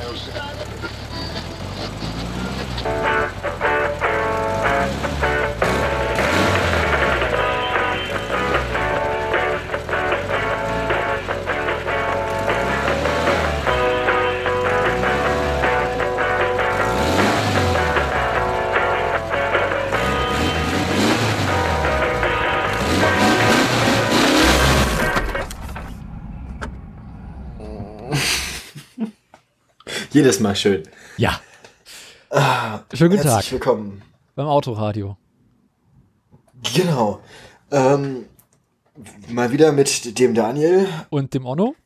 Oh, shit. Jedes Mal schön. Ja. Ah, Schönen guten Herzlich Tag willkommen. beim Autoradio. Genau. Ähm, mal wieder mit dem Daniel. Und dem Onno?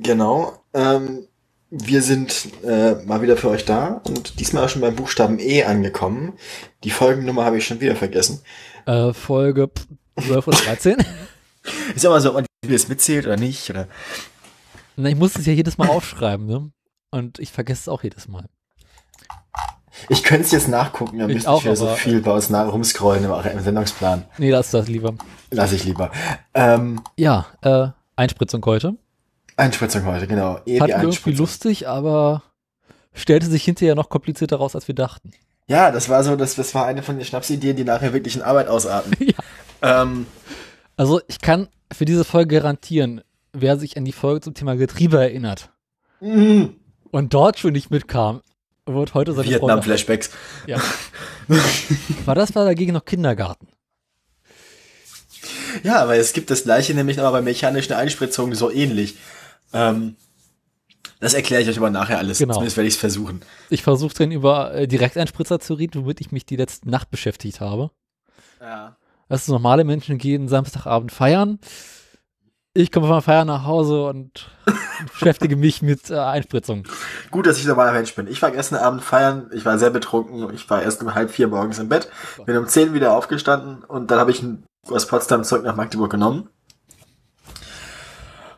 Genau. Ähm, wir sind äh, mal wieder für euch da und diesmal auch schon beim Buchstaben E angekommen. Die Folgennummer habe ich schon wieder vergessen. Äh, Folge pff, 12 oder 13. Ist ja immer so, ob man das mitzählt oder nicht. Oder Na, ich muss es ja jedes Mal aufschreiben, ne? Und ich vergesse es auch jedes Mal. ich könnte es jetzt nachgucken, dann Ich müsste auch, ich wieder so viel bei uns nach rumscrollen im, im Sendungsplan. Nee, lass das lieber. Lass ich lieber. Ähm, Ja, äh, Einspritzung heute. Einspritzung heute, genau. E wie Hat irgendwie lustig, aber stellte sich hinterher noch komplizierter raus, als wir dachten. Ja, das war so, das, das war eine von den Schnapsideen, die nachher wirklich in Arbeit ausarten. Ja. ähm, Also ich kann für diese Folge garantieren, wer sich an die Folge zum Thema Getriebe erinnert mh, und dort schon nicht mitkam, wird heute seine. Vietnam-Flashbacks. Ja. War das war dagegen noch Kindergarten? Ja, aber es gibt das gleiche nämlich aber bei mechanischen Einspritzungen so ähnlich. Ähm, das erkläre ich euch aber nachher alles. Genau. Zumindest werde ich es versuchen. Ich versuche dann über äh, Direkteinspritzer zu reden, womit ich mich die letzte Nacht beschäftigt habe. Ja. Dass normale Menschen gehen Samstagabend feiern. Ich komme von Feiern nach Hause und beschäftige mich mit äh, Einspritzung. Gut, dass ich normaler Mensch bin. Ich war gestern Abend feiern, ich war sehr betrunken, ich war erst um halb vier morgens im Bett, bin um zehn wieder aufgestanden und dann habe ich ein- aus Potsdam zurück nach Magdeburg genommen.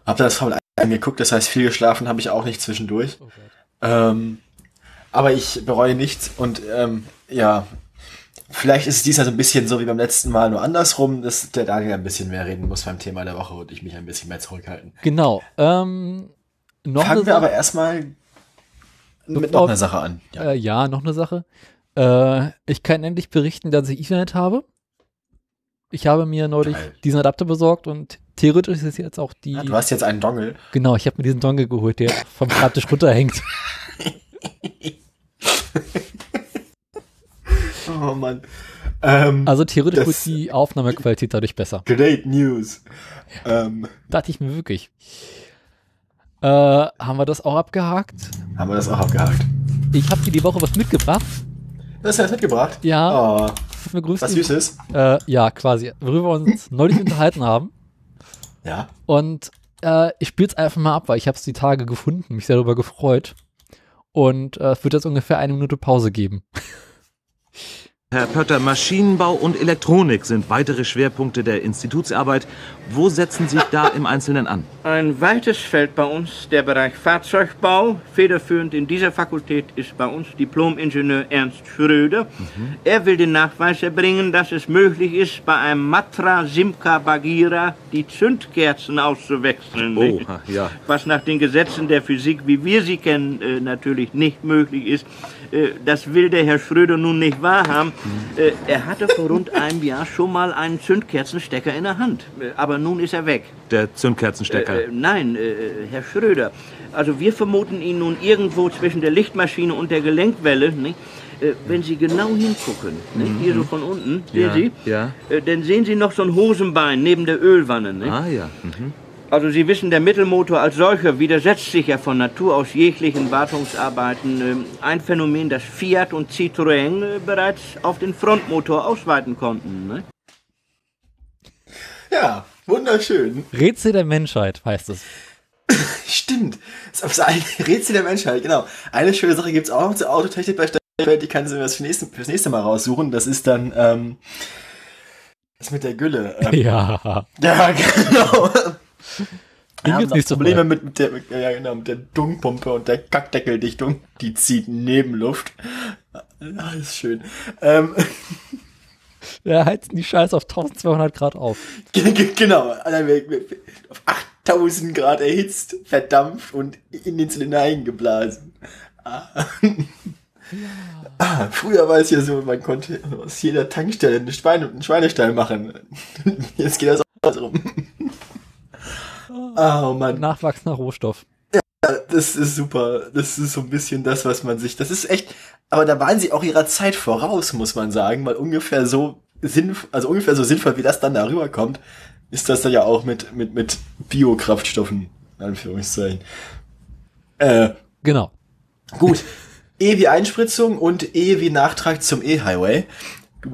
Hab dann das Formel 1 angeguckt, das heißt viel geschlafen habe ich auch nicht zwischendurch. Oh. Ähm, aber ich bereue nichts und ähm, ja, vielleicht ist es diesmal so ein bisschen so wie beim letzten Mal, nur andersrum, dass der Daniel ein bisschen mehr reden muss beim Thema der Woche und ich mich ein bisschen mehr zurückhalten. Genau. Ähm, noch Fangen wir aber erstmal mit noch einer Sache an. Ja. Äh, ja, noch eine Sache. Äh, ich kann endlich berichten, dass ich Ethernet habe. Ich habe mir neulich Geil. diesen Adapter besorgt und theoretisch ist es jetzt auch die. Ja, du hast jetzt einen Dongle. genau, ich habe mir diesen Dongle geholt, der vom Schreibtisch runterhängt. Oh Mann. Ähm, Also theoretisch wird die Aufnahmequalität dadurch besser. great News. Ähm, Dachte ich mir wirklich. Äh, haben wir das auch abgehakt? haben wir das auch abgehakt. Ich habe dir die Woche was mitgebracht. Du hast du das mitgebracht? Ja, Oh, was Süßes. Äh, ja, quasi. Worüber wir uns neulich unterhalten haben. Ja. Und äh, ich spiele es einfach mal ab, weil ich habe es die Tage gefunden, mich sehr darüber gefreut. Und äh, es wird jetzt ungefähr eine Minute Pause geben. Herr Pötter, Maschinenbau und Elektronik sind weitere Schwerpunkte der Institutsarbeit. Wo setzen Sie da im Einzelnen an? Ein weites Feld bei uns, der Bereich Fahrzeugbau. Federführend in dieser Fakultät ist bei uns Diplom-Ingenieur Ernst Schröder. Er will den Nachweis erbringen, dass es möglich ist, bei einem Matra Simca Bagira die Zündkerzen auszuwechseln. Oh, ja. Was nach den Gesetzen der Physik, wie wir sie kennen, äh, natürlich nicht möglich ist. Äh, das will der Herr Schröder nun nicht wahrhaben. Äh, er hatte vor rund einem Jahr schon mal einen Zündkerzenstecker in der Hand. Äh, aber nun ist er weg. Der Zündkerzenstecker. Äh, nein, äh, Herr Schröder. Also wir vermuten ihn nun irgendwo zwischen der Lichtmaschine und der Gelenkwelle. Nicht? Äh, wenn Sie genau hingucken, nicht? hier so von unten, sehen Ja, Sie, ja. Äh, dann sehen Sie noch so ein Hosenbein neben der Ölwanne. Nicht? ah ja. Mhm. Also Sie wissen, der Mittelmotor als solcher widersetzt sich ja von Natur aus jeglichen Wartungsarbeiten. Ähm, Ein Phänomen, das Fiat und Citroën äh, bereits auf den Frontmotor ausweiten konnten. Ne? Ja, wunderschön. Rätsel der Menschheit heißt es. Stimmt. Das ist ein Rätsel der Menschheit, genau. Eine schöne Sache gibt's auch noch zur Autotechnik bei Steinfeld, die kannst du mir das für nächste, fürs nächste Mal raussuchen. Das ist dann, ähm, das mit der Gülle. Ähm, Ja. ja, genau. Noch nächste Probleme Mal. mit, mit der, ja, genau, mit der Dunkpumpe und der Kackdeckeldichtung. Die zieht Nebenluft. Ja, ist schön. Ähm, Wir heizen die Scheiße auf 1200 Grad auf. Ge- ge- Genau, auf acht- 1000 Grad erhitzt, verdampft und in den Zylinder eingeblasen. Ah. Ah, früher war es ja so, man konnte aus jeder Tankstelle einen Schweinestall machen. Jetzt geht das auch rum. Oh Mann, Nachwachsender Rohstoff. das ist super. Das ist so ein bisschen das, was man sich. Das ist echt. Aber da waren sie auch ihrer Zeit voraus, muss man sagen, weil ungefähr so sinnvoll, also ungefähr so sinnvoll, wie das dann darüber kommt, ist das dann ja auch mit, mit, mit Biokraftstoffen, in Anführungszeichen. Äh, Genau. gut. E wie Einspritzung und E wie Nachtrag zum E-Highway.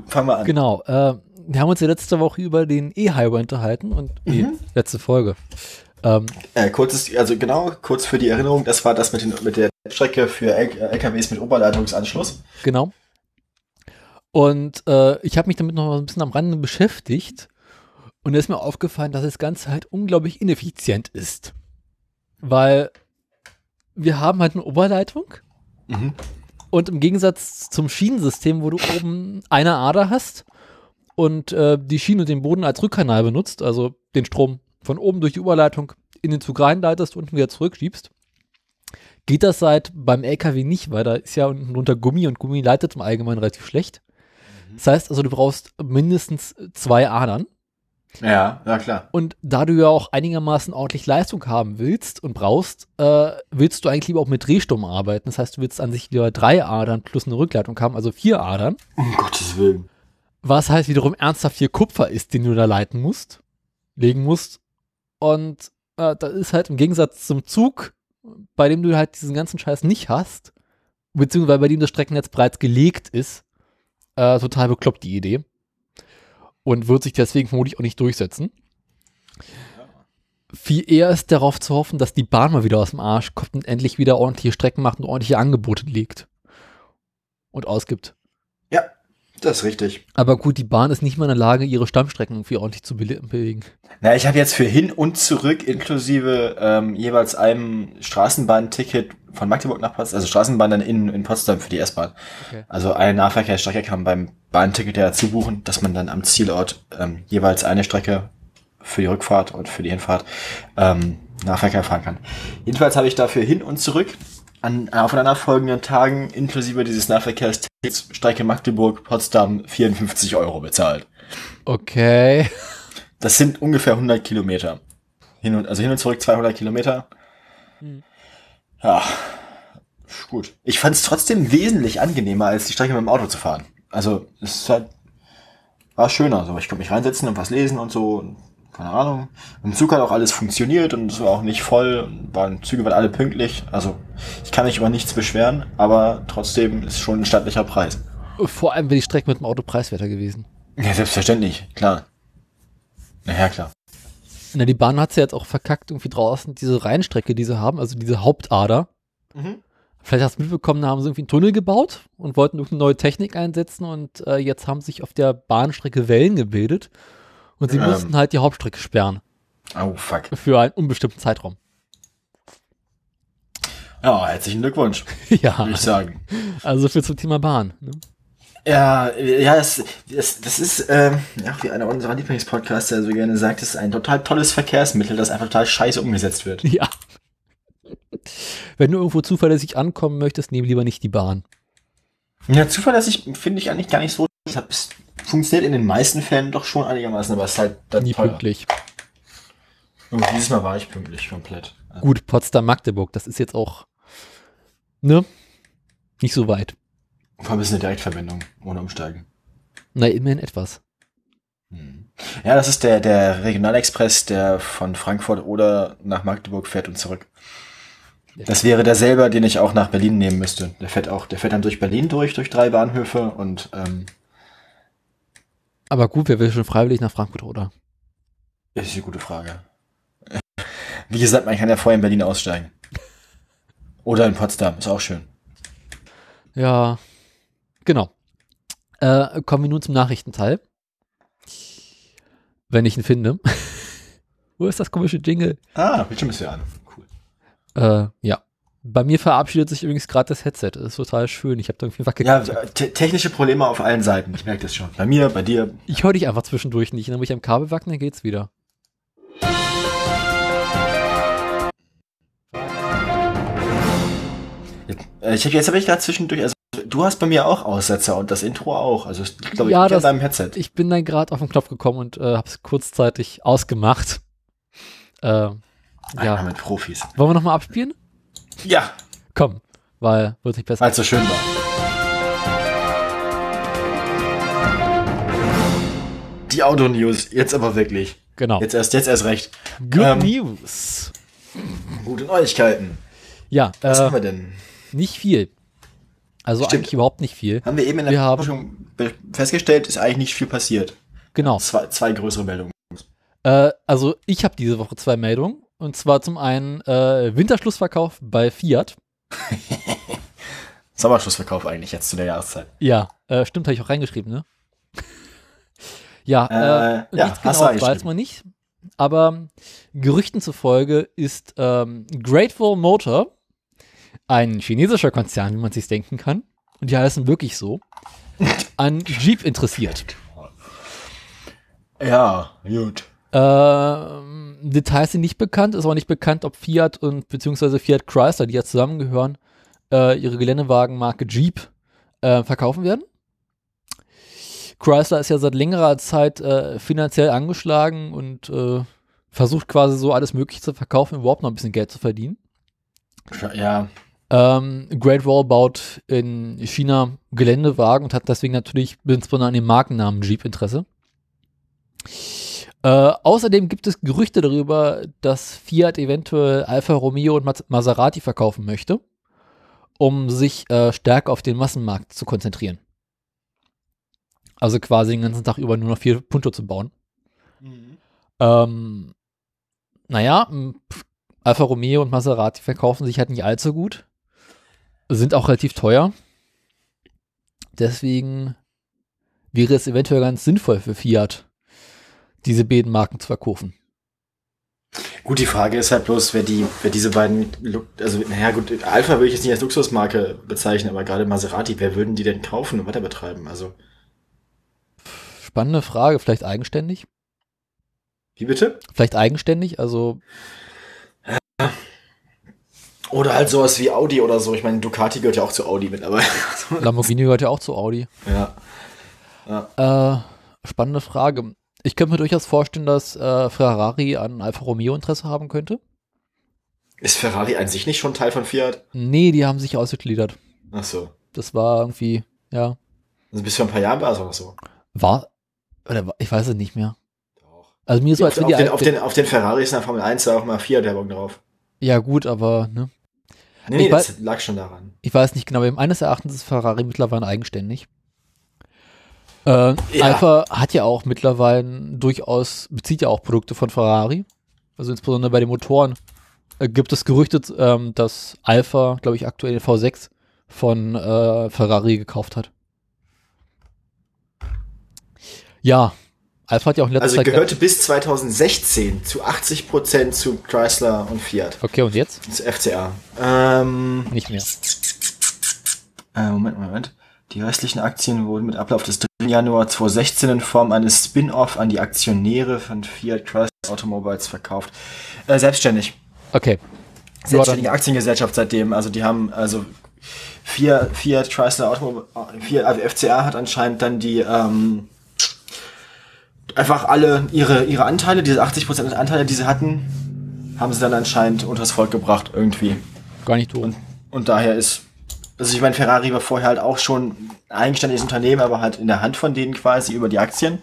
Fangen wir an. Genau. Äh, wir haben uns ja letzte Woche über den E-Highway unterhalten und die letzte Folge. Ähm, Äh, kurzes, also genau, kurz für die Erinnerung, das war das mit, den, mit der Strecke für LKWs mit Oberleitungsanschluss. Genau. Und äh, ich habe mich damit noch ein bisschen am Rande beschäftigt und da ist mir aufgefallen, dass das Ganze halt unglaublich ineffizient ist. Weil wir haben halt eine Oberleitung Mhm. und im Gegensatz zum Schienensystem, wo du oben eine Ader hast und äh, die Schiene den Boden als Rückkanal benutzt, also den Strom von oben durch die Oberleitung in den Zug reinleitest und wieder zurückschiebst, geht das seit beim LKW nicht, weil da ist ja unten drunter Gummi und Gummi leitet im Allgemeinen relativ schlecht. Das heißt also, du brauchst mindestens zwei Adern. Ja, ja klar. Und da du ja auch einigermaßen ordentlich Leistung haben willst und brauchst, äh, willst du eigentlich lieber auch mit Drehstrom arbeiten. Das heißt, du willst an sich lieber drei Adern plus eine Rückleitung haben, also vier Adern. Um Gottes Willen. Was halt wiederum ernsthaft viel Kupfer ist, den du da leiten musst, legen musst. Und äh, das ist halt im Gegensatz zum Zug, bei dem du halt diesen ganzen Scheiß nicht hast, beziehungsweise bei dem das Streckennetz bereits gelegt ist, äh, total bekloppt die Idee. Und wird sich deswegen vermutlich auch nicht durchsetzen. Viel eher ist darauf zu hoffen, dass die Bahn mal wieder aus dem Arsch kommt und endlich wieder ordentliche Strecken macht und ordentliche Angebote legt. Und ausgibt. Das ist richtig. Aber gut, die Bahn ist nicht mal in der Lage, ihre Stammstrecken irgendwie ordentlich zu belegen. Na, ich habe jetzt für hin und zurück inklusive ähm, jeweils einem Straßenbahnticket von Magdeburg nach Potsdam, also Straßenbahn dann in, in Potsdam für die S-Bahn. Okay. Also eine Nahverkehrsstrecke kann man beim Bahnticket ja dazu buchen, dass man dann am Zielort ähm, jeweils eine Strecke für die Rückfahrt und für die Hinfahrt ähm, Nahverkehr fahren kann. Jedenfalls habe ich dafür hin und zurück an aufeinander folgenden Tagen inklusive dieses Nahverkehrstickets Strecke Magdeburg-Potsdam 54 Euro bezahlt. Okay. Das sind ungefähr 100 Kilometer. Hin und, also hin und zurück 200 Kilometer. Hm. Ja, gut. Ich fand es trotzdem wesentlich angenehmer, als die Strecke mit dem Auto zu fahren. Also, es ist halt, war schöner. So, ich konnte mich reinsetzen und was lesen und so. Keine Ahnung. Im Zug hat auch alles funktioniert und es war auch nicht voll. Waren, Züge waren alle pünktlich. Also, ich kann mich über nichts beschweren, aber trotzdem ist schon ein stattlicher Preis. Vor allem wäre die Strecke mit dem Auto preiswerter gewesen. Ja, selbstverständlich, klar. Na ja, klar. Na, die Bahn hat ja jetzt auch verkackt, irgendwie draußen diese Rheinstrecke, die sie haben, also diese Hauptader. Mhm. Vielleicht hast du mitbekommen, da haben sie irgendwie einen Tunnel gebaut und wollten irgendeine neue Technik einsetzen und äh, jetzt haben sich auf der Bahnstrecke Wellen gebildet und sie Ähm. mussten halt die Hauptstrecke sperren Oh, fuck. für einen unbestimmten Zeitraum. Ja, herzlichen Glückwunsch, ja, würde ich sagen. also viel zum Thema Bahn. Ne? Ja, ja, das, das, das ist, ähm, ja, wie einer unserer Lieblingspodcaster so gerne sagt, das ist ein total tolles Verkehrsmittel, das einfach total scheiße umgesetzt wird. Ja. Wenn du irgendwo zuverlässig ankommen möchtest, nehme lieber nicht die Bahn. Ja, zuverlässig finde ich eigentlich gar nicht so. Es funktioniert in den meisten Fällen doch schon einigermaßen, aber es ist halt dann Nie teuer. pünktlich. Und dieses Mal war ich pünktlich komplett. Gut, Potsdam-Magdeburg, das ist jetzt auch, ne? Nicht so weit. Vor allem ist es eine Direktverbindung, ohne Umsteigen. Na, immerhin etwas. Hm. Ja, das ist der, der Regionalexpress, der von Frankfurt oder nach Magdeburg fährt und zurück. Das wäre der selber, den ich auch nach Berlin nehmen müsste. Der fährt auch, der fährt dann durch Berlin durch, durch drei Bahnhöfe und ähm, Aber gut, wer will schon freiwillig nach Frankfurt, oder? das ist eine gute Frage. Wie gesagt, man kann ja vorher in Berlin aussteigen. Oder in Potsdam, ist auch schön. Ja, genau. Äh, kommen wir nun zum Nachrichtenteil. Wenn ich ihn finde. Wo ist das komische Jingle? Ah, Bildschirm ist ja an. Cool. Äh, ja. Bei mir verabschiedet sich übrigens gerade das Headset. Das ist total schön. Ich habe da irgendwie wackelig. Ja, äh, technische Probleme auf allen Seiten. Ich merke das schon. Bei mir, bei dir. Ich höre dich einfach zwischendurch nicht. Dann muss ich am Kabel wackeln, dann geht's wieder. Äh, ich habe jetzt aber ich gerade zwischendurch. Also du hast bei mir auch Aussetzer und das Intro auch. Also ich glaube ja, ich das, an deinem Headset. Ich bin dann gerade auf den Knopf gekommen und äh, habe es kurzzeitig ausgemacht. Äh, ja. Mit Profis. Wollen wir nochmal abspielen? Ja, Komm, weil wird nicht besser. weil es so schön war. Die Auto-News, jetzt aber wirklich. Genau. Jetzt erst, jetzt erst recht. Good ähm, News. Gute Neuigkeiten. Ja, Was haben wir äh, denn? nicht viel. Also Stimmt. eigentlich überhaupt nicht viel. Haben wir eben in der wir Forschung festgestellt, ist eigentlich nicht viel passiert. Genau. Zwei, zwei größere Meldungen. Äh, also ich habe diese Woche zwei Meldungen. Und zwar zum einen äh, Winterschlussverkauf bei Fiat. Sommerschlussverkauf eigentlich jetzt zu der Jahreszeit. Ja, äh, stimmt, habe ich auch reingeschrieben, ne? ja, Äh, äh, ja, nichts genau weiß man nicht. Aber Gerüchten zufolge ist ähm, Grateful Motor ein chinesischer Konzern, wie man sich denken kann. Und die heißen wirklich so. An Jeep interessiert. Ja, gut. Ähm, Details sind nicht bekannt, ist auch nicht bekannt, ob Fiat und beziehungsweise Fiat Chrysler, die ja zusammengehören, äh, ihre Geländewagenmarke Jeep äh, verkaufen werden. Chrysler ist ja seit längerer Zeit äh, finanziell angeschlagen und äh, versucht quasi so alles Mögliche zu verkaufen, um überhaupt noch ein bisschen Geld zu verdienen. Ja, Ähm, Great Wall baut in China Geländewagen und hat deswegen natürlich insbesondere an dem Markennamen Jeep Interesse. Äh, außerdem gibt es Gerüchte darüber, dass Fiat eventuell Alfa Romeo und Mas- Maserati verkaufen möchte, um sich äh, stärker auf den Massenmarkt zu konzentrieren. Also quasi den ganzen Tag über nur noch vier Punto zu bauen. Ähm, naja, Alfa Romeo und Maserati verkaufen sich halt nicht allzu gut. Sind auch relativ teuer. Deswegen wäre es eventuell ganz sinnvoll für Fiat, diese beiden Marken zu verkaufen. Gut, die Frage ist halt bloß, wer die, wer diese beiden, also naja gut, Alpha würde ich jetzt nicht als Luxusmarke bezeichnen, aber gerade Maserati, wer würden die denn kaufen und weiter betreiben? Also, Spannende Frage, vielleicht eigenständig? wie bitte? Vielleicht eigenständig, also Oder halt sowas wie Audi oder so. Ich meine, Ducati gehört ja auch zu Audi mittlerweile. Lamborghini gehört ja auch zu Audi. ja. Äh, spannende Frage. Ich könnte mir durchaus vorstellen, dass äh, Ferrari an Alfa Romeo Interesse haben könnte. Ist Ferrari an sich nicht schon Teil von Fiat? Nee, die haben sich ausgegliedert. Ach so. Das war irgendwie, ja, Also bis vor ein paar Jahren war es auch so. war, oder war, ich weiß es nicht mehr. Also mir ist so, auf, als wenn auf, die den, auf, den, auf den Ferraris in der Formel 1 war auch mal Fiat-Werbung drauf. Ja, gut, aber ne, Nee, nee, Ich das lag schon daran. ich weiß nicht genau, aber meines Erachtens ist Ferrari mittlerweile eigenständig. Äh, Ja. Alpha hat ja auch mittlerweile durchaus, bezieht ja auch Produkte von Ferrari. Also insbesondere bei den Motoren äh, gibt es Gerüchte, ähm, dass Alpha, glaube ich, aktuell den V6 von äh, Ferrari gekauft hat. Ja, Alpha hat ja auch in letzter Also Zeit. gehörte bis 2016 zu 80% zu Chrysler und Fiat. okay, und jetzt? Zu FCA. Ähm, Nicht mehr. äh, Moment, Moment. Die restlichen Aktien wurden mit Ablauf des 3. Januar 2016 in Form eines Spin-off an die Aktionäre von Fiat Chrysler Automobiles verkauft. Äh, selbstständig. Okay. Selbstständige Aktiengesellschaft seitdem. Also die haben, also Fiat, Fiat Chrysler Automobil, Fiat, also FCA hat anscheinend dann die, ähm, einfach alle ihre, ihre Anteile, diese 80% Anteile, die sie hatten, haben sie dann anscheinend unters Volk gebracht irgendwie. Gar nicht doof. Und, und daher ist, also ich meine, Ferrari war vorher halt auch schon ein eigenständiges Unternehmen, aber halt in der Hand von denen quasi über die Aktien.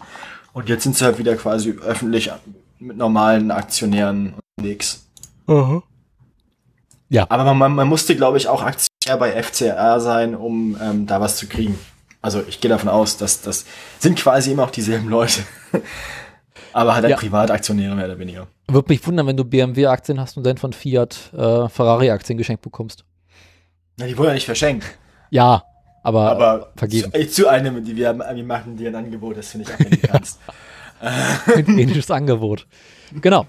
Und jetzt sind sie halt wieder quasi öffentlich mit normalen Aktionären unterwegs. Ja. Aber man, man, man musste, glaube ich, auch Aktionär bei FCR sein, um ähm, da was zu kriegen. Also ich gehe davon aus, dass das sind quasi immer auch dieselben Leute. aber halt, halt Ja. Privataktionäre mehr oder weniger. Würde mich wundern, wenn du BMW-Aktien hast und dann von Fiat äh, Ferrari-Aktien geschenkt bekommst. Na, die wurden ja nicht verschenkt. Ja, aber, Aber vergeben. Zu, zu einem, die wir, wir machen dir ein Angebot, das finde ich auch, wenn du kannst. ein ähnliches Angebot. Genau.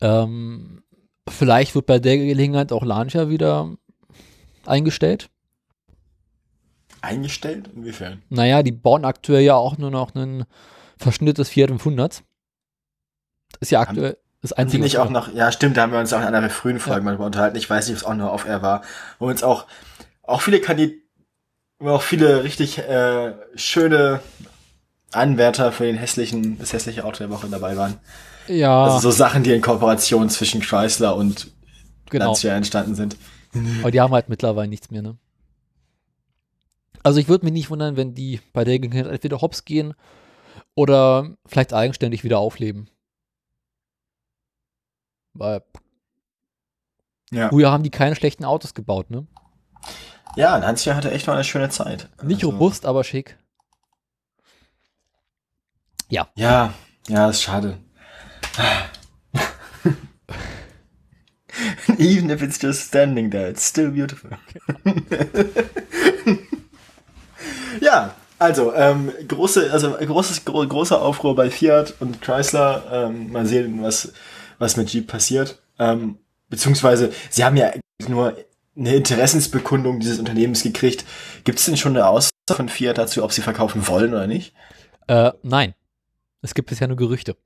ähm, vielleicht wird bei der Gelegenheit auch Lancia wieder eingestellt. Eingestellt? Inwiefern? Naja, die bauen aktuell ja auch nur noch einen Verschnitt des Fiat 500. Ist ja aktuell Das Einzige. ich auch noch, ja stimmt, da haben wir uns auch in einer der frühen Folgen Ja. mal drüber unterhalten. Ich weiß nicht, ob es auch nur auf er war. Wo uns auch, auch viele Kandidaten, auch viele richtig äh, schöne Anwärter für den hässlichen, das hässliche Auto der Woche dabei waren. ja, Also so Sachen, die in Kooperation zwischen Chrysler und genau. Lancia entstanden sind. Aber die haben halt mittlerweile nichts mehr, ne? Also ich würde mich nicht wundern, wenn die bei der Gelegenheit entweder hops gehen oder vielleicht eigenständig wieder aufleben. Weil Ja. früher haben die keine schlechten Autos gebaut, ne? Ja, Lancia hatte echt mal eine schöne Zeit. Nicht Also- robust, aber schick. Ja, ja, ist schade. Even if it's just standing there, it's still beautiful. ja, also ähm, große, also großes, gro großer Aufruhr bei Fiat und Chrysler. Ähm, mal sehen, was was mit Jeep passiert. Ähm, beziehungsweise, sie haben ja nur eine Interessensbekundung dieses Unternehmens gekriegt. Gibt es denn schon eine Aussage von Fiat dazu, ob sie verkaufen wollen oder nicht? Äh, nein. Es gibt bisher nur Gerüchte.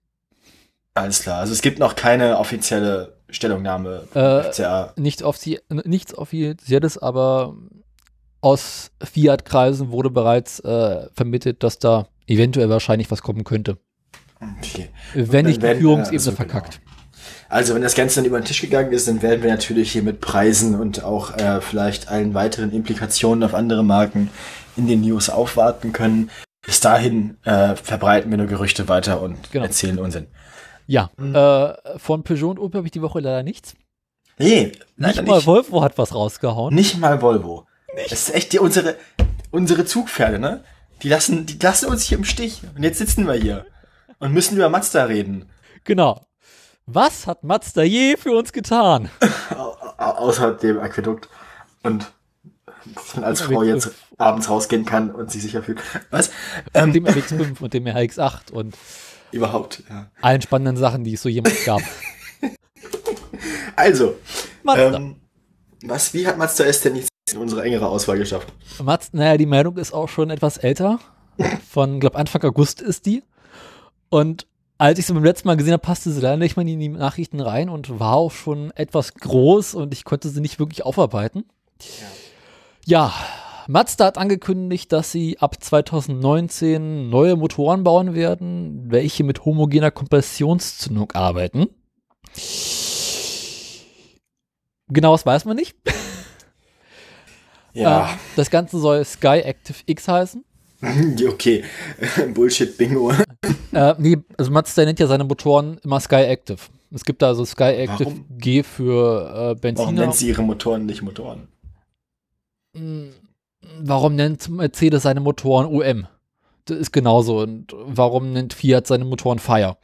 Alles klar. Also es gibt noch keine offizielle Stellungnahme Äh, FCA. Nichts, offizie nichts Offizielles, aber aus Fiat-Kreisen wurde bereits äh, vermittelt, dass da eventuell wahrscheinlich was kommen könnte. Okay. Wenn nicht die Führungsebene also verkackt. Also wenn das Ganze dann über den Tisch gegangen ist, dann werden wir natürlich hier mit Preisen und auch äh, vielleicht allen weiteren Implikationen auf andere Marken in den News aufwarten können. Bis dahin äh, verbreiten wir nur Gerüchte weiter und Genau. erzählen Unsinn. Ja, Mhm. äh, von Peugeot und Opel habe ich die Woche leider nichts. Nee, leider Nicht mal Volvo hat was rausgehauen. Nicht mal Volvo. Das ist echt die, unsere, unsere Zugpferde, ne? Die lassen, die lassen uns hier im Stich. Und jetzt sitzen wir hier und müssen über Mazda reden. Genau. Was hat Mazda je für uns getan? Au- au- Außer dem Aquädukt. Und dass man als Und Frau RX5. jetzt abends rausgehen kann und sich sicher fühlt. Was? Ähm, dem RX5 und dem RX8 und überhaupt, ja. allen spannenden Sachen, die es so jemals gab. Also, Mazda. ähm, was, wie hat Mazda es denn jetzt in unsere engere Auswahl geschafft? Mazda, naja, die Meldung ist auch schon etwas älter. Von, glaube Anfang August ist die. Und als ich sie beim letzten Mal gesehen habe, passte sie leider nicht mal in die Nachrichten rein und war auch schon etwas groß und ich konnte sie nicht wirklich aufarbeiten. Ja, Mazda hat angekündigt, dass sie ab 2019 neue Motoren bauen werden, welche mit homogener Kompressionszündung arbeiten. Genaues weiß man nicht. Ja, Äh, das Ganze soll Sky Active X heißen. okay. Bullshit, Bingo. Äh, nee, also Mazda nennt ja seine Motoren immer Sky Active. Es gibt da also Sky Active Warum? G für äh, Warum Benziner. nennt sie ihre Motoren nicht Motoren? Hm, Warum nennt Mercedes seine Motoren OM? Das ist genauso. Und warum nennt Fiat seine Motoren Fire?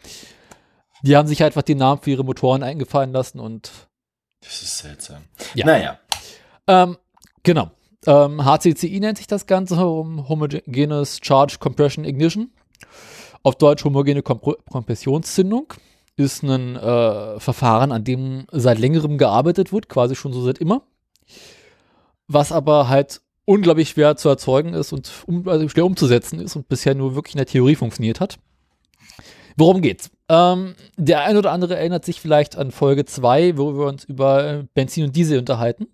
Die haben sich einfach den Namen für ihre Motoren eingefallen lassen und Das ist seltsam. Ja. Naja. ähm, genau. Ähm, HCCI nennt sich das Ganze, um Homogenes Charge Compression Ignition. Auf Deutsch homogene Kompr Kompressionszündung. Ist ein äh, Verfahren, an dem seit längerem gearbeitet wird, quasi schon so seit immer. Was aber halt unglaublich schwer zu erzeugen ist und um, also schwer umzusetzen ist und bisher nur wirklich in der Theorie funktioniert hat. Worum geht's? Ähm, der ein oder andere erinnert sich vielleicht an Folge 2, wo wir uns über Benzin und Diesel unterhalten.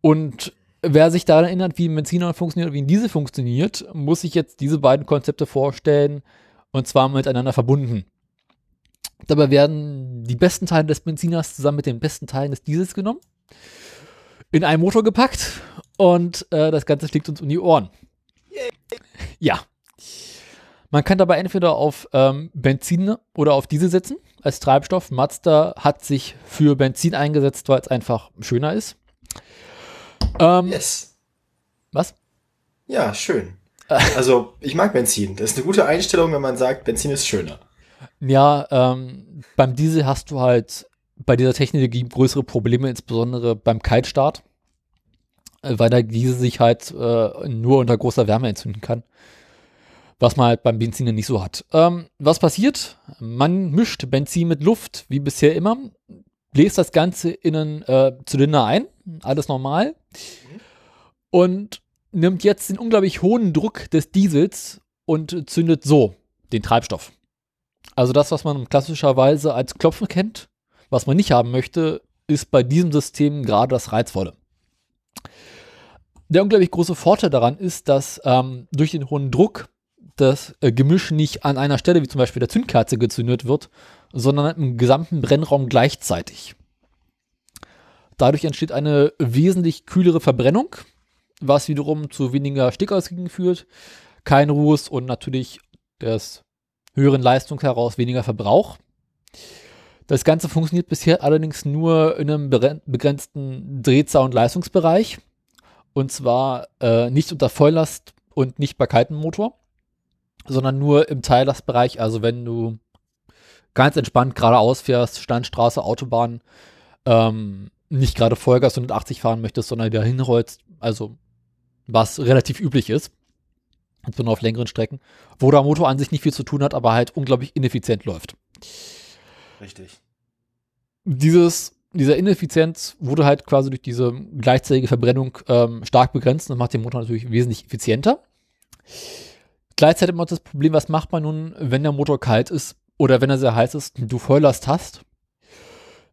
Und wer sich daran erinnert, wie ein Benziner funktioniert und wie ein Diesel funktioniert, muss sich jetzt diese beiden Konzepte vorstellen und zwar miteinander verbunden. Dabei werden die besten Teile des Benziners zusammen mit den besten Teilen des Diesels genommen, in einen Motor gepackt und äh, das Ganze fliegt uns um die Ohren. Ja. Man kann dabei entweder auf ähm, Benzin oder auf Diesel setzen als Treibstoff. Mazda hat sich für Benzin eingesetzt, weil es einfach schöner ist. Ähm, Yes. Was? Ja, schön. Also, ich mag Benzin. Das ist eine gute Einstellung, wenn man sagt, Benzin ist schöner. Ja, ähm, beim Diesel hast du halt bei dieser Technologie größere Probleme, insbesondere beim Kaltstart, äh, weil der Diesel sich halt äh, nur unter großer Wärme entzünden kann. Was man halt beim Benzin nicht so hat. Ähm, was passiert? Man mischt Benzin mit Luft, wie bisher immer, bläst das Ganze in einen äh, Zylinder ein, alles normal, und nimmt jetzt den unglaublich hohen Druck des Diesels und zündet so den Treibstoff. Also das, was man klassischerweise als Klopfen kennt, was man nicht haben möchte, ist bei diesem System gerade das Reizvolle. Der unglaublich große Vorteil daran ist, dass ähm, durch den hohen Druck das äh, Gemisch nicht an einer Stelle, wie zum Beispiel der Zündkerze, gezündet wird, sondern im gesamten Brennraum gleichzeitig. Dadurch entsteht eine wesentlich kühlere Verbrennung, was wiederum zu weniger Stickausgängen führt, kein Ruß und natürlich des höheren Leistung heraus weniger Verbrauch. Das Ganze funktioniert bisher allerdings nur in einem begrenzten Drehzahl- und Leistungsbereich. Und zwar äh, nicht unter Volllast und nicht bei kaltem Motor, sondern nur im Teillastbereich. Also wenn du ganz entspannt geradeaus fährst, Standstraße, Autobahn, ähm, nicht gerade Vollgas 180 fahren möchtest, sondern da hinrollst, also was relativ üblich ist, insbesondere auf längeren Strecken, wo der Motor an sich nicht viel zu tun hat, aber halt unglaublich ineffizient läuft. Richtig. Dieses, dieser Ineffizienz wurde halt quasi durch diese gleichzeitige Verbrennung ähm, stark begrenzt und macht den Motor natürlich wesentlich effizienter. Gleichzeitig immer das Problem, was macht man nun, wenn der Motor kalt ist oder wenn er sehr heiß ist du Volllast hast?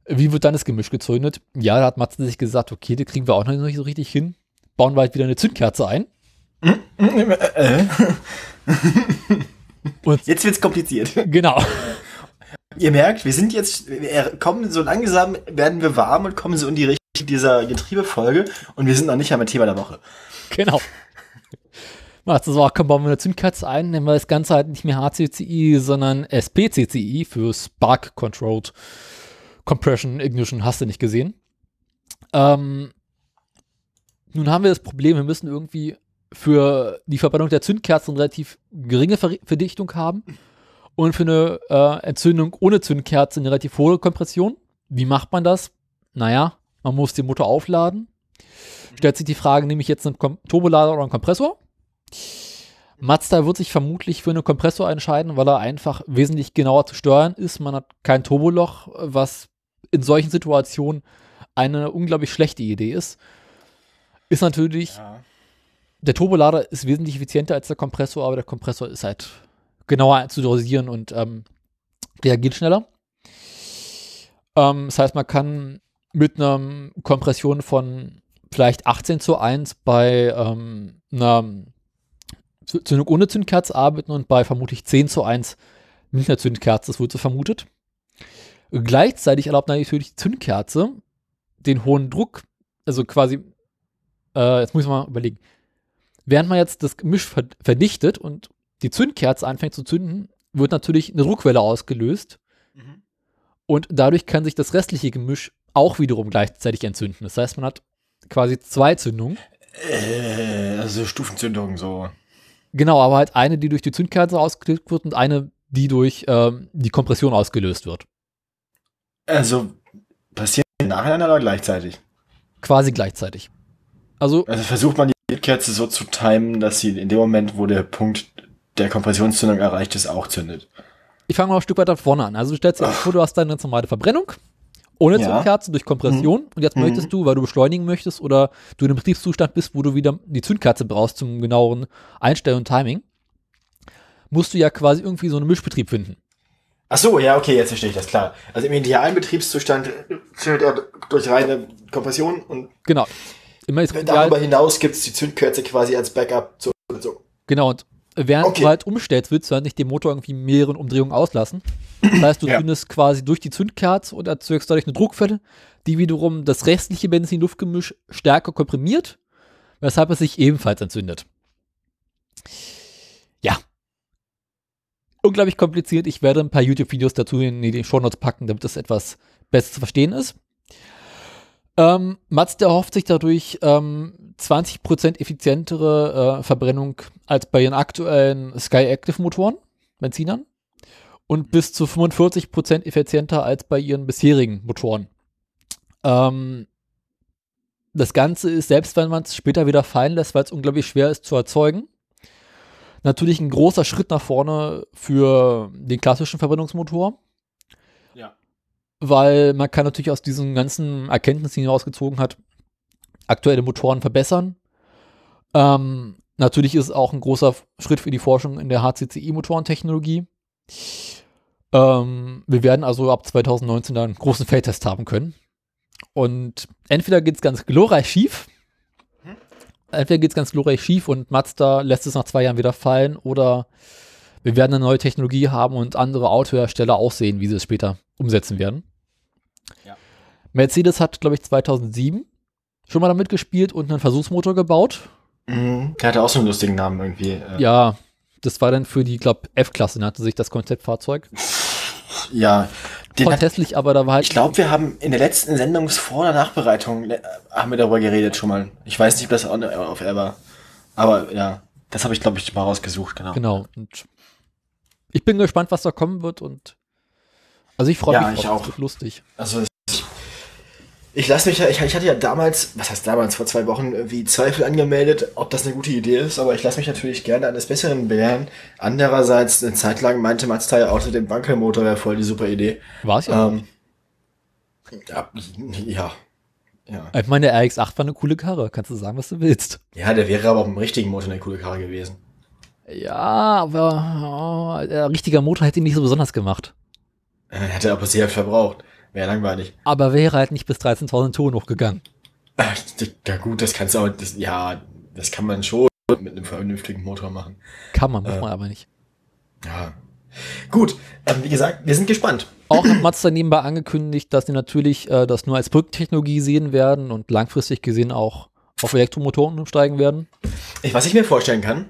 Wie wird dann das Gemisch gezündet? Ja, da hat Matze sich gesagt, okay, das kriegen wir auch noch nicht so richtig hin. Bauen wir halt wieder eine Zündkerze ein. Und jetzt wird's kompliziert. Genau. Ihr merkt, wir sind jetzt, wir kommen so langsam, werden wir warm und kommen so in die Richtung dieser Getriebefolge und wir sind noch nicht am Thema der Woche. Genau. Macht so, komm, bauen wir eine Zündkerze ein, nennen wir das Ganze halt nicht mehr HCCI, sondern SPCCI für Spark Controlled Compression Ignition, hast du nicht gesehen. Ähm, nun haben wir das Problem, wir müssen irgendwie für die Verbrennung der Zündkerzen relativ geringe Ver Verdichtung haben und für eine äh, Entzündung ohne Zündkerze eine relativ hohe Kompression. Wie macht man das? Naja, man muss den Motor aufladen. Stellt sich die Frage, nehme ich jetzt einen Turbolader oder einen Kompressor? Mazda wird sich vermutlich für einen Kompressor entscheiden, weil er einfach wesentlich genauer zu steuern ist. Man hat kein Turboloch, was in solchen Situationen eine unglaublich schlechte Idee ist. Ist natürlich, ja. der Turbolader ist wesentlich effizienter als der Kompressor, aber der Kompressor ist halt genauer zu dosieren und ähm, reagiert schneller. Ähm, das heißt, man kann mit einer Kompression von vielleicht 18 zu 1 bei ähm, einer Zündung ohne Zündkerze arbeiten und bei vermutlich 10 zu 1 mit einer Zündkerze, das wurde so vermutet. Gleichzeitig erlaubt natürlich die Zündkerze den hohen Druck, also quasi, äh, jetzt muss ich mal überlegen, während man jetzt das Gemisch verdichtet und die Zündkerze anfängt zu zünden, wird natürlich eine Druckwelle ausgelöst. Mhm. Und dadurch kann sich das restliche Gemisch auch wiederum gleichzeitig entzünden. Das heißt, man hat quasi zwei Zündungen. Äh, also Stufenzündungen so. Genau, aber halt eine, die durch die Zündkerze ausgelöst wird und eine, die durch ähm, die Kompression ausgelöst wird. Also passiert nacheinander oder gleichzeitig? Quasi gleichzeitig. Also, also versucht man die Kerze so zu timen, dass sie in dem Moment, wo der Punkt der Kompressionszündung erreicht ist, auch zündet. Ich fange mal ein Stück weiter vorne an. Also du stellst dir vor, du hast deine normale Verbrennung ohne ja. Zündkerze durch Kompression mhm. und jetzt mhm. möchtest du, weil du beschleunigen möchtest oder du in einem Betriebszustand bist, wo du wieder die Zündkerze brauchst zum genaueren Einstellen und Timing, musst du ja quasi irgendwie so einen Mischbetrieb finden. Ach so, ja, okay, jetzt verstehe ich das, klar. Also im idealen Betriebszustand zündet er durch reine Kompression und genau. Immer ist darüber hinaus gibt es die Zündkerze quasi als Backup. So, so. Genau, und während okay. du halt umstellst, willst du halt nicht den Motor irgendwie mehreren Umdrehungen auslassen. Das heißt, du ja. zündest quasi durch die Zündkerze und erzeugst dadurch eine Druckwelle, die wiederum das restliche Benzin-Luftgemisch stärker komprimiert, weshalb es sich ebenfalls entzündet. Ja. Unglaublich kompliziert. Ich werde ein paar YouTube-Videos dazu in die Shownotes packen, damit das etwas besser zu verstehen ist. Ähm, Mazda erhofft sich dadurch ähm, 20% effizientere äh, Verbrennung als bei ihren aktuellen Sky Active Motoren, Benzinern, und bis zu 45% effizienter als bei ihren bisherigen Motoren. Ähm, das Ganze ist, selbst wenn man es später wieder fallen lässt, weil es unglaublich schwer ist zu erzeugen, natürlich ein großer Schritt nach vorne für den klassischen Verbrennungsmotor weil man kann natürlich aus diesen ganzen Erkenntnissen, die herausgezogen hat, aktuelle Motoren verbessern. Ähm, natürlich ist es auch ein großer Schritt für die Forschung in der HCCI-Motorentechnologie. Ähm, wir werden also ab 2019 dann einen großen Feldtest haben können. Und entweder geht es ganz glorreich schief, entweder geht es ganz glorreich schief und Mazda lässt es nach zwei Jahren wieder fallen, oder wir werden eine neue Technologie haben und andere Autohersteller auch sehen, wie sie es später umsetzen werden. Ja. Mercedes hat, glaube ich, 2007 schon mal damit gespielt und einen Versuchsmotor gebaut. Mhm. Der hatte auch so einen lustigen Namen irgendwie. äh, Ja, das war dann für die, glaube F-Klasse nannte sich das Konzeptfahrzeug. Ja. Den Voll hat, hässlich, aber da war halt ich glaube, wir haben in der letzten Sendungsvor- oder Nachbereitung äh, haben wir darüber geredet schon mal. Ich weiß nicht, ob das on- auf Air war. Aber ja, das habe ich, glaube ich, mal rausgesucht, genau. Genau. Und ich bin gespannt, was da kommen wird und also ich freue Ja, mich ich drauf. auch. Es wird lustig. Also ich lasse mich ja, ich, ich hatte ja damals, was heißt damals, vor zwei Wochen irgendwie Zweifel angemeldet, ob das eine gute Idee ist, aber ich lasse mich natürlich gerne eines Besseren belehren. Andererseits, eine Zeit lang meinte Mazda ja auch, den Wankelmotor wäre voll die super Idee. War es ja. Ähm, ja, ja, ja. Ich meine, der RX-8 war eine coole Karre. Kannst du sagen, was du willst. Ja, der wäre aber auch im richtigen Motor eine coole Karre gewesen. Ja, aber oh, der richtige Motor hätte ihn nicht so besonders gemacht. Äh, Hätte aber sehr verbraucht. Wäre langweilig. Aber wäre halt nicht bis 13.000 Touren hochgegangen. Ja gut, das kannst du auch, das, ja, das kann man schon mit einem vernünftigen Motor machen. Kann man, muss Äh. man aber nicht. Ja. Gut, ähm, wie gesagt, wir sind gespannt. Auch hat Mazda nebenbei angekündigt, dass sie natürlich äh, das nur als Brückentechnologie sehen werden und langfristig gesehen auch auf Elektromotoren umsteigen werden. Ich, was ich mir vorstellen kann,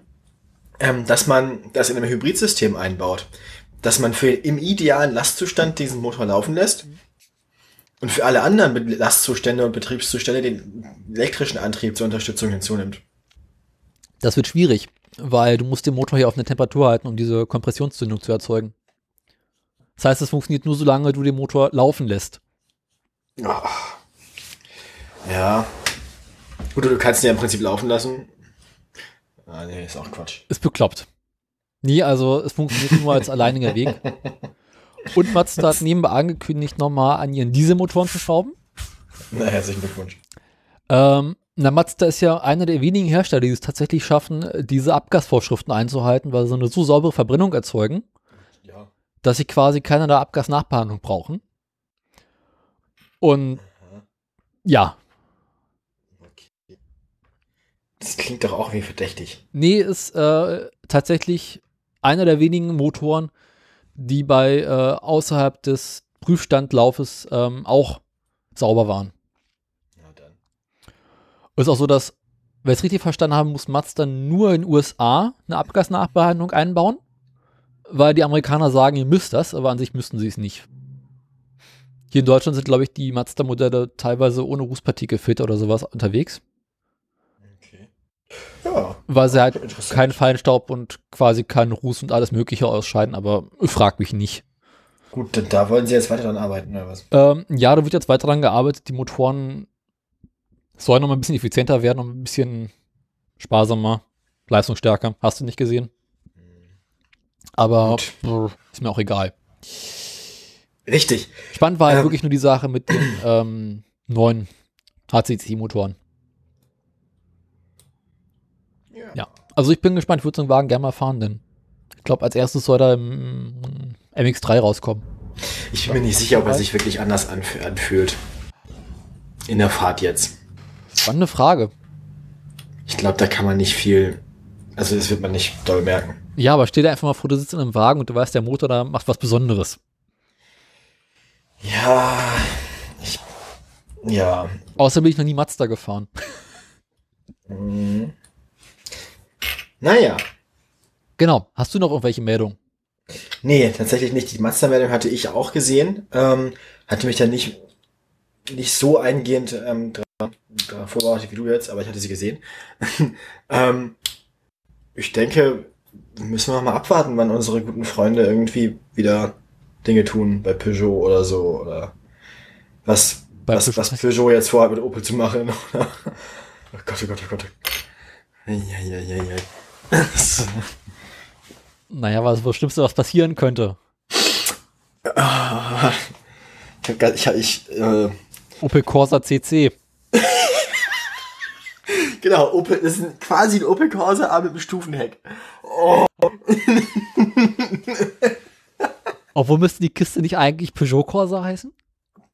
ähm, dass man das in einem Hybridsystem einbaut. Dass man für im idealen Lastzustand diesen Motor laufen lässt und für alle anderen Lastzustände und Betriebszustände den elektrischen Antrieb zur Unterstützung hinzunimmt. Das wird schwierig, weil du musst den Motor hier auf eine Temperatur halten, um diese Kompressionszündung zu erzeugen. Das heißt, es funktioniert nur, solange du den Motor laufen lässt. Ja. Gut, du kannst ihn ja im Prinzip laufen lassen. Ah, nee, ist auch Quatsch. Ist bekloppt. Nee, also es funktioniert nur als alleiniger Weg. Und Mazda hat nebenbei angekündigt, nochmal an ihren Dieselmotoren zu schrauben. Na, herzlichen Glückwunsch. Ähm, na, Mazda ist ja einer der wenigen Hersteller, die es tatsächlich schaffen, diese Abgasvorschriften einzuhalten, weil sie eine so saubere Verbrennung erzeugen, Ja. dass sie quasi keinerlei Abgasnachbehandlung brauchen. Und ja, Das klingt doch auch wie verdächtig. nee, ist äh, tatsächlich einer der wenigen Motoren, die bei äh, außerhalb des Prüfstandlaufes ähm, auch sauber waren. Na dann. Ist auch so, dass, wenn ich es richtig verstanden habe, muss Mazda nur in den USA eine Abgasnachbehandlung einbauen, weil die Amerikaner sagen, ihr müsst das, aber an sich müssten sie es nicht. Hier in Deutschland sind, glaube ich, die Mazda-Modelle teilweise ohne Rußpartikelfilter oder sowas unterwegs. Ja. weil sie halt keinen Feinstaub und quasi keinen Ruß und alles Mögliche ausscheiden, aber frag mich nicht. Gut, da wollen sie jetzt weiter dran arbeiten, oder was? Ähm, ja, da wird jetzt weiter dran gearbeitet. Die Motoren sollen noch mal ein bisschen effizienter werden und ein bisschen sparsamer, leistungsstärker. Hast du nicht gesehen? Aber Gut. brr, ist mir auch egal. Richtig. Spannend war halt Ähm. wirklich nur die Sache mit den ähm, neuen HCC-Motoren. Ja, also ich bin gespannt. Ich würde so einen Wagen gerne mal fahren, denn ich glaube, als erstes soll da im MX3 rauskommen. Ich bin mir nicht sicher, ob er sich wirklich anders anf anfühlt. In der Fahrt jetzt. Spannende Frage. Ich glaube, da kann man nicht viel. Also, das wird man nicht doll merken. Ja, aber stell dir einfach mal vor, du sitzt in einem Wagen und du weißt, der Motor da macht was Besonderes. Ja. Ich. Ja. Außer bin ich noch nie Mazda gefahren. Mhm. Naja. Genau. Hast du noch irgendwelche Meldungen? Nee, tatsächlich nicht. Die Mazda-Meldung hatte ich auch gesehen. Ähm, hatte mich da nicht, nicht so eingehend ähm, dran, dran vorbereitet wie du jetzt, aber ich hatte sie gesehen. ähm, ich denke, müssen wir mal abwarten, wann unsere guten Freunde irgendwie wieder Dinge tun bei Peugeot oder so. Oder was, Bei was, Peugeot- was Peugeot jetzt vorhat mit Opel zu machen. oh Gott, oh Gott, oh Gott. Ja, ja, ja, ja. Naja, was das Schlimmste, was passieren könnte. Ich ich, äh, Opel Corsa CC. Genau, Opel, das ist quasi ein Opel Corsa, aber mit einem Stufenheck. Oh. Obwohl müsste die Kiste nicht eigentlich Peugeot Corsa heißen?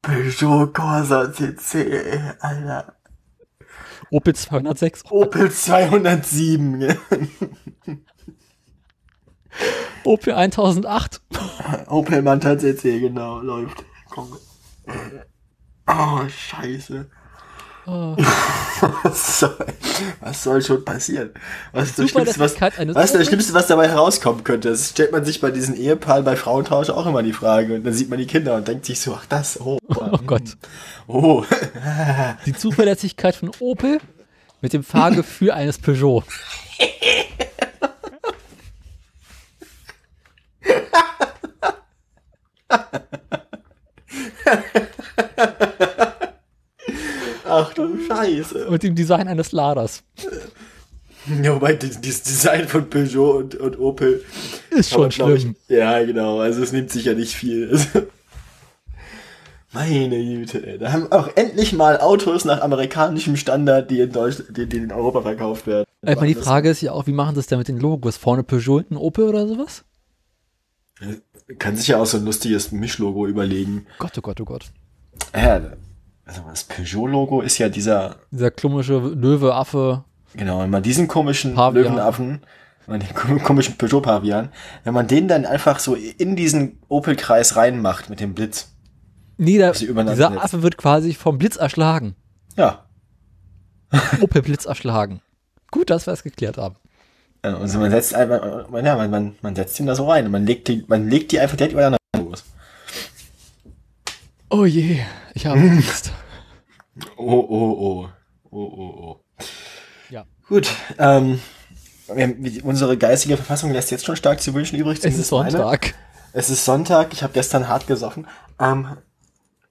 Peugeot Corsa CC, Alter. Opel 206. Opel 207. Opel 1008. Opel Manta CC, genau, läuft. Komm. Oh, scheiße. Oh. Was soll, was soll schon passieren? Was ist das Schlimmste, was, was das? Schlimmste, was dabei herauskommen könnte? Das stellt man sich bei diesen Ehepaaren bei Frauentausch auch immer die Frage. Und dann sieht man die Kinder und denkt sich so, ach das, oh. Oh Gott. Oh. Die Zuverlässigkeit von Opel mit dem Fahrgefühl eines Peugeot. Ach du Scheiße. Und dem Design eines Laders. Ja, wobei das das Design von Peugeot und, und Opel Ist schon glaub ich, schlimm. Ja, genau. Also es nimmt sich ja nicht viel. Meine Güte, ey. Da haben auch endlich mal Autos nach amerikanischem Standard, die in Deutschland, die, die in Europa verkauft werden. Ich meine, die Frage ist ja auch, wie machen sie es denn mit den Logos? Vorne Peugeot, hinten Opel oder sowas? Kann sich ja auch so ein lustiges Mischlogo überlegen. Gott, oh Gott, oh Gott. Ja, also das Peugeot-Logo ist ja dieser, Dieser klumische Löwe, Affe. genau, wenn man diesen komischen Pavian. Löwenaffen, man den kom- komischen Peugeot-Pavian, wenn man den dann einfach so in diesen Opel-Kreis reinmacht mit dem Blitz. Nee, Sie übereinander dieser. Affe wird quasi vom Blitz erschlagen. Ja. Opel Blitz erschlagen. Gut, dass wir es geklärt haben. Ja, Also man setzt einfach, ja, man, man, man setzt ihn da so rein und man legt die, man legt die einfach direkt übereinander. Oh je, ich habe Angst. Oh, oh, oh. Oh, oh, oh. Ja. Gut, ähm, unsere geistige Verfassung lässt jetzt schon stark zu wünschen übrig. Es ist zumindest meine. Sonntag. Es ist Sonntag, ich habe gestern hart gesoffen. Ähm,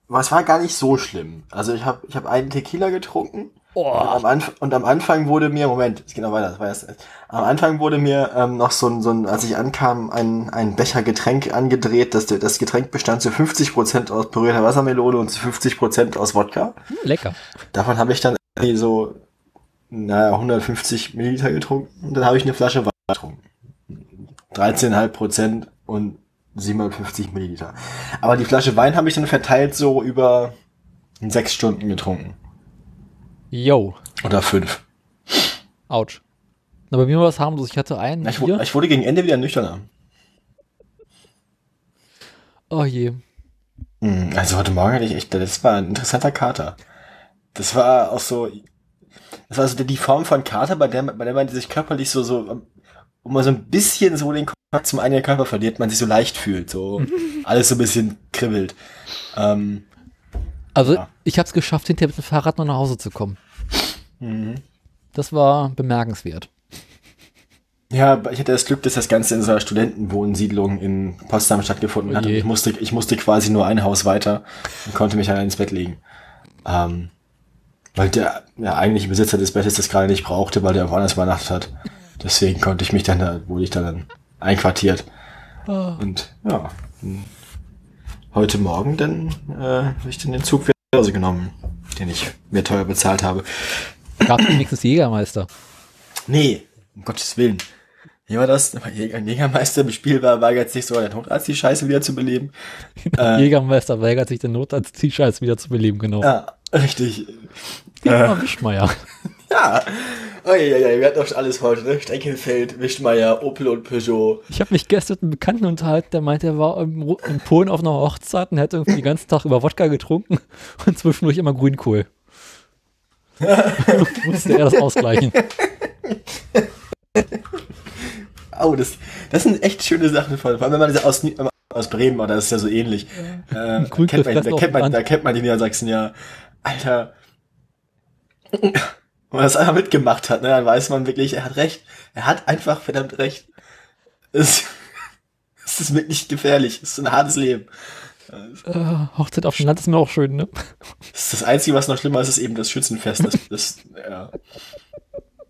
aber es war gar nicht so schlimm. Also ich habe ich hab einen Tequila getrunken und, Oh, am Anf und am Anfang wurde mir, Moment, es geht noch weiter, das war erst, am Anfang wurde mir ähm, noch so ein, so ein, als ich ankam, ein, ein Becher Getränk angedreht. Das, das Getränk bestand zu 50% aus pürierter Wassermelone und zu 50% aus Wodka. lecker. Davon habe ich dann irgendwie so, naja, 150 Milliliter getrunken und dann habe ich eine Flasche Wein getrunken. 13,5 Prozent und 750 Milliliter. Aber die Flasche Wein habe ich dann verteilt so über sechs Stunden getrunken. Yo, Oder fünf. ouch. Na, bei mir war es harmlos. Ich hatte einen Ich, hier. wu- ich wurde gegen Ende wieder nüchterner. Oh je. Hm, Also heute Morgen hatte ich echt, das war ein interessanter Kater. Das war auch so, das war so die Form von Kater, bei der, bei der man sich körperlich so, so, wo man so ein bisschen so den Kontakt zum eigenen Körper verliert, man sich so leicht fühlt, so alles so ein bisschen kribbelt. Ähm, Also, Ja. ich habe es geschafft, hinterher mit dem Fahrrad noch nach Hause zu kommen. mhm. Das war bemerkenswert. Ja, ich hatte das Glück, dass das Ganze in so einer Studentenwohnsiedlung in Potsdam stattgefunden Oh hat. Je. ich musste, ich musste quasi nur ein Haus weiter und konnte mich dann ins Bett legen. Ähm, weil der, der eigentliche Besitzer des Bettes das gerade nicht brauchte, weil der woanders übernachtet hat. Deswegen konnte ich mich dann da, wurde ich dann einquartiert. Und ja, heute Morgen dann äh, habe ich dann den Zug wieder nach Hause genommen, den ich mir teuer bezahlt habe. Gab wenigstens Jägermeister. Nee, um Gottes Willen. Wie war das? Ein Jäger- ein Jägermeister im Spiel war, war jetzt nicht so der Notarzt, die Scheiße wieder zu beleben. Äh. Jägermeister weigert sich den Notarzt, die Scheiß wieder zu beleben, genau. Ja, richtig. Dietmar Wischmeier. Ja. Oh, ja, ja, wir hatten doch schon alles heute, ne? Steckelfeld, Wischmeier, Opel und Peugeot. Ich habe mich gestern mit einem Bekannten unterhalten, der meinte, er war in Polen auf einer Hochzeit und hätte irgendwie den ganzen Tag über Wodka getrunken und zwischendurch immer Grünkohl. Musste er das ausgleichen. Oh, das, das sind echt schöne Sachen von, vor allem wenn man das aus, aus Bremen, oder das ist ja so ähnlich. Äh, kennt man, da, kennt man, da kennt man die Niedersachsen ja. Alter. Wenn man das einfach mitgemacht hat, ne, dann weiß man wirklich, er hat recht. Er hat einfach verdammt recht. Es, es ist wirklich gefährlich. Es ist ein hartes Leben. Äh, Hochzeit auf dem Land ist mir auch schön, ne? Das ist das Einzige, was noch schlimmer ist, ist eben das Schützenfest. Das, das, ja.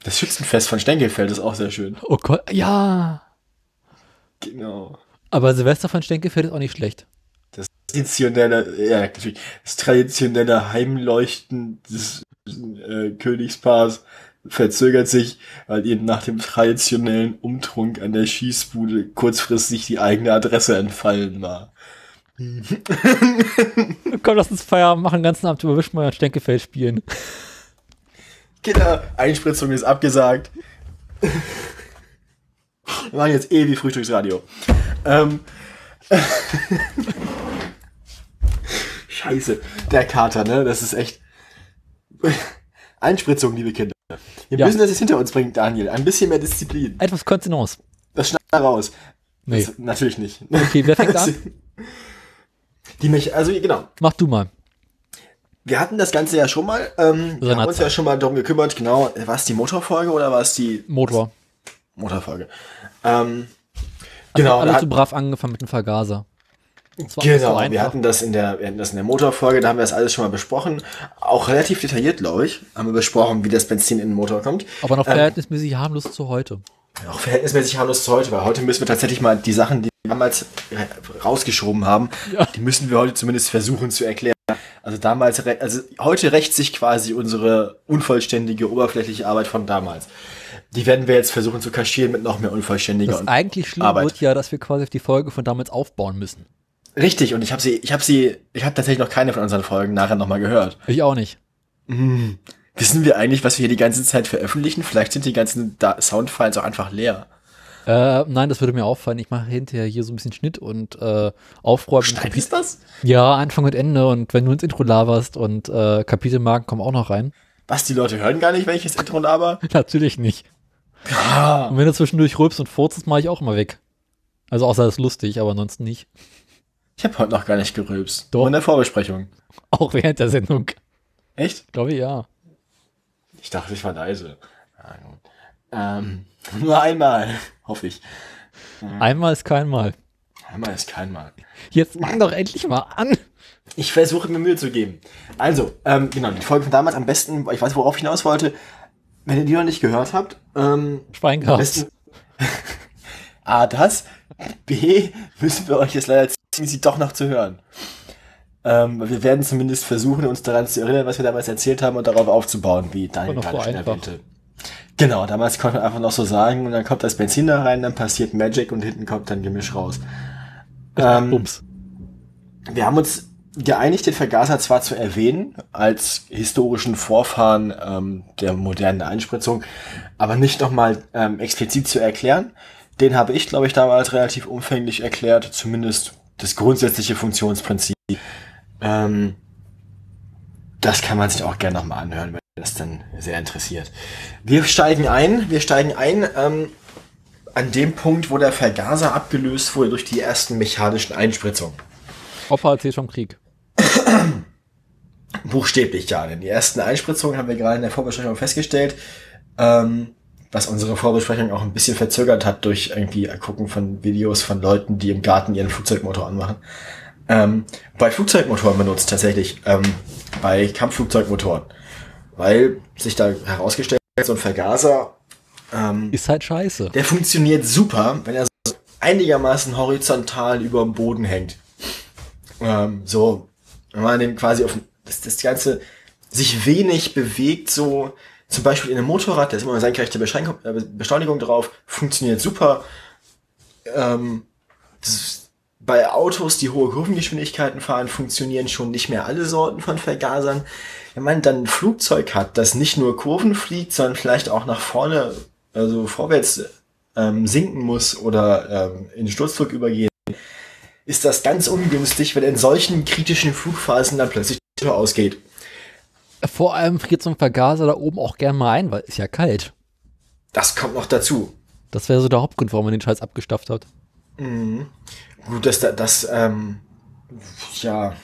das Schützenfest von Stenkelfeld ist auch sehr schön. Oh Gott, ja. Genau. Aber Silvester von Stenkefeld ist auch nicht schlecht. Das traditionelle, ja, natürlich, das traditionelle Heimleuchten des äh, Königspaars verzögert sich, weil ihnen nach dem traditionellen Umtrunk an der Schießbude kurzfristig die eigene Adresse entfallen war. Komm, lass uns Feierabend machen, den ganzen Abend über Wischmeier und Stenkefeld spielen. Kinder, Einspritzung ist abgesagt. Wir machen jetzt eh wie Frühstücksradio. Ähm. Scheiße, der Kater, ne? Das ist echt. Einspritzung, liebe Kinder. Wir Ja. müssen das jetzt hinter uns bringen, Daniel. Ein bisschen mehr Disziplin. Etwas Kontenance. Das schneiden wir raus. Nee. Das, natürlich nicht. Okay, wer fängt an? Die mich, also genau. Mach du mal. Wir hatten das Ganze ja schon mal. Ähm, wir haben uns ja schon mal darum gekümmert, genau. War es die Motorfolge oder war es die Motor. Motorfolge? Ähm, genau. da Alles hat- so brav angefangen mit dem Vergaser. Genau, wir hatten das in der, wir hatten das in der Motorfolge, da haben wir das alles schon mal besprochen. Auch relativ detailliert, glaube ich, haben wir besprochen, wie das Benzin in den Motor kommt. Aber noch Ähm, verhältnismäßig harmlos zu heute. Auch verhältnismäßig harmlos zu heute, weil heute müssen wir tatsächlich mal die Sachen, die wir damals rausgeschoben haben, Ja. die müssen wir heute zumindest versuchen zu erklären. Also damals, also heute rächt sich quasi unsere unvollständige, oberflächliche Arbeit von damals. Die werden wir jetzt versuchen zu kaschieren mit noch mehr unvollständiger Das und eigentlich schlimm Arbeit. wird ja, dass wir quasi auf die Folge von damals aufbauen müssen. Richtig, und ich habe sie, ich habe sie, ich habe tatsächlich noch keine von unseren Folgen nachher nochmal gehört. Ich auch nicht. Wissen wir eigentlich, was wir hier die ganze Zeit veröffentlichen? Vielleicht sind die ganzen da Soundfiles auch einfach leer. Äh, nein, das würde mir auffallen. Ich mache hinterher hier so ein bisschen Schnitt und äh, Aufräumen. Schneidest das? Ja, Anfang und Ende. Und wenn du ins Intro laberst und äh, Kapitelmarken kommen auch noch rein. Was, die Leute hören gar nicht, welches Intro laber? Natürlich nicht. Ah. Und wenn du zwischendurch rülpst und furzt, mache ich auch immer weg. Also außer das ist lustig, aber ansonsten nicht. Ich habe heute noch gar nicht gerülpst. Doch. In der Vorbesprechung. Auch während der Sendung. Echt? Glaube ich, ja. Ich dachte, ich war leise. Ähm, nur einmal, hoffe ich. Einmal ist kein Mal. Einmal ist kein Mal. Jetzt mach doch endlich mal an. Ich versuche mir Mühe zu geben. Also, ähm, genau, die Folge von damals am besten, ich weiß, worauf ich hinaus wollte. Wenn ihr die noch nicht gehört habt, ähm, besten A, das. B, müssen wir euch jetzt leider sie doch noch zu hören. Ähm, wir werden zumindest versuchen, uns daran zu erinnern, was wir damals erzählt haben und darauf aufzubauen, wie Daniel gerade schon erwähnte. Genau, damals konnte man einfach noch so sagen und dann kommt das Benzin da rein, dann passiert Magic und hinten kommt dann Gemisch raus. Ähm, Bums. wir haben uns geeinigt, den Vergaser zwar zu erwähnen, als historischen Vorfahren ähm, der modernen Einspritzung, aber nicht nochmal ähm, explizit zu erklären. Den habe ich, glaube ich, damals relativ umfänglich erklärt, zumindest das grundsätzliche Funktionsprinzip. Ähm, das kann man sich auch gerne nochmal anhören, wenn das dann sehr interessiert. Wir steigen ein, wir steigen ein ähm, an dem Punkt, wo der Vergaser abgelöst wurde durch die ersten mechanischen Einspritzungen. Opa erzählt vom Krieg. Buchstäblich ja, denn die ersten Einspritzungen haben wir gerade in der Vorbesprechung festgestellt, ähm, was unsere Vorbesprechung auch ein bisschen verzögert hat durch irgendwie Gucken von Videos von Leuten, die im Garten ihren Flugzeugmotor anmachen. Ähm, bei Flugzeugmotoren benutzt tatsächlich, ähm, bei Kampfflugzeugmotoren, weil sich da herausgestellt hat, so ein Vergaser, ähm, Ist halt scheiße. der funktioniert super, wenn er so einigermaßen horizontal über dem Boden hängt. Ähm, so, wenn man den quasi auf das, das Ganze sich wenig bewegt, so zum Beispiel in einem Motorrad, da ist immer eine senkrechte äh, Beschleunigung drauf, funktioniert super. Ähm, bei Autos, die hohe Kurvengeschwindigkeiten fahren, funktionieren schon nicht mehr alle Sorten von Vergasern. Wenn man dann ein Flugzeug hat, das nicht nur Kurven fliegt, sondern vielleicht auch nach vorne, also vorwärts ähm, sinken muss oder ähm, in Sturzflug übergehen, ist das ganz ungünstig, wenn in solchen kritischen Flugphasen dann plötzlich die Tür ausgeht. Vor allem friert so ein Vergaser da oben auch gern mal ein, weil ist ja kalt. Das kommt noch dazu. Das wäre so der Hauptgrund, warum man den Scheiß abgestafft hat. Gut, dass da, das, ähm, ja,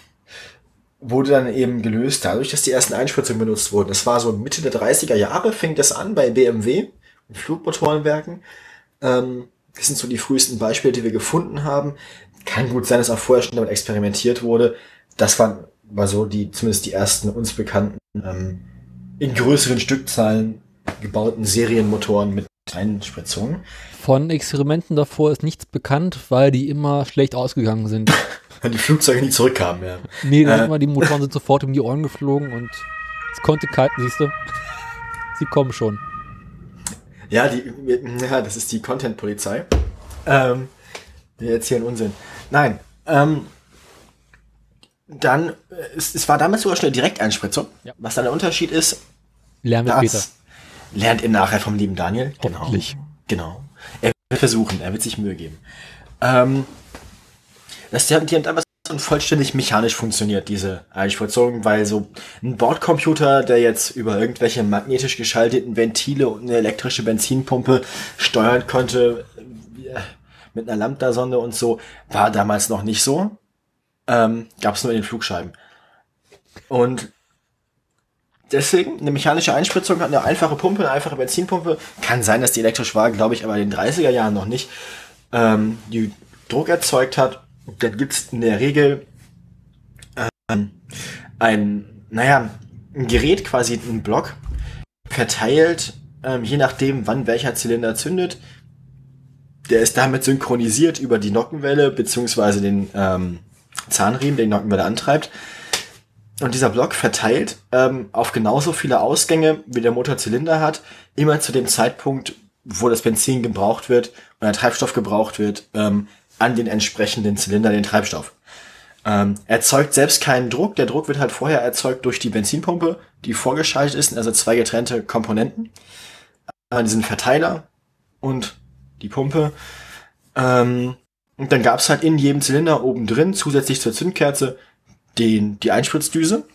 wurde dann eben gelöst dadurch, dass die ersten Einspritzungen benutzt wurden. Das war so Mitte der 30er Jahre, fing das an bei BMW und Flugmotorenwerken. Ähm, das sind so die frühesten Beispiele, die wir gefunden haben. Kann gut sein, dass auch vorher schon damit experimentiert wurde. Das waren war so die, zumindest die ersten uns bekannten, ähm, in größeren Stückzahlen gebauten Serienmotoren mit Einspritzungen. Von Experimenten davor ist nichts bekannt, weil die immer schlecht ausgegangen sind. Weil die Flugzeuge nie zurückkamen, ja. Nee, Äh. immer die Motoren sind sofort um die Ohren geflogen und es konnte kalt, siehst du. Sie kommen schon. Ja, die, ja, das ist die Content-Polizei. Ähm, wir erzählen Unsinn. Nein, ähm, dann, äh, es, es war damals sogar schon eine Direkteinspritzung. Ja. Was dann der Unterschied ist, wir später. lernt ihr nachher vom lieben Daniel. Hoffentlich. Genau. Er wird versuchen, er wird sich Mühe geben. Ähm, das, die, haben- die haben damals schon vollständig mechanisch funktioniert, diese Einspritzung, weil so ein Bordcomputer, der jetzt über irgendwelche magnetisch geschalteten Ventile und eine elektrische Benzinpumpe steuern konnte, äh, mit einer Lambda-Sonde und so, war damals noch nicht so. Ähm, Gab es nur in den Flugscheiben. Und deswegen, eine mechanische Einspritzung hat eine einfache Pumpe, eine einfache Benzinpumpe. Kann sein, dass die elektrisch war, glaube ich, aber in den 30er Jahren noch nicht. Ähm, die Druck erzeugt hat. Dann gibt's in der Regel ähm, ein, naja, ein Gerät, quasi ein Block, verteilt, ähm, je nachdem, wann welcher Zylinder zündet. Der ist damit synchronisiert über die Nockenwelle, beziehungsweise den ähm, Zahnriemen, der die Nockenwelle antreibt. Und dieser Block verteilt ähm, auf genauso viele Ausgänge, wie der Motor Zylinder hat, immer zu dem Zeitpunkt, wo das Benzin gebraucht wird und der Treibstoff gebraucht wird, ähm, an den entsprechenden Zylinder den Treibstoff. Ähm, erzeugt selbst keinen Druck. Der Druck wird halt vorher erzeugt durch die Benzinpumpe, die vorgeschaltet ist, also zwei getrennte Komponenten. Einmal diesen Verteiler und die Pumpe. Ähm, und dann gab's halt in jedem Zylinder oben drin, zusätzlich zur Zündkerze, den, die Einspritzdüse.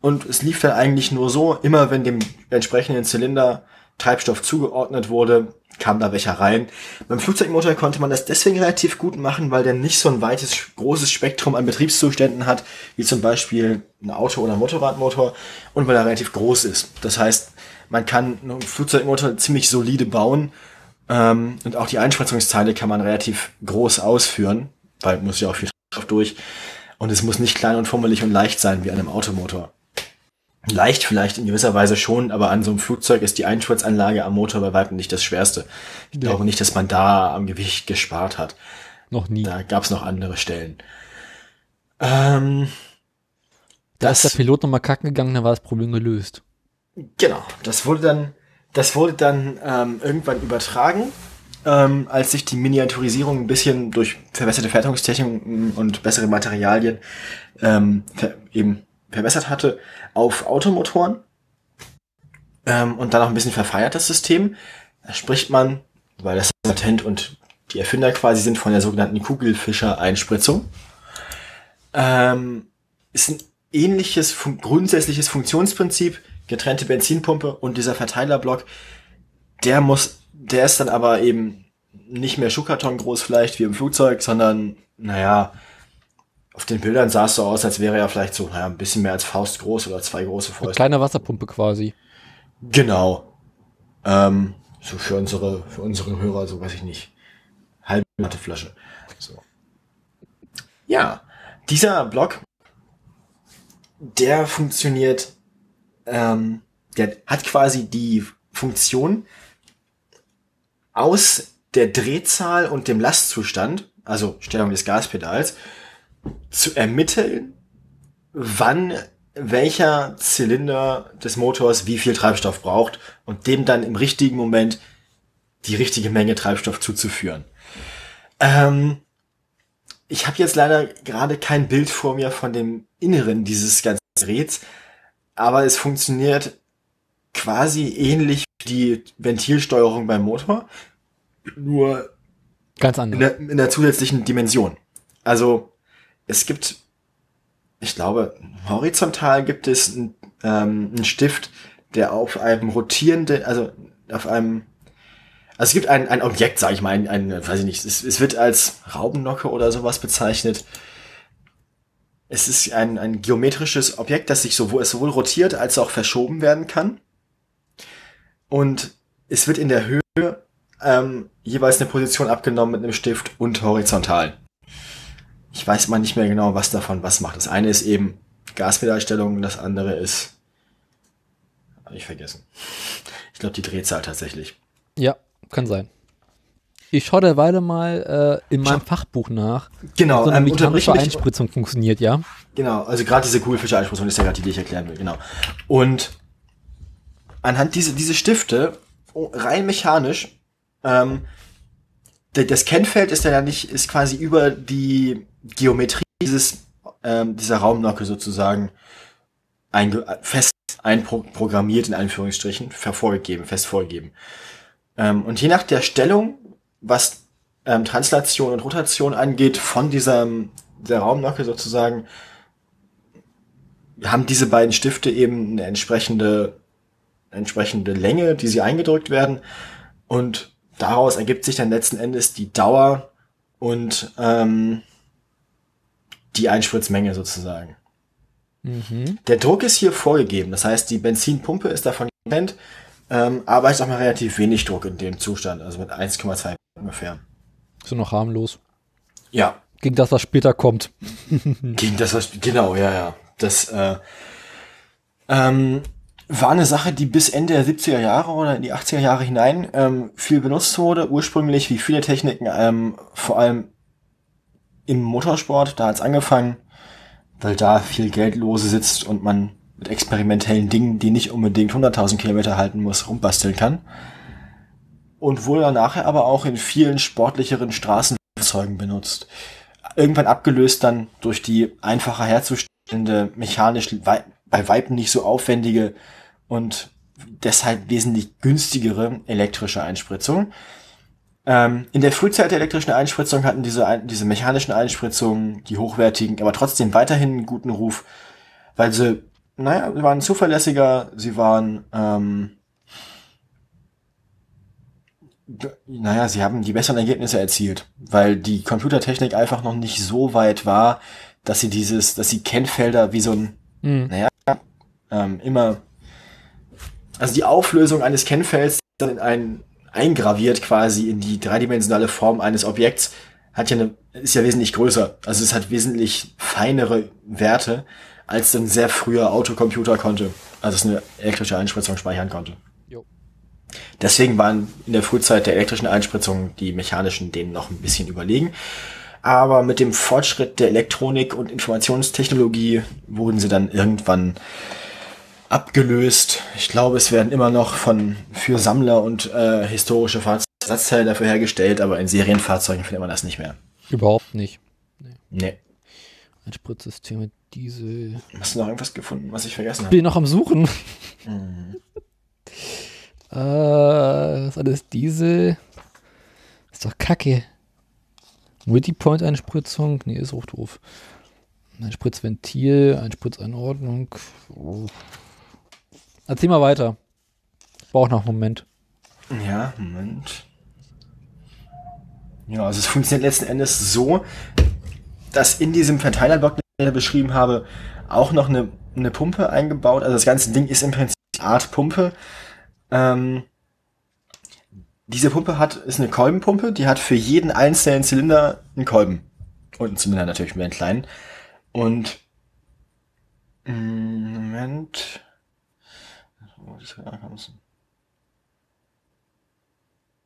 Und es lief dann eigentlich nur so, immer wenn dem entsprechenden Zylinder Treibstoff zugeordnet wurde, kam da welcher rein. Beim Flugzeugmotor konnte man das deswegen relativ gut machen, weil der nicht so ein weites, großes Spektrum an Betriebszuständen hat, wie zum Beispiel ein Auto- oder Motorradmotor und weil er relativ groß ist. Das heißt, man kann einen Flugzeugmotor ziemlich solide bauen ähm, und auch die Einspritzungsteile kann man relativ groß ausführen, weil muss ja auch viel Treibstoff durch. Und es muss nicht klein und fummelig und leicht sein wie an einem Automotor. Leicht vielleicht in gewisser Weise schon, aber an so einem Flugzeug ist die Einspritzanlage am Motor bei weitem nicht das Schwerste. Ich Nee. glaube nicht, dass man da am Gewicht gespart hat. Noch nie. Da gab es noch andere Stellen. Ähm, da ist der Pilot nochmal kacken gegangen, dann war das Problem gelöst. Genau, das wurde dann, das wurde dann ähm, irgendwann übertragen, ähm, als sich die Miniaturisierung ein bisschen durch verbesserte Fertigungstechniken und bessere Materialien ähm, ver eben verbessert hatte auf Automotoren ähm, und dann auch ein bisschen verfeiert das System. Da spricht man, weil das Patent und die Erfinder quasi sind von der sogenannten Kugelfischer-Einspritzung. Ähm, ist ein ähnliches fun grundsätzliches Funktionsprinzip, getrennte Benzinpumpe und dieser Verteilerblock, der muss, der ist dann aber eben nicht mehr Schuhkarton groß vielleicht wie im Flugzeug, sondern, naja, auf den Bildern sah es so aus, als wäre er vielleicht so, naja, ein bisschen mehr als Faust groß oder zwei große Eine Fäuste. kleine Wasserpumpe quasi. Genau. Ähm, so für unsere, für unsere Hörer, so weiß ich nicht. Halbe Flasche. So. Ja, dieser Block, der funktioniert, ähm, der hat quasi die Funktion aus der Drehzahl und dem Lastzustand, also Stellung des Gaspedals, zu ermitteln, wann welcher Zylinder des Motors wie viel Treibstoff braucht und dem dann im richtigen Moment die richtige Menge Treibstoff zuzuführen. Ähm, ich habe jetzt leider gerade kein Bild vor mir von dem Inneren dieses ganzen Geräts, aber es funktioniert quasi ähnlich wie die Ventilsteuerung beim Motor, nur Ganz in anders. der, in der zusätzlichen Dimension. Also es gibt, ich glaube, horizontal gibt es einen, ähm, einen Stift, der auf einem rotierenden, also auf einem, also es gibt ein, ein Objekt, sage ich mal, ein, ein, weiß ich nicht, es, es wird als Raubennocke oder sowas bezeichnet. Es ist ein, ein geometrisches Objekt, das sich sowohl, sowohl rotiert als auch verschoben werden kann. Und es wird in der Höhe ähm, jeweils eine Position abgenommen mit einem Stift und horizontal. Ich weiß mal nicht mehr genau, was davon was macht. Das eine ist eben Gaspedalstellung, das andere ist. Hab ich vergessen. Ich glaube, die Drehzahl tatsächlich. Ja, kann sein. Ich schaue derweil mal äh, in meinem Fachbuch nach, Genau, so eine ähm, mechanische Einspritzung funktioniert, ja. Genau, also gerade diese Kugelfische-Einspritzung ist ja gerade die, die ich erklären will, genau. Und anhand diese, diese Stifte, oh, rein mechanisch, ähm, das Kennfeld ist dann ja nicht, ist quasi über die Geometrie dieses, ähm, dieser Raumnocke sozusagen einge fest einprogrammiert, in Anführungsstrichen, vorgegeben, fest vorgegeben. Ähm, und je nach der Stellung, was ähm, Translation und Rotation angeht, von dieser, der Raumnocke sozusagen, haben diese beiden Stifte eben eine entsprechende, entsprechende Länge, die sie eingedrückt werden. Und daraus ergibt sich dann letzten Endes die Dauer und ähm, die Einspritzmenge sozusagen. Mhm. Der Druck ist hier vorgegeben. Das heißt, die Benzinpumpe ist davon getrennt, ähm, aber ist auch mal relativ wenig Druck in dem Zustand, also mit 1,2 ungefähr. So noch harmlos. Ja, Gegen das, was später kommt. Gegen das, was, genau, ja, ja. Das äh, ähm, war eine Sache, die bis Ende der 70er Jahre oder in die 80er Jahre hinein ähm, viel benutzt wurde. Ursprünglich, wie viele Techniken, ähm, vor allem im Motorsport, da hat's angefangen, weil da viel Geld lose sitzt und man mit experimentellen Dingen, die nicht unbedingt 100.000 Kilometer halten muss, rumbasteln kann. Und wurde nachher aber auch in vielen sportlicheren Straßenfahrzeugen benutzt irgendwann abgelöst dann durch die einfacher herzustellende, mechanisch bei Weitem nicht so aufwendige und deshalb wesentlich günstigere elektrische Einspritzung. Ähm, in der Frühzeit der elektrischen Einspritzung hatten diese, diese mechanischen Einspritzungen, die hochwertigen, aber trotzdem weiterhin einen guten Ruf, weil sie, naja, sie waren zuverlässiger, sie waren, ähm, naja, sie haben die besseren Ergebnisse erzielt, weil die Computertechnik einfach noch nicht so weit war, dass sie dieses, dass sie Kennfelder wie so ein, Mhm. naja, ähm, immer, also die Auflösung eines Kennfelds dann in ein, eingraviert quasi in die dreidimensionale Form eines Objekts, hat ja eine, ist ja wesentlich größer. Also es hat wesentlich feinere Werte, als ein sehr früher Autocomputer konnte, also es eine elektrische Einspritzung speichern konnte. Deswegen waren in der Frühzeit der elektrischen Einspritzung die mechanischen denen noch ein bisschen überlegen. Aber mit dem Fortschritt der Elektronik und Informationstechnologie wurden sie dann irgendwann abgelöst. Ich glaube, es werden immer noch von für Sammler und äh, historische Fahrzeuge Ersatzteile dafür hergestellt, aber in Serienfahrzeugen findet man das nicht mehr. Überhaupt nicht. Nee. Einspritzsysteme, diese. Hast du noch irgendwas gefunden, was ich vergessen habe? Bin noch am Suchen. Äh, was alles diese? Ist doch kacke. Multipoint-Einspritzung? Nee, ist auch doof. Einspritzventil, Einspritzeinordnung. Oh. Erzähl mal weiter. Brauch noch einen Moment. Ja, Moment. Ja, also es funktioniert letzten Endes so, dass in diesem Verteilerblock, den ich beschrieben habe, auch noch eine, eine Pumpe eingebaut. Also das ganze Ding ist im Prinzip eine Art Pumpe. Ähm, diese Pumpe hat, ist eine Kolbenpumpe, die hat für jeden einzelnen Zylinder einen Kolben. Und einen Zylinder natürlich mit einen kleinen. Und mm, Moment.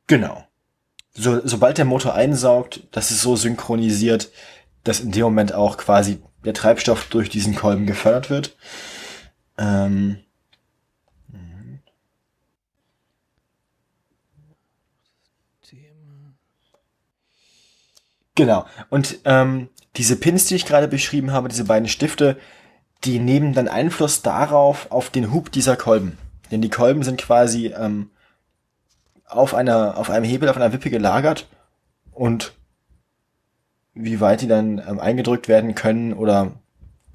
Genau. So, sobald der Motor einsaugt, das ist so synchronisiert, dass in dem Moment auch quasi der Treibstoff durch diesen Kolben gefördert wird. Ähm, genau. Und ähm, diese Pins, die ich gerade beschrieben habe, diese beiden Stifte, die nehmen dann Einfluss darauf, auf den Hub dieser Kolben. Denn die Kolben sind quasi ähm, auf einer, auf einem Hebel, auf einer Wippe gelagert und wie weit die dann ähm, eingedrückt werden können oder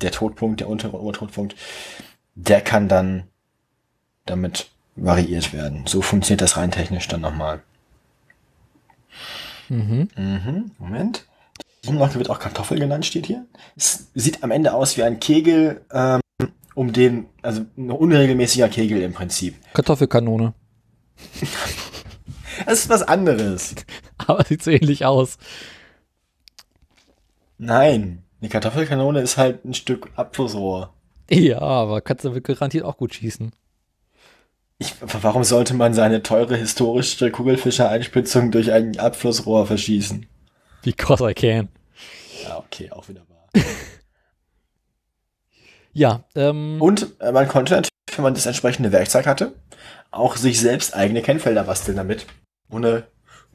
der Todpunkt, der untere Obertodpunkt, der kann dann damit variiert werden. So funktioniert das rein technisch dann nochmal. Mhm. Mhm, Moment. Die Umlage wird auch Kartoffel genannt, steht hier. Es sieht am Ende aus wie ein Kegel, ähm, um den, also ein unregelmäßiger Kegel im Prinzip. Kartoffelkanone. Das ist was anderes. Aber sieht so ähnlich aus. Nein, eine Kartoffelkanone ist halt ein Stück Abflussrohr. Ja, aber Katze wird garantiert auch gut schießen. Ich, warum sollte man seine teure historische Kugelfischer-Einspritzung durch ein Abflussrohr verschießen? Because I can. Ja, okay, auch wieder wahr. Ja, ähm, Und äh, man konnte natürlich, wenn man das entsprechende Werkzeug hatte, auch sich selbst eigene Kennfelder basteln damit. Ohne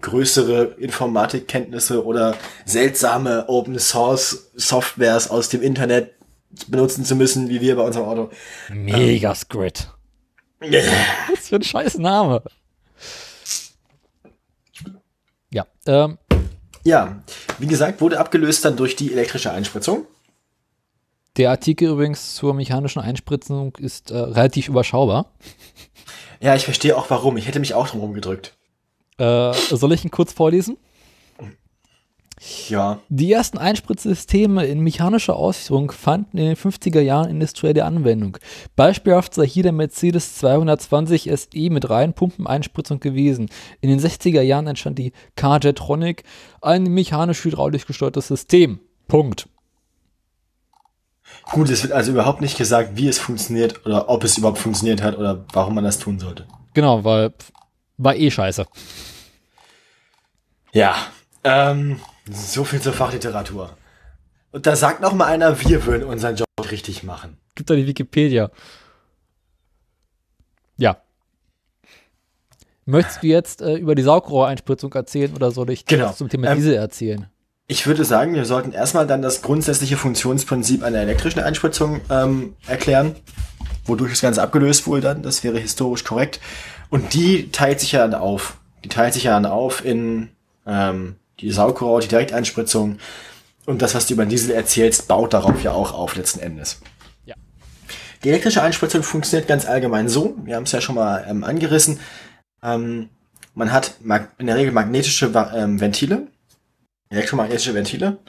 größere Informatikkenntnisse oder seltsame Open Source Softwares aus dem Internet benutzen zu müssen, wie wir bei unserem Auto. Megascrit. Was für ein scheiß Name. Ja, ähm, Ja, wie gesagt, wurde abgelöst dann durch die elektrische Einspritzung. der Artikel übrigens zur mechanischen Einspritzung ist äh, relativ überschaubar. Ja, ich verstehe auch warum. Ich hätte mich auch drum rumgedrückt. Äh, soll ich ihn kurz vorlesen? Ja. Die ersten Einspritzsysteme in mechanischer Ausführung fanden in den 50er Jahren industrielle Anwendung. Beispielhaft sei hier der Mercedes 220 SE mit Reihenpumpeneinspritzung gewesen. In den 60er Jahren entstand die Car-Jetronic, ein mechanisch-hydraulisch gesteuertes System. Punkt. Gut, es wird also überhaupt nicht gesagt, wie es funktioniert oder ob es überhaupt funktioniert hat oder warum man das tun sollte. Genau, weil war eh scheiße. Ja, ähm, so viel zur Fachliteratur. Und da sagt noch mal einer, wir würden unseren Job richtig machen. Gibt da die Wikipedia. Ja. Möchtest du jetzt äh, über die Saugrohreinspritzung erzählen oder soll ich Genau. zum Thema Ähm, Diesel erzählen? Ich würde sagen, wir sollten erstmal dann das grundsätzliche Funktionsprinzip einer elektrischen Einspritzung ähm, erklären, wodurch das Ganze abgelöst wurde dann. Das wäre historisch korrekt. Und die teilt sich ja dann auf. Die teilt sich ja dann auf in ähm, die Saugrohr, die Direkteinspritzung. Und das, was du über den Diesel erzählst, baut darauf ja auch auf letzten Endes. Ja. Die elektrische Einspritzung funktioniert ganz allgemein so. Wir haben es ja schon mal ähm, angerissen. Ähm, man hat in der Regel magnetische ähm, Ventile, elektromagnetische Ventile,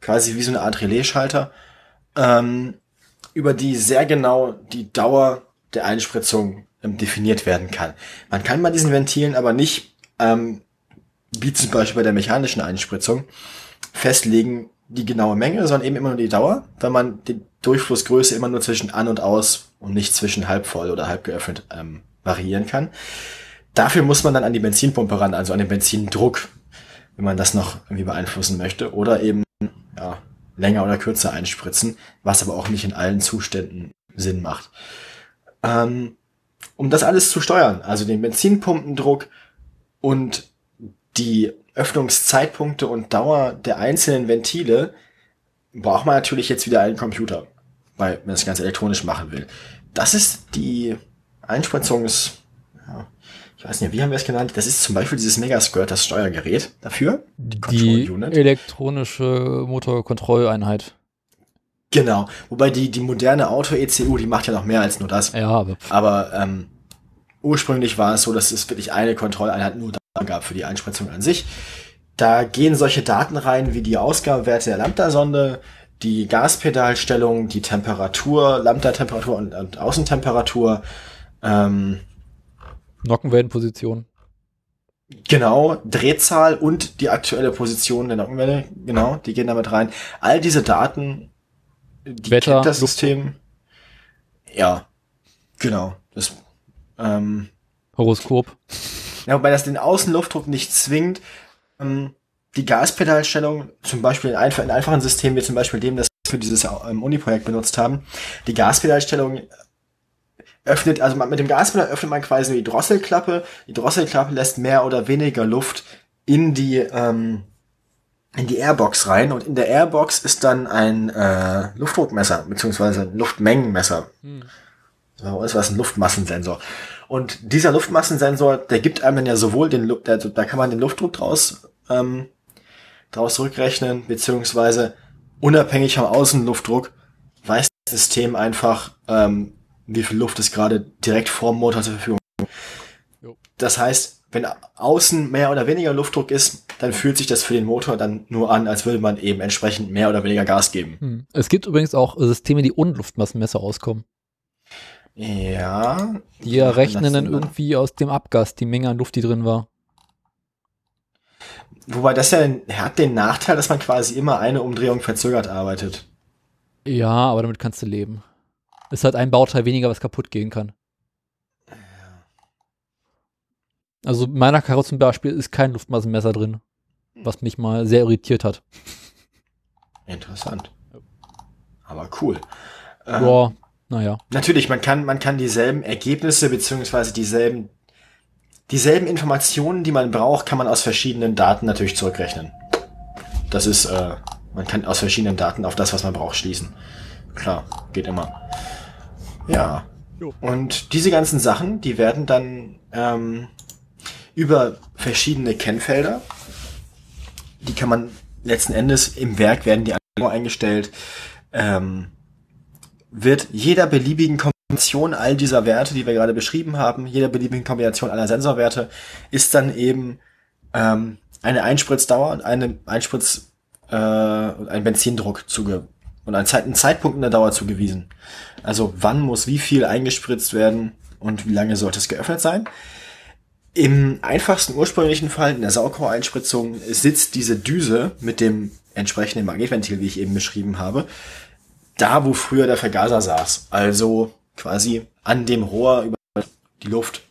quasi wie so eine Art Relaisschalter, ähm, über die sehr genau die Dauer der Einspritzung ähm, definiert werden kann. Man kann bei diesen Ventilen aber nicht, ähm, wie zum Beispiel bei der mechanischen Einspritzung, festlegen die genaue Menge, sondern eben immer nur die Dauer, weil man die Durchflussgröße immer nur zwischen an und aus und nicht zwischen halb voll oder halb geöffnet ähm, variieren kann. Dafür muss man dann an die Benzinpumpe ran, also an den Benzindruck, wenn man das noch irgendwie beeinflussen möchte, oder eben ja, länger oder kürzer einspritzen, was aber auch nicht in allen Zuständen Sinn macht. Ähm, um das alles zu steuern, also den Benzinpumpendruck und die Öffnungszeitpunkte und Dauer der einzelnen Ventile, braucht man natürlich jetzt wieder einen Computer, weil man das Ganze elektronisch machen will. Das ist die Einspritzungs, ja, ich weiß nicht, wie haben wir es genannt? Das ist zum Beispiel dieses Megaskirt, das Steuergerät dafür. Die elektronische Motorkontrolleinheit. Genau. Wobei die, die moderne Auto-ECU, die macht ja noch mehr als nur das. Ja, aber Aber ähm, ursprünglich war es so, dass es wirklich eine Kontrolleinheit nur da gab für die Einspritzung an sich. Da gehen solche Daten rein wie die Ausgabewerte der Lambda-Sonde, die Gaspedalstellung, die Temperatur, Lambda-Temperatur und, und Außentemperatur. Ähm, Nockenwellenposition. Genau, Drehzahl und die aktuelle Position der Nockenwelle, genau, die gehen damit rein. All diese Daten, die Wetter, kennt das System. Ja, genau. Das, ähm, Horoskop. Ja, wobei das den Außenluftdruck nicht zwingt. Ähm, die Gaspedalstellung, zum Beispiel in, einf in einfachen Systemen, wie zum Beispiel dem, das wir für dieses ähm, Uni-Projekt benutzt haben, die Gaspedalstellung öffnet, also man, mit dem Gaspedal öffnet man quasi die Drosselklappe. Die Drosselklappe lässt mehr oder weniger Luft in die, ähm, in die Airbox rein und in der Airbox ist dann ein äh, Luftdruckmesser, beziehungsweise ein Luftmengenmesser. So ist was ein Luftmassensensor. Und dieser Luftmassensensor, der gibt einem dann ja sowohl den, Lu- der, da kann man den Luftdruck draus, ähm, draus rückrechnen, beziehungsweise unabhängig vom Außenluftdruck weiß das System einfach, ähm, wie viel Luft es gerade direkt vorm Motor zur Verfügung hat. Jo. Das heißt, wenn außen mehr oder weniger Luftdruck ist, dann fühlt sich das für den Motor dann nur an, als würde man eben entsprechend mehr oder weniger Gas geben. Hm. Es gibt übrigens auch Systeme, die ohne Luftmassenmesser auskommen. Ja. Die Wie macht man rechnen das dann irgendwie aus dem Abgas die Menge an Luft, die drin war. Wobei das ja den- hat den Nachteil, dass man quasi immer eine Umdrehung verzögert arbeitet. Ja, aber damit kannst du leben. Ist halt ein Bauteil weniger, was kaputt gehen kann. Also in meiner Karre zum Beispiel ist kein Luftmassenmesser drin, was mich mal sehr irritiert hat. Interessant. Aber cool. Ähm, Ja, naja. Natürlich, man kann, man kann dieselben Ergebnisse beziehungsweise dieselben, dieselben Informationen, die man braucht, kann man aus verschiedenen Daten natürlich zurückrechnen. Das ist, äh, man kann aus verschiedenen Daten auf das, was man braucht, schließen. Klar, geht immer. Ja. Und diese ganzen Sachen, die werden dann ähm, über verschiedene Kennfelder, die kann man letzten Endes im Werk werden die eingestellt, ähm, wird jeder beliebigen Kombination all dieser Werte, die wir gerade beschrieben haben, jeder beliebigen Kombination aller Sensorwerte, ist dann eben ähm, eine Einspritzdauer und eine Einspritz äh, ein Benzindruck zuge und ein, Zeit, ein Zeitpunkt in der Dauer zugewiesen. Also wann muss wie viel eingespritzt werden und wie lange sollte es geöffnet sein. Im einfachsten ursprünglichen Fall, in der Saugrohreinspritzung, sitzt diese Düse mit dem entsprechenden Magnetventil, wie ich eben beschrieben habe, da, wo früher der Vergaser saß. Also quasi an dem Rohr über die Luft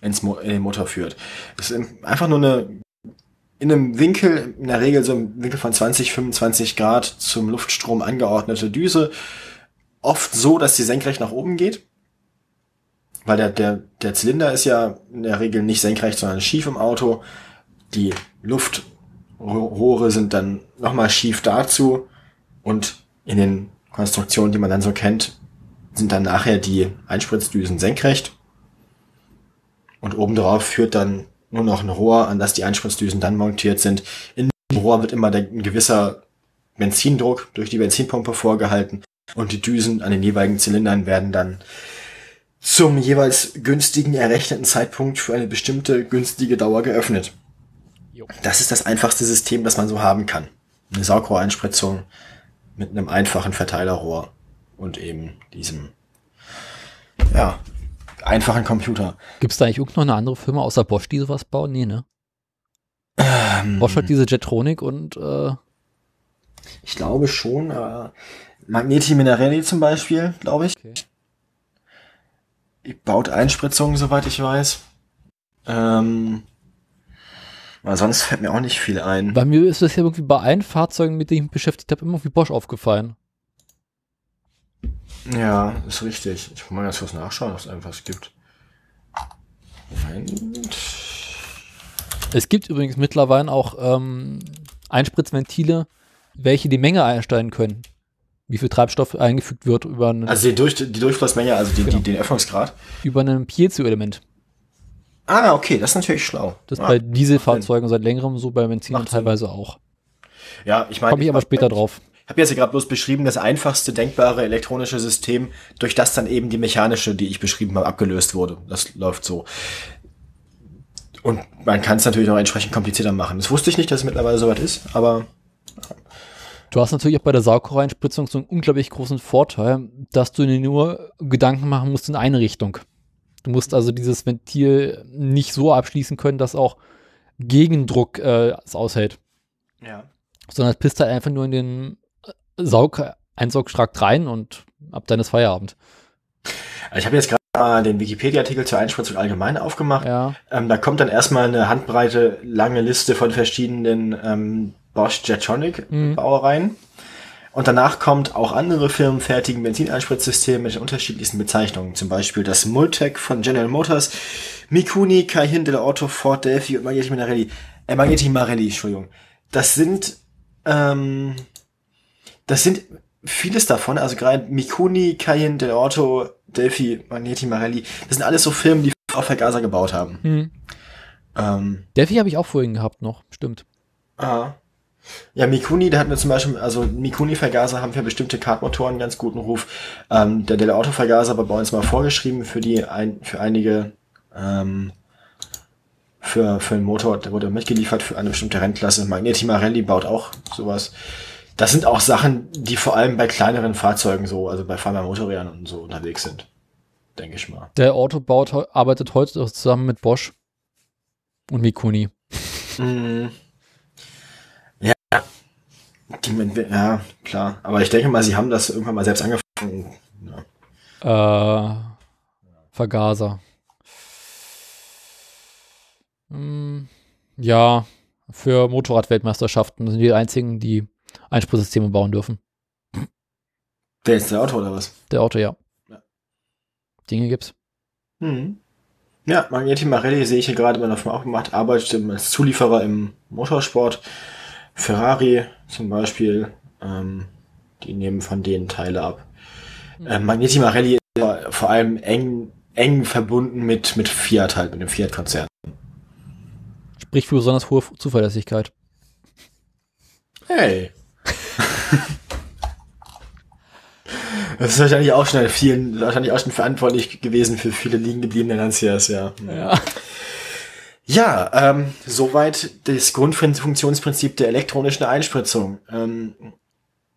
ins Mo in den Motor führt. Das ist einfach nur eine in einem Winkel, in der Regel so im Winkel von 20, 25 Grad zum Luftstrom angeordnete Düse. Oft so, dass sie senkrecht nach oben geht. Weil der, der, der Zylinder ist ja in der Regel nicht senkrecht, sondern schief im Auto. Die Luftrohre sind dann nochmal schief dazu. Und in den Konstruktionen, die man dann so kennt, sind dann nachher die Einspritzdüsen senkrecht. Und obendrauf führt dann nur noch ein Rohr, an das die Einspritzdüsen dann montiert sind. In dem Rohr wird immer ein gewisser Benzindruck durch die Benzinpumpe vorgehalten und die Düsen an den jeweiligen Zylindern werden dann zum jeweils günstigen errechneten Zeitpunkt für eine bestimmte günstige Dauer geöffnet. Das ist das einfachste System, das man so haben kann. Eine Saugrohreinspritzung mit einem einfachen Verteilerrohr und eben diesem, ja, einfachen Computer. Gibt es da eigentlich noch eine andere Firma außer Bosch, die sowas bauen? Nee, ne? Ähm, Bosch hat diese Jetronic und äh, Ich glaube schon. Äh, Magneti Minarelli zum Beispiel, glaube ich. Okay. Die baut Einspritzungen, soweit ich weiß. Ähm, aber sonst fällt mir auch nicht viel ein. bei mir ist das ja irgendwie bei allen Fahrzeugen, mit denen ich mich beschäftigt habe, immer irgendwie Bosch aufgefallen. Ja, ist richtig. Ich muss mal ganz kurz nachschauen, was es einfach es gibt. Moment. Es gibt übrigens mittlerweile auch ähm, Einspritzventile, welche die Menge einstellen können. Wie viel Treibstoff eingefügt wird über, einen, Also die, Durch die Durchflussmenge, also die, Genau. die, den Öffnungsgrad. über ein Piezo-Element. Ah, okay, das ist natürlich schlau. Das ist ah, bei Dieselfahrzeugen seit längerem so, bei Benzinern Macht Sinn. teilweise auch. Ja, ich meine. Komme ich aber später drauf. Ich habe jetzt gerade bloß beschrieben, das einfachste denkbare elektronische System, durch das dann eben die mechanische, die ich beschrieben habe, abgelöst wurde. Das läuft so. Und man kann es natürlich auch entsprechend komplizierter machen. Das wusste ich nicht, dass es mittlerweile soweit ist, aber Du hast natürlich auch bei der Saugrohreinspritzung so einen unglaublich großen Vorteil, dass du dir nur Gedanken machen musst in eine Richtung. Du musst also dieses Ventil nicht so abschließen können, dass auch Gegendruck äh, es aushält, ja. sondern es pisst halt einfach nur in den Saug Einsaugstrakt rein und ab dann ist Feierabend. Ich habe jetzt gerade mal den Wikipedia-Artikel zur Einspritzung allgemein aufgemacht. Ja, Ähm, da kommt dann erstmal eine handbreite, lange Liste von verschiedenen ähm, Bosch Jetronic Mhm. Und danach kommt auch andere Firmen fertigen Benzineinspritzsysteme mit den unterschiedlichsten Bezeichnungen. Zum Beispiel das Multec von General Motors, Mikuni, Cayenne, Del Auto, Ford, Delphi und Magneti Marelli. Äh, Magneti Marelli, Entschuldigung. Das sind, ähm, das sind vieles davon, also gerade Mikuni, Cayenne, Del Auto, Delphi, Magneti Marelli, das sind alles so Firmen, die auf Vergaser gebaut haben. hm. Ähm, Delphi habe ich auch vorhin gehabt noch, stimmt. ah. Ja, Mikuni, da hatten wir zum Beispiel, also Mikuni-Vergaser haben für bestimmte Kartmotoren einen ganz guten Ruf. Ähm, der Dell Auto-Vergaser war bei uns mal vorgeschrieben für die, ein, für einige, ähm, für, für einen Motor, der wurde mitgeliefert für eine bestimmte Rennklasse. Magneti Marelli baut auch sowas. Das sind auch Sachen, die vor allem bei kleineren Fahrzeugen so, also bei Farmer Motorrädern und so unterwegs sind. Denke ich mal. Der Auto baut, heu- arbeitet heute auch zusammen mit Bosch und Mikuni. Mhm. Ja. Klar. Aber ich denke mal, sie haben das irgendwann mal selbst angefangen. Ja. Äh, Vergaser. Hm, ja, für Motorradweltmeisterschaften sind die einzigen, die Einspritzsysteme bauen dürfen. Der ist der Auto oder was? Der Auto, ja. Ja. Dinge gibt's. Mhm. Ja, Magneti Marelli sehe ich hier gerade mal auf dem gemacht, arbeitet als Zulieferer im Motorsport. Ferrari zum Beispiel, ähm, die nehmen von denen Teile ab. Ähm, Magneti Marelli ist ja vor allem eng, eng verbunden mit, mit Fiat halt, mit dem Fiat-Konzern. Sprich für besonders hohe Zuverlässigkeit. Hey. Das ist wahrscheinlich auch schon vielen, wahrscheinlich auch schon verantwortlich gewesen für viele liegen gebliebene Lanciers, ja. Ja. Ja, ähm, soweit das Grundfunktionsprinzip der elektronischen Einspritzung. Ähm,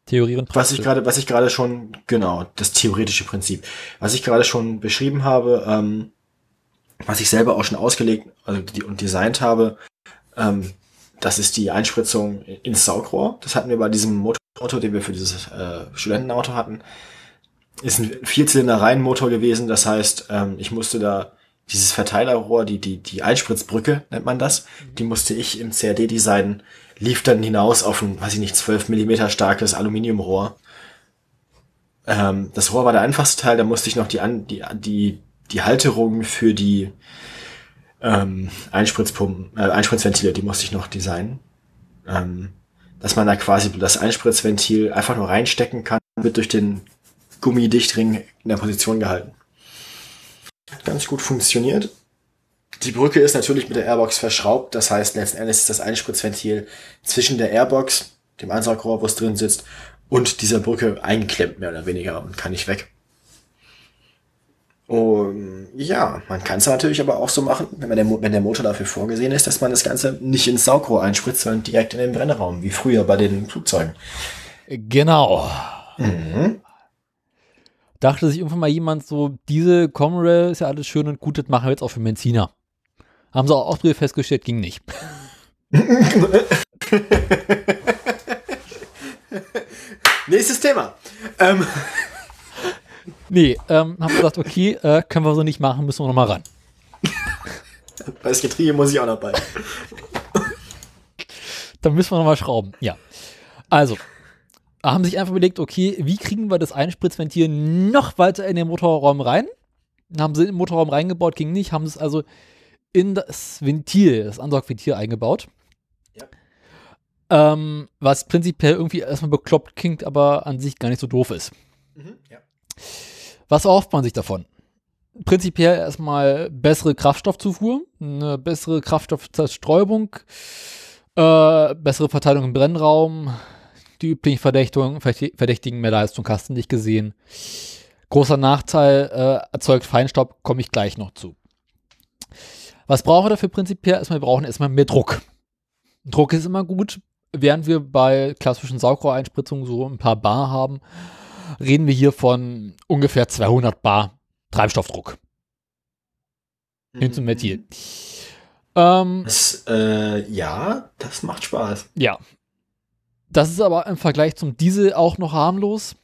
Theorie und was ich gerade, was ich gerade schon, genau, das theoretische Prinzip, was ich gerade schon beschrieben habe, ähm, was ich selber auch schon ausgelegt also die, und designt habe, ähm, das ist die Einspritzung ins Saugrohr. Das hatten wir bei diesem Motorauto, den wir für dieses äh, Studentenauto hatten. Ist ein Vierzylinder-Reihenmotor gewesen. Das heißt, ähm, ich musste da dieses Verteilerrohr, die, die, die Einspritzbrücke nennt man das, die musste ich im CAD designen, lief dann hinaus auf ein, weiß ich nicht, 12 Millimeter starkes Aluminiumrohr. Ähm, das Rohr war der einfachste Teil, da musste ich noch die, an, die, die, die Halterung für die ähm, Einspritzpumpen, äh, Einspritzventile, die musste ich noch designen. Ähm, dass man da quasi das Einspritzventil einfach nur reinstecken kann, wird durch den Gummidichtring in der Position gehalten. Ganz gut funktioniert. Die Brücke ist natürlich mit der Airbox verschraubt, das heißt letzten Endes ist das Einspritzventil zwischen der Airbox, dem Ansaugrohr, wo es drin sitzt, und dieser Brücke eingeklemmt, mehr oder weniger, und kann nicht weg. Und ja, man kann es natürlich aber auch so machen, wenn, der, wenn der Motor dafür vorgesehen ist, dass man das Ganze nicht ins Saugrohr einspritzt, sondern direkt in den Brennraum, wie früher bei den Flugzeugen. Genau. Mhm. Dachte sich irgendwann mal jemand so, diese Comrail ist ja alles schön und gut, das machen wir jetzt auch für Benziner. Haben sie auch Ausdrücke festgestellt, ging nicht. Nächstes Thema. Ähm, Nee, ähm, haben gesagt, okay, äh, können wir so nicht machen, müssen wir noch mal ran. bei das Getriebe muss ich auch noch bei. Dann müssen wir noch mal schrauben. Ja. Also, haben sich einfach überlegt, okay, wie kriegen wir das Einspritzventil noch weiter in den Motorraum rein? Haben sie in den Motorraum reingebaut, ging nicht, haben es also in das Ventil, das Ansaugventil eingebaut. Ja. Ähm, was prinzipiell irgendwie erstmal bekloppt klingt, aber an sich gar nicht so doof ist. Ja. Was erhofft man sich davon? Prinzipiell erstmal bessere Kraftstoffzufuhr, eine bessere Kraftstoffzerstäubung, äh, bessere Verteilung im Brennraum, die üblichen Verdächtigen, Verdächtigen mehr Leistung hast du nicht gesehen. Großer Nachteil, äh, erzeugt Feinstaub, komme ich gleich noch zu. Was brauchen wir dafür prinzipiell? Erstmal, wir brauchen erstmal mehr Druck. Druck ist immer gut. Während wir bei klassischen Saugrohreinspritzungen so ein paar Bar haben, reden wir hier von ungefähr 200 Bar Treibstoffdruck hin zum Ventil. Ähm, Das, äh, ja, das macht Spaß. ja. Das ist aber im Vergleich zum Diesel auch noch harmlos,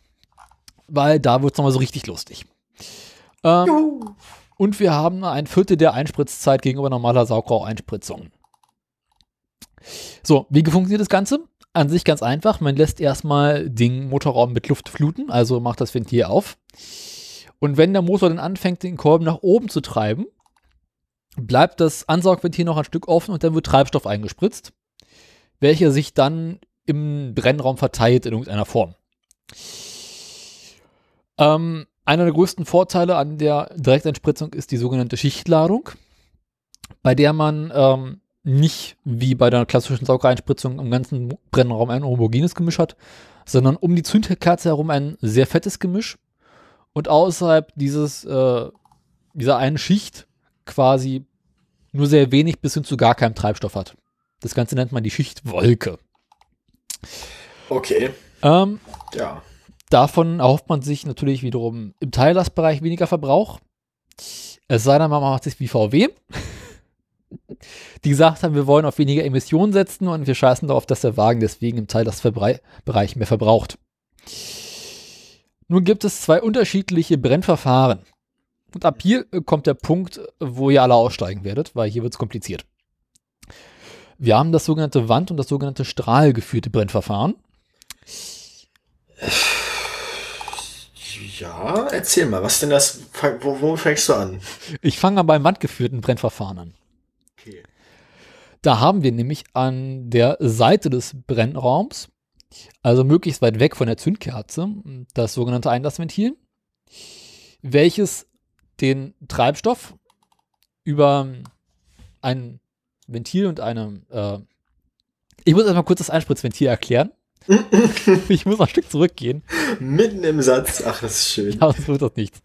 weil da wird es nochmal so richtig lustig. Ähm, und wir haben ein Viertel der Einspritzzeit gegenüber normaler Saugrohreinspritzung. So, wie funktioniert das Ganze? An sich ganz einfach. Man lässt erstmal den Motorraum mit Luft fluten, also macht das Ventil auf. Und wenn der Motor dann anfängt, den Kolben nach oben zu treiben, bleibt das Ansaugventil noch ein Stück offen und dann wird Treibstoff eingespritzt, welcher sich dann im Brennraum verteilt in irgendeiner Form. Ähm, einer der größten Vorteile an der Direkteinspritzung ist die sogenannte Schichtladung, bei der man ähm, nicht wie bei der klassischen Saugereinspritzung im ganzen Brennraum ein homogenes Gemisch hat, sondern um die Zündkerze herum ein sehr fettes Gemisch und außerhalb dieses, äh, dieser einen Schicht quasi nur sehr wenig bis hin zu gar keinem Treibstoff hat. Das Ganze nennt man die Schichtwolke. Okay. Ähm, Ja. davon erhofft man sich natürlich wiederum im Teillastbereich weniger Verbrauch. Es sei denn, man macht sich wie VW, die gesagt haben, wir wollen auf weniger Emissionen setzen und wir scheißen darauf, dass der Wagen deswegen im Teillastbereich mehr verbraucht. Nun gibt es zwei unterschiedliche Brennverfahren. Und ab hier kommt der Punkt, wo ihr alle aussteigen werdet, weil hier wird es kompliziert. Wir haben das sogenannte Wand- und das sogenannte strahlgeführte Brennverfahren. Ja, erzähl mal, was denn das, wo, wo fängst du an? Ich fange mal beim wandgeführten Brennverfahren an. Okay. Da haben wir nämlich an der Seite des Brennraums, also möglichst weit weg von der Zündkerze, das sogenannte Einlassventil, welches den Treibstoff über ein Ventil und eine, äh, ich muss erstmal kurz das Einspritzventil erklären. ich muss ein Stück zurückgehen. Mitten im Satz, ach, das ist schön. Aber es wird das nichts.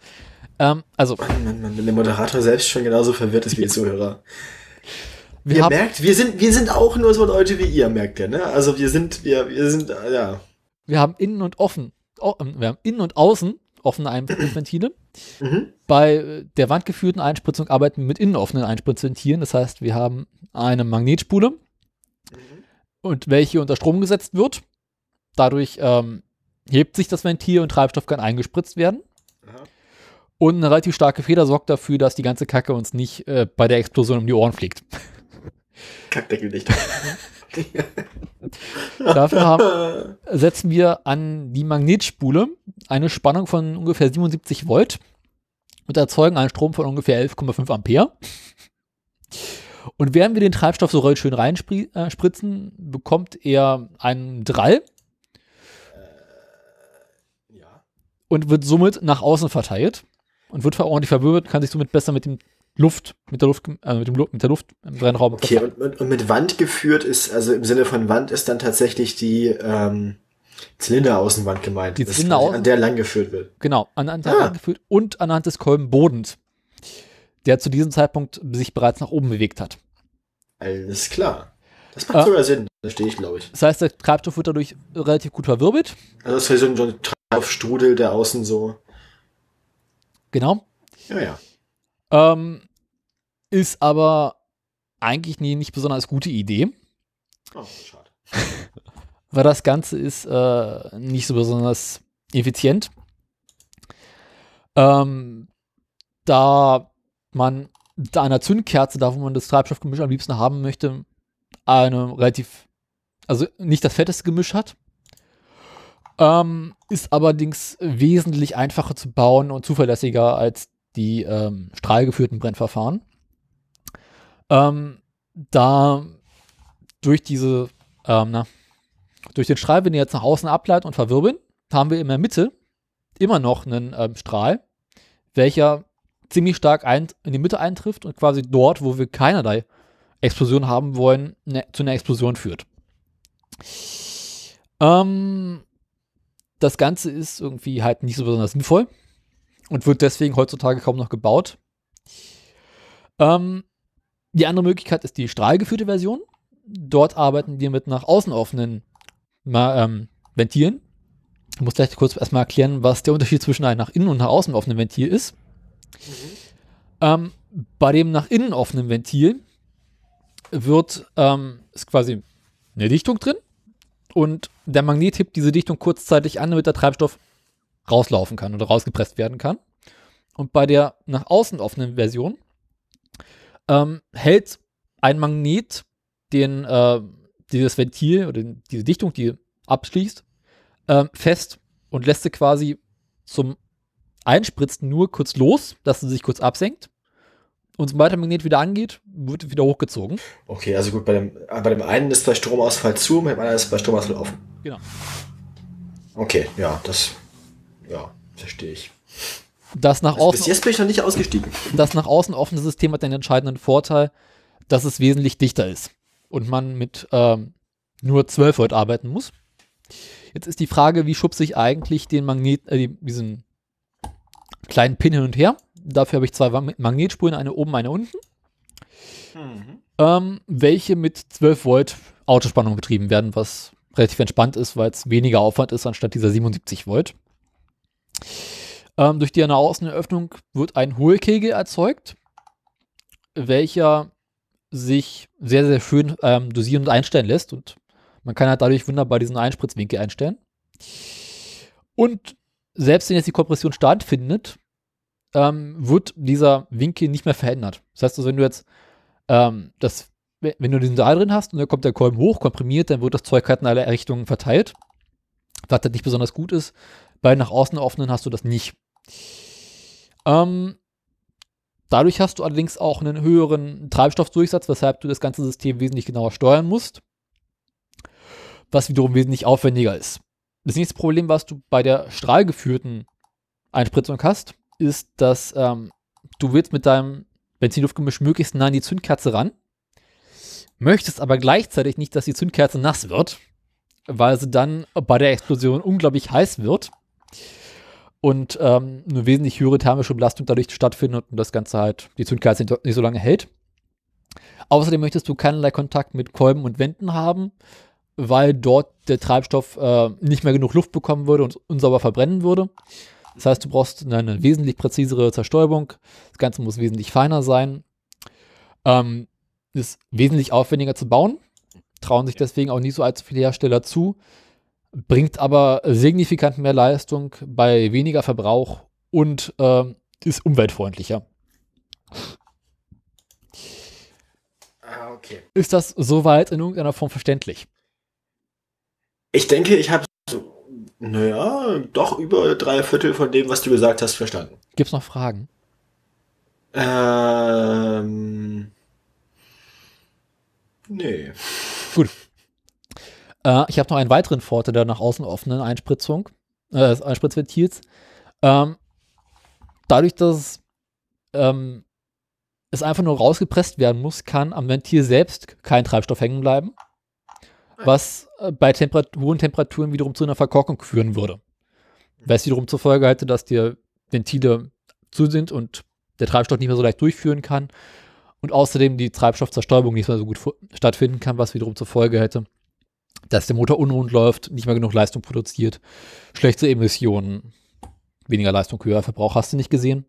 Ähm, also, Mann, Mann, Mann, wenn der Moderator selbst schon genauso verwirrt ist wie die Zuhörer. wir ihr merkt, wir sind, wir sind auch nur so Leute wie ihr, merkt ihr, ne? Also wir sind, wir, wir sind, ja. wir haben innen und offen, ähm, wir haben innen und außen offene Einspritzventile. Mhm. Bei äh, der wandgeführten Einspritzung arbeiten wir mit innen offenen Einspritzventilen. Das heißt, wir haben eine Magnetspule und welche unter Strom gesetzt wird. Dadurch ähm, hebt sich das Ventil und Treibstoff kann eingespritzt werden. Aha. Und eine relativ starke Feder sorgt dafür, dass die ganze Kacke uns nicht äh, bei der Explosion um die Ohren fliegt. Kackdeckel nicht. Dafür haben, setzen wir an die Magnetspule eine Spannung von ungefähr 77 Volt und erzeugen einen Strom von ungefähr 11,5 Ampere. Und während wir den Treibstoff so schön reinspritzen, bekommt er einen Drall ja. und wird somit nach außen verteilt und wird ordentlich verwirbelt, kann sich somit besser mit dem Luft, mit der Luft, äh, mit dem mit der Luft im Brennraum Okay, und, und, mit Wand geführt ist, also im Sinne von Wand ist dann tatsächlich die ähm, Zylinderaußenwand gemeint. Die Zylinder- an der lang geführt wird. Genau, anhand der Ah. angeführt und anhand des Kolbenbodens, der zu diesem Zeitpunkt sich bereits nach oben bewegt hat. Alles klar. Das macht Ah. sogar Sinn. Da stehe ich, glaube ich. Das heißt, der Treibstoff wird dadurch relativ gut verwirbelt. Also das ist so ein, so ein Treibstrudel, der außen so. Genau. Ja, ja. Ähm, ist aber eigentlich nie, nicht besonders gute Idee, Oh, schade. weil das Ganze ist äh, nicht so besonders effizient. Ähm, da man da einer Zündkerze, da wo man das Treibstoffgemisch am liebsten haben möchte, eine relativ, also nicht das fetteste Gemisch hat. Ähm, ist allerdings wesentlich einfacher zu bauen und zuverlässiger als die ähm, strahlgeführten Brennverfahren. Ähm, da durch diese, ähm, na, durch den Strahl, wenn wir jetzt nach außen ableiten und verwirbeln, haben wir in der Mitte immer noch einen ähm, Strahl, welcher ziemlich stark ein, in die Mitte eintrifft und quasi dort, wo wir keinerlei Explosion haben wollen, ne, zu einer Explosion führt. Ähm, das Ganze ist irgendwie halt nicht so besonders sinnvoll und wird deswegen heutzutage kaum noch gebaut. Ähm, die andere Möglichkeit ist die strahlgeführte Version. Dort arbeiten wir mit nach außen offenen ähm, Ventilen. Ich muss gleich kurz erstmal erklären, was der Unterschied zwischen einem nach innen und nach außen offenen Ventil ist. Ähm, bei dem nach innen offenen Ventil wird ähm, ist quasi eine Dichtung drin und der Magnet hebt diese Dichtung kurzzeitig an, damit der Treibstoff rauslaufen kann oder rausgepresst werden kann. Und bei der nach außen offenen Version ähm, hält ein Magnet den, äh, dieses Ventil oder den, diese Dichtung, die abschließt, ähm, fest und lässt sie quasi zum Einspritzen nur kurz los, dass sie sich kurz absenkt. Und sobald der Magnet wieder angeht, wird wieder hochgezogen. Okay, also gut, bei dem, äh, bei dem einen ist bei Stromausfall zu, bei dem anderen ist bei Stromausfall offen. Genau. Okay, ja, das, ja, verstehe ich. Das nach Bis außen, jetzt bin ich noch nicht ausgestiegen. das nach außen offene System hat den entscheidenden Vorteil, dass es wesentlich dichter ist und man mit ähm, nur 12 Volt arbeiten muss. Jetzt ist die Frage, wie schubse ich eigentlich den Magnet, äh, diesen kleinen Pin hin und her. Dafür habe ich zwei Magnetspulen, eine oben, eine unten, ähm, welche mit 12 Volt Autospannung betrieben werden, was relativ entspannt ist, weil es weniger Aufwand ist anstatt dieser 77 Volt. Ähm, durch die eine Außenöffnung wird ein Hohlkegel erzeugt, welcher sich sehr, sehr schön ähm, dosieren und einstellen lässt. Und man kann halt dadurch wunderbar diesen Einspritzwinkel einstellen. Und selbst wenn jetzt die Kompression stattfindet, ähm, wird dieser Winkel nicht mehr verändert. Das heißt also, wenn du jetzt ähm, das, wenn du diesen Draht drin hast und dann kommt der Kolben hoch, komprimiert, dann wird das Zeug halt in alle Richtungen verteilt. Was halt nicht besonders gut ist. Bei nach außen offenen hast du das nicht. Ähm, dadurch hast du allerdings auch einen höheren Treibstoffdurchsatz, weshalb du das ganze System wesentlich genauer steuern musst, was wiederum wesentlich aufwendiger ist. Das nächste Problem, was du bei der strahlgeführten Einspritzung hast, ist, dass ähm, du willst mit deinem Benzinluftgemisch möglichst nah an die Zündkerze ran, möchtest aber gleichzeitig nicht, dass die Zündkerze nass wird, weil sie dann bei der Explosion unglaublich heiß wird und ähm, eine wesentlich höhere thermische Belastung dadurch stattfindet und das Ganze halt die Zündkerze nicht so lange hält. Außerdem möchtest du keinerlei Kontakt mit Kolben und Wänden haben, weil dort der Treibstoff äh, nicht mehr genug Luft bekommen würde und unsauber verbrennen würde. Das heißt, du brauchst eine wesentlich präzisere Zerstäubung. Das Ganze muss wesentlich feiner sein. Ähm, ist wesentlich aufwendiger zu bauen. Trauen sich deswegen auch nicht so allzu viele Hersteller zu. Bringt aber signifikant mehr Leistung bei weniger Verbrauch und äh, ist umweltfreundlicher. Ah, okay. Ist das soweit in irgendeiner Form verständlich? Ich denke, ich habe so, naja, doch über drei Viertel von dem, was du gesagt hast, verstanden. Gibt es noch Fragen? Ähm. Nee. Äh, ich habe noch einen weiteren Vorteil der nach außen offenen Einspritzung, äh, Einspritzventils. Ähm, dadurch, dass ähm, es einfach nur rausgepresst werden muss, kann am Ventil selbst kein Treibstoff hängen bleiben, was äh, bei Temperat hohen Temperaturen wiederum zu einer Verkorkung führen würde. Was wiederum zur Folge hätte, dass die Ventile zu sind und der Treibstoff nicht mehr so leicht durchführen kann und außerdem die Treibstoffzerstäubung nicht mehr so gut stattfinden kann, was wiederum zur Folge hätte, dass der Motor unrund läuft, nicht mehr genug Leistung produziert, schlechte Emissionen, weniger Leistung, höherer Verbrauch hast du nicht gesehen.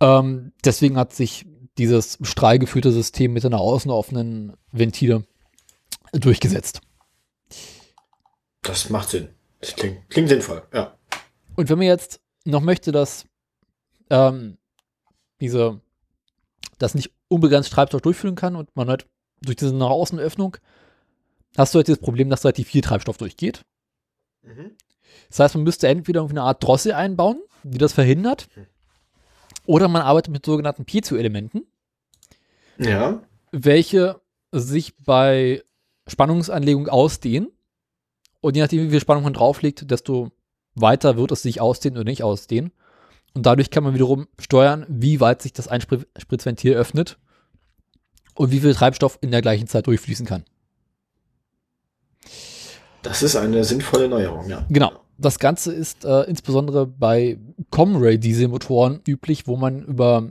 Ähm, deswegen hat sich dieses strahlgeführte System mit einer außen offenen Ventile durchgesetzt. Das macht Sinn. Das klingt, klingt sinnvoll, ja. Und wenn man jetzt noch möchte, dass ähm, diese, das nicht unbegrenzt Treibstoff durchführen kann und man halt durch diese nach außen Öffnung hast du halt das Problem, dass relativ viel Treibstoff durchgeht. Mhm. Das heißt, man müsste entweder irgendwie eine Art Drossel einbauen, die das verhindert, oder man arbeitet mit sogenannten Piezo-Elementen, Ja. welche sich bei Spannungsanlegung ausdehnen. Und je nachdem, wie viel Spannung man drauflegt, desto weiter wird es sich ausdehnen oder nicht ausdehnen. Und dadurch kann man wiederum steuern, wie weit sich das Einspritzventil öffnet und wie viel Treibstoff in der gleichen Zeit durchfließen kann. Das ist eine sinnvolle Neuerung, ja. Genau. Das Ganze ist äh, insbesondere bei Comray-Dieselmotoren üblich, wo man über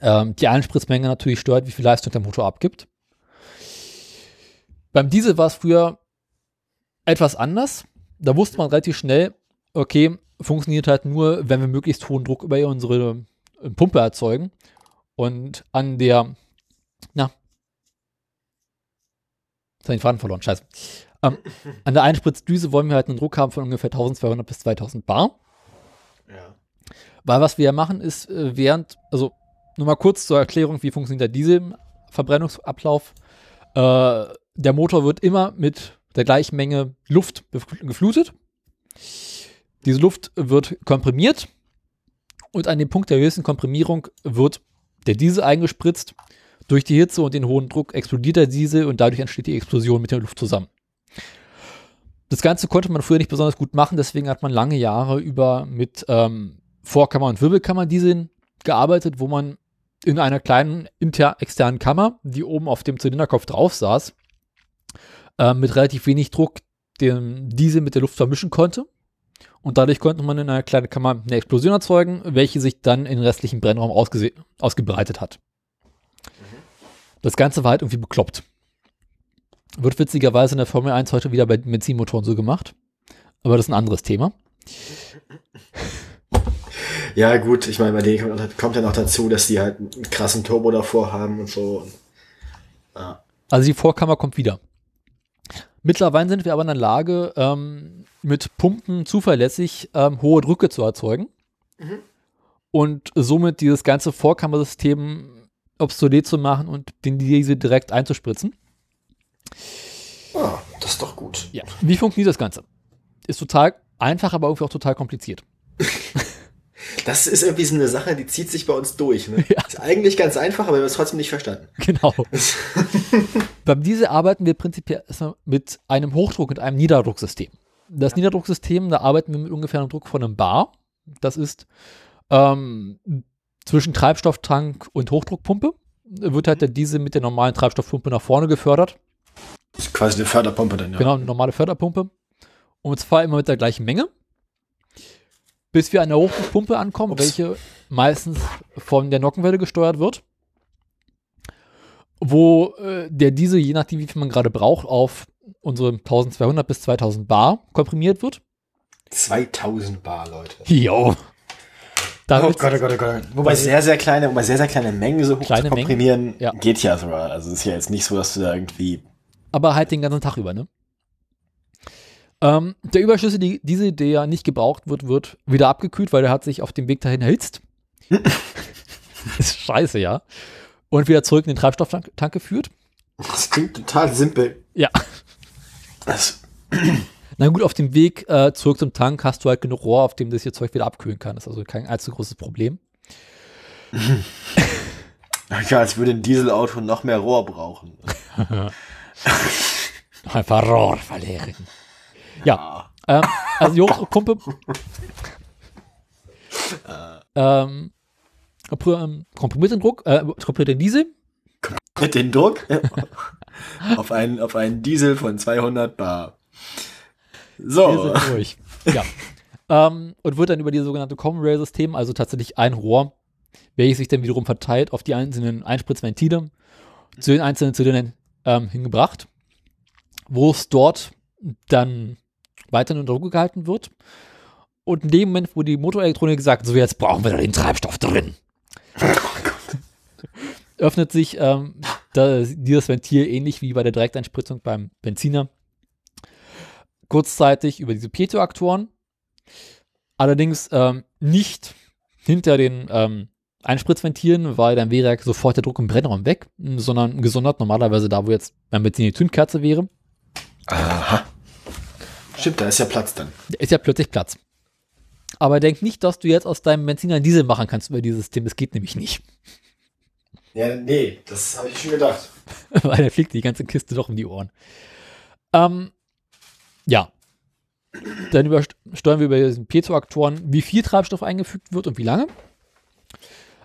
ähm, die Einspritzmenge natürlich steuert, wie viel Leistung der Motor abgibt. Beim Diesel war es früher etwas anders. Da wusste man relativ schnell, okay, funktioniert halt nur, wenn wir möglichst hohen Druck über unsere äh, Pumpe erzeugen. Und an der, na, jetzt habe ich den Faden verloren, scheiße. Ähm, an der Einspritzdüse wollen wir halt einen Druck haben von ungefähr 1200 bis 2000 Bar. Ja. Weil was wir ja machen ist, äh, während, also nur mal kurz zur Erklärung, wie funktioniert der Dieselverbrennungsablauf. Äh, der Motor wird immer mit der gleichen Menge Luft geflutet. Diese Luft wird komprimiert und an dem Punkt der höchsten Komprimierung wird der Diesel eingespritzt. Durch die Hitze und den hohen Druck explodiert der Diesel und dadurch entsteht die Explosion mit der Luft zusammen. Das Ganze konnte man früher nicht besonders gut machen, deswegen hat man lange Jahre über mit ähm, Vorkammer- und Wirbelkammerdieseln gearbeitet, wo man in einer kleinen inter externen Kammer, die oben auf dem Zylinderkopf drauf saß, äh, mit relativ wenig Druck den Diesel mit der Luft vermischen konnte. Und dadurch konnte man in einer kleinen Kammer eine Explosion erzeugen, welche sich dann in den restlichen Brennraum ausgebreitet hat. Das Ganze war halt irgendwie bekloppt. Wird witzigerweise in der Formel 1 heute wieder bei Benzinmotoren so gemacht. Aber das ist ein anderes Thema. Ja, gut, ich meine, bei denen kommt, kommt ja noch dazu, dass die halt einen krassen Turbo davor haben und so. Ja. Also die Vorkammer kommt wieder. Mittlerweile sind wir aber in der Lage, ähm, mit Pumpen zuverlässig ähm, hohe Drücke zu erzeugen und somit dieses ganze Vorkammersystem obsolet zu machen und den Diesel direkt einzuspritzen. Ah, das ist doch gut. Ja. Wie funktioniert das Ganze? Ist total einfach, aber irgendwie auch total kompliziert. Das ist irgendwie so eine Sache, die zieht sich bei uns durch. Ne? Ja. Ist eigentlich ganz einfach, aber wir haben es trotzdem nicht verstanden. Genau. Beim Diese arbeiten wir prinzipiell erstmal mit einem Hochdruck und einem Niederdrucksystem. Das Niederdrucksystem, da arbeiten wir mit ungefähr einem Druck von einem Bar. Das ist ähm, zwischen Treibstofftank und Hochdruckpumpe. Wird halt der Diesel mit der normalen Treibstoffpumpe nach vorne gefördert. Das ist quasi eine Förderpumpe dann, ja. Genau, eine normale Förderpumpe. Und zwar immer mit der gleichen Menge. Bis wir an der Hochdruckpumpe ankommen, Ups. welche meistens von der Nockenwelle gesteuert wird. Wo äh, der Diesel, je nachdem wie viel man gerade braucht, auf unsere 1200 bis 2000 Bar komprimiert wird. 2000 Bar, Leute. Jo. Oh Damit Gott, oh Gott, oh Gott. Wobei sehr, sehr kleine, wobei sehr, sehr kleine Mengen so hoch Kleine zu komprimieren, Mengen, ja. geht ja sogar. Also es ist ja jetzt nicht so, dass du da irgendwie. Aber halt den ganzen Tag über, ne? Ähm, der Überschüsse, die, diese, der nicht gebraucht wird, wird wieder abgekühlt, weil der hat sich auf dem Weg dahin erhitzt. ist scheiße, ja. Und wieder zurück in den Treibstofftank Tank geführt. Das klingt total simpel. Ja. Das, Na gut, auf dem Weg äh, zurück zum Tank hast du halt genug Rohr, auf dem das hier Zeug wieder abkühlen kann. Das ist also kein allzu großes Problem. ja, als würde ein Dieselauto noch mehr Rohr brauchen. Einfach Rohr verleeren. Ja. Ähm, also die Hochdruckpumpe. ähm, pro- ähm, komprimiert den Druck, äh, komprimiert den Diesel. Mit dem Druck auf, einen, auf einen Diesel von 200 Bar. Wir So. sind durch. Ja. ähm, und wird dann über dieses sogenannte Common Rail System, also tatsächlich ein Rohr, welches sich dann wiederum verteilt auf die einzelnen Einspritzventile zu den einzelnen Zylindern ähm, hingebracht, wo es dort dann weiter unter Druck gehalten wird. Und in dem Moment, wo die Motorelektronik sagt, so jetzt brauchen wir da den Treibstoff drin, öffnet sich ähm, da, dieses Ventil ähnlich wie bei der Direkteinspritzung beim Benziner kurzzeitig über diese Piezoaktoren. Allerdings ähm, nicht hinter den ähm, Einspritzventilen, weil dann wäre sofort der Druck im Brennraum weg, sondern gesondert normalerweise da, wo jetzt beim Benzin die Zündkerze wäre. Aha. Stimmt, da ist ja Platz dann. Da ist ja plötzlich Platz. Aber denk nicht, dass du jetzt aus deinem Benziner einen Diesel machen kannst über dieses System. Das geht nämlich nicht. Ja, nee, das habe ich schon gedacht. weil dann fliegt die ganze Kiste doch um die Ohren. Ähm, ja. Dann steuern wir über diesen Piezoaktoren, wie viel Treibstoff eingefügt wird und wie lange.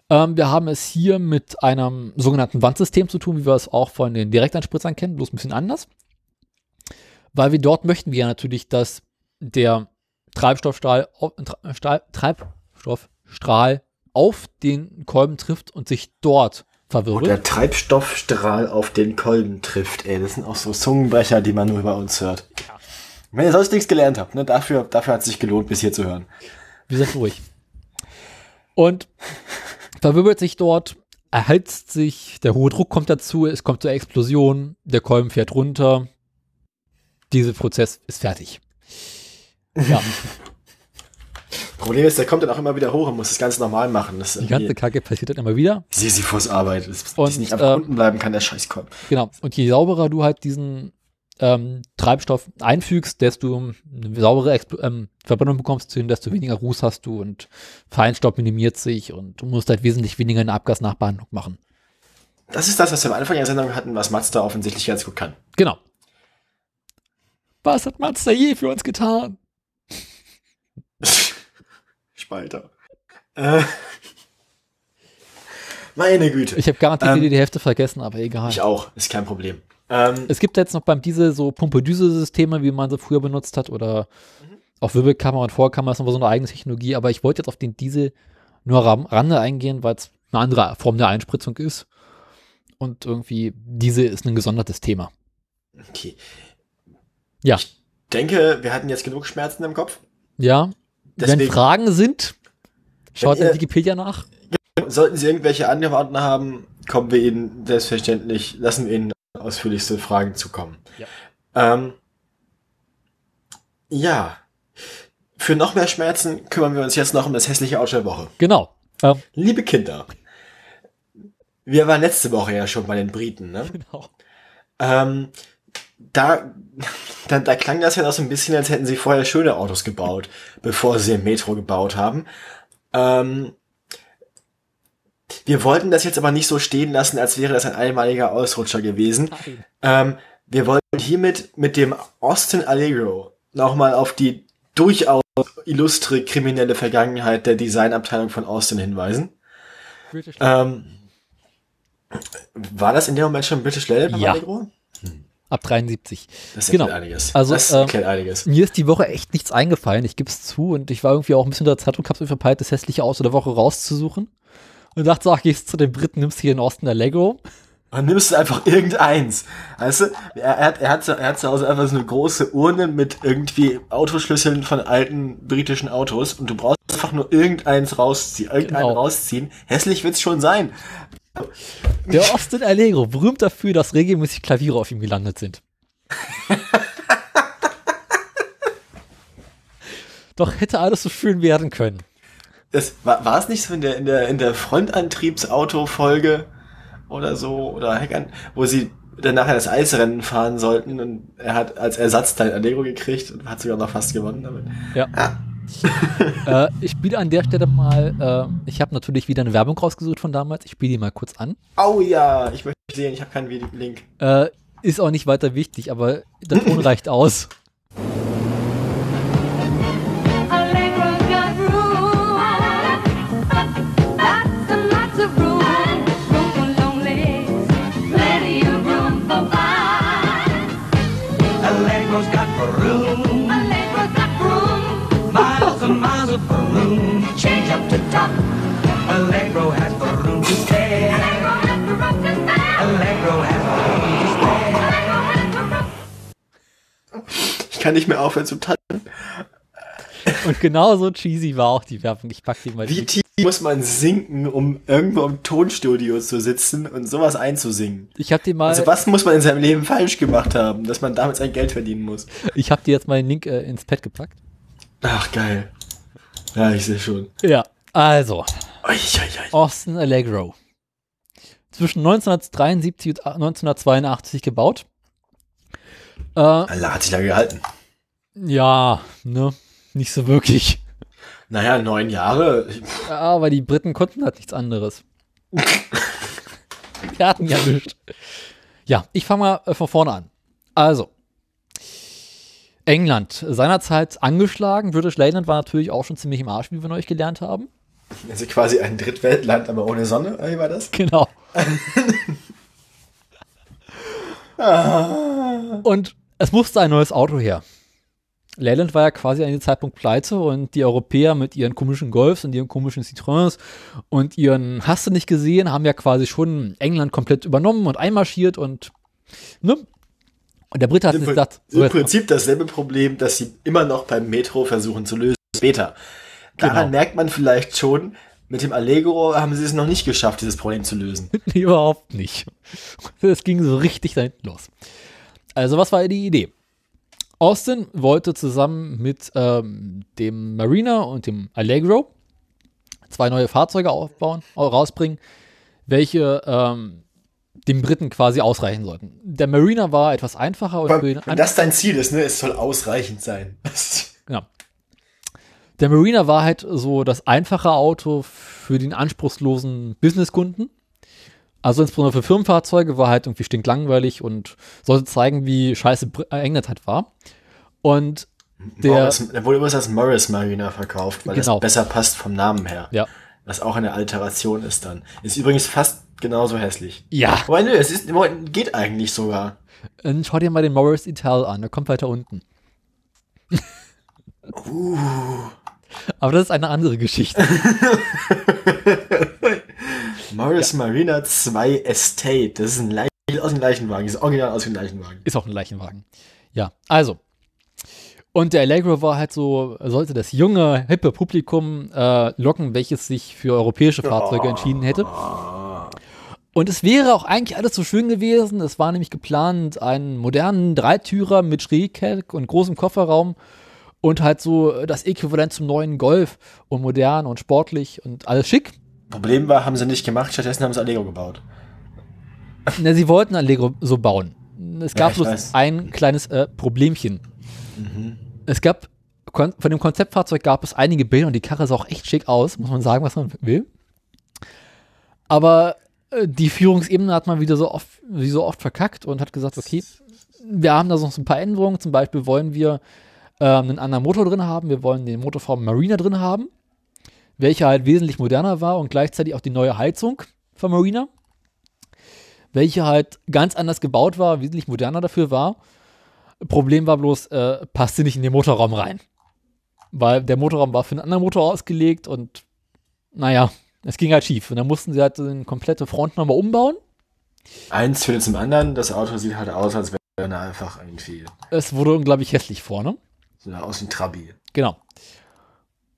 Ähm, wir haben es hier mit einem sogenannten Wandsystem zu tun, wie wir es auch von den Direkteinspritzern kennen, bloß ein bisschen anders. Weil wir dort möchten wir ja natürlich, dass der Treibstoffstrahl, au- Tra- Strahl, Treibstoffstrahl auf den Kolben trifft und sich dort Und verwirbelt. der Treibstoffstrahl auf den Kolben trifft, ey. Das sind auch so Zungenbrecher, die man nur bei uns hört. Wenn ihr sonst nichts gelernt habt, ne, dafür, dafür hat es sich gelohnt, bis hier zu hören. Wir sind ruhig. Und verwirbelt sich dort, erhitzt sich, der hohe Druck kommt dazu, es kommt zur Explosion, der Kolben fährt runter. Dieser Prozess ist fertig. Ja, Problem ist, der kommt dann auch immer wieder hoch und muss das ganz normal machen. Die ganze Kacke passiert dann immer wieder. Sisyphus Arbeit. Das, Und, das nicht einfach ähm, unten bleiben kann, der Scheißkolben. Genau. Und je sauberer du halt diesen ähm, Treibstoff einfügst, desto eine saubere Expl ähm, Verbrennung bekommst du hin, desto weniger Ruß hast du und Feinstaub minimiert sich und du musst halt wesentlich weniger eine Abgasnachbehandlung machen. Das ist das, was wir am Anfang der Sendung hatten, was Mazda offensichtlich ganz gut kann. Genau. Was hat Mazda je für uns getan? Spalter. Äh, meine Güte. Ich habe garantiert Ähm, die Hälfte vergessen, aber egal. Ich auch, ist kein Problem. Ähm, Es gibt jetzt noch beim Diesel so Pumpe-Düse-Systeme, wie man sie früher benutzt hat, oder Mhm. auch Wirbelkammer und Vorkammer ist nochmal so eine eigene Technologie, aber ich wollte jetzt auf den Diesel nur am Rande eingehen, weil es eine andere Form der Einspritzung ist. Und irgendwie, Diesel ist ein gesondertes Thema. okay. Ja. Ich denke, wir hatten jetzt genug Schmerzen im Kopf. Ja. Wenn Deswegen- Fragen sind, schaut Wenn in Wikipedia nach. Sollten Sie irgendwelche Antworten haben, kommen wir Ihnen selbstverständlich, lassen wir Ihnen ausführlichste Fragen zukommen. Ja. Ähm, ja. Für noch mehr Schmerzen kümmern wir uns jetzt noch um das hässliche Auto der Woche. Genau. Ähm, Liebe Kinder, wir waren letzte Woche ja schon bei den Briten, ne? genau. Ähm, da, da, da klang das ja noch so ein bisschen, als hätten sie vorher schöne Autos gebaut, bevor sie ein Metro gebaut haben. Ähm, wir wollten das jetzt aber nicht so stehen lassen, als wäre das ein einmaliger Ausrutscher gewesen. Ähm, wir wollten hiermit mit dem Austin Allegro nochmal auf die durchaus illustre kriminelle Vergangenheit der Designabteilung von Austin hinweisen. Ähm, war das in dem Moment schon British beim Ja. Allegro? Ab 73. Das Genau. erklärt einiges. Also, das ähm, einiges. Mir ist die Woche echt nichts eingefallen, ich gebe es zu. Und ich war irgendwie auch ein bisschen unter Zeitung, hab's mir verpeilt, das hässliche Auto der Woche rauszusuchen. Und dachte so, ach, gehst zu den Briten, nimmst hier in Austin Allegro. Dann nimmst du einfach irgendeins. Weißt du, er, er, hat, er, hat, zu- er hat zu Hause einfach so eine große Urne mit irgendwie Autoschlüsseln von alten britischen Autos und du brauchst einfach nur irgendeins rausziehen, irgendeinen Genau. rausziehen. Hässlich wird's schon sein. Der Austin Allegro, berühmt dafür, dass regelmäßig Klaviere auf ihm gelandet sind. Doch hätte alles so schön werden können. Das war, war es nicht so in der, in der, in der Frontantriebsauto-Folge oder so, oder Heckern, wo sie dann nachher das Eisrennen fahren sollten und er hat als Ersatzteil Allegro gekriegt und hat sogar noch fast gewonnen damit. Ja. äh, ich spiele an der Stelle mal, äh, ich habe natürlich wieder eine Werbung rausgesucht von damals. Ich spiele die mal kurz an. Au ja, ich möchte sehen, ich habe keinen Link. Äh, ist auch nicht weiter wichtig, aber der Ton reicht aus. Kann nicht mehr aufhören zu tanzen. Und genauso cheesy war auch die Werbung. Ich pack die mal. Wie tief muss man sinken, um irgendwo im Tonstudio zu sitzen und sowas einzusingen? ich habe dir mal, Also was muss man in seinem Leben falsch gemacht haben, dass man damit sein Geld verdienen muss? ich habe dir jetzt mal den Link äh, ins Pad gepackt. Ach, geil. Ja, ich sehe schon. Ja. Also, Ui, ui, ui. Austin Allegro. Zwischen 1973 und 1982 gebaut. Äh, Allah hat sich da gehalten. Ja, ne, nicht so wirklich. Naja, neun Jahre. Ich- Aber die Briten konnten halt nichts anderes. Wir hatten ja nichts. Ja, ich fange mal äh, von vorne an. Also, England, seinerzeit angeschlagen. British Leyland war natürlich auch schon ziemlich im Arsch, wie wir neulich gelernt haben. Also quasi ein Drittweltland, aber ohne Sonne, wie war das? Genau. und es musste ein neues Auto her. Leyland war ja quasi an dem Zeitpunkt pleite und die Europäer mit ihren komischen Golfs und ihren komischen Citroëns und ihren Hast du nicht gesehen, haben ja quasi schon England komplett übernommen und einmarschiert und ne? Und der Brite hat Im, sich gedacht, so Im Prinzip dasselbe Problem, das sie immer noch beim Metro versuchen zu lösen. Später. Daran Genau. merkt man vielleicht schon, mit dem Allegro haben sie es noch nicht geschafft, dieses Problem zu lösen. Nee, überhaupt nicht. Es ging so richtig da hinten los. Also, was war die Idee? Austin wollte zusammen mit ähm, dem Marina und dem Allegro zwei neue Fahrzeuge aufbauen, rausbringen, welche ähm, den Briten quasi ausreichen sollten. Der Marina war etwas einfacher und den Wenn das dein Ziel ist, ne, es soll ausreichend sein. Genau. Der Marina war halt so das einfache Auto für den anspruchslosen Businesskunden. Also insbesondere für Firmenfahrzeuge war halt irgendwie stinklangweilig und sollte zeigen, wie scheiße äh, England halt war. Und der, Morris, wurde übrigens als Morris Marina verkauft, weil Genau. das besser passt vom Namen her. ja, Was auch eine Alteration ist dann. Ist übrigens fast genauso hässlich. ja, Wobei, nö, es ist, geht eigentlich sogar. und schau dir mal den Morris Ital an, der kommt weiter unten. Aber das ist eine andere Geschichte. Morris Marina 2 Estate. Das ist ein Leich aus dem Leichenwagen. Das ist original aus dem Leichenwagen. Ist auch ein Leichenwagen. Ja, also. Und der Allegro war halt so, sollte das junge, hippe Publikum äh, locken, welches sich für europäische Fahrzeuge entschieden hätte. Und es wäre auch eigentlich alles so schön gewesen. Es war nämlich geplant, einen modernen Dreitürer mit Schrägheck und großem Kofferraum und halt so das Äquivalent zum neuen Golf und modern und sportlich und alles schick. Problem war, haben sie nicht gemacht. Stattdessen haben sie Allegro gebaut. Na, sie wollten Allegro so bauen. es gab ich bloß weiß. ein kleines äh, Problemchen. Es gab, von dem Konzeptfahrzeug gab es einige Bilder und die Karre sah auch echt schick aus, muss man sagen, was man will. Aber äh, die Führungsebene hat man wieder so oft, wie so oft verkackt und hat gesagt, okay, wir haben da noch so ein paar Änderungen. Zum Beispiel wollen wir ähm, einen anderen Motor drin haben. Wir wollen den Motor vom Marina drin haben, welcher halt wesentlich moderner war und gleichzeitig auch die neue Heizung vom Marina, welche halt ganz anders gebaut war, wesentlich moderner dafür war. Problem war bloß, äh, passte nicht in den Motorraum rein. Weil der Motorraum war für einen anderen Motor ausgelegt und naja, es ging halt schief. Und dann mussten sie halt den komplette Front nochmal umbauen. Eins führt zum anderen. Das Auto sieht halt aus, als wäre er einfach irgendwie Es wurde unglaublich hässlich vorne. so aus dem Trabi. Genau.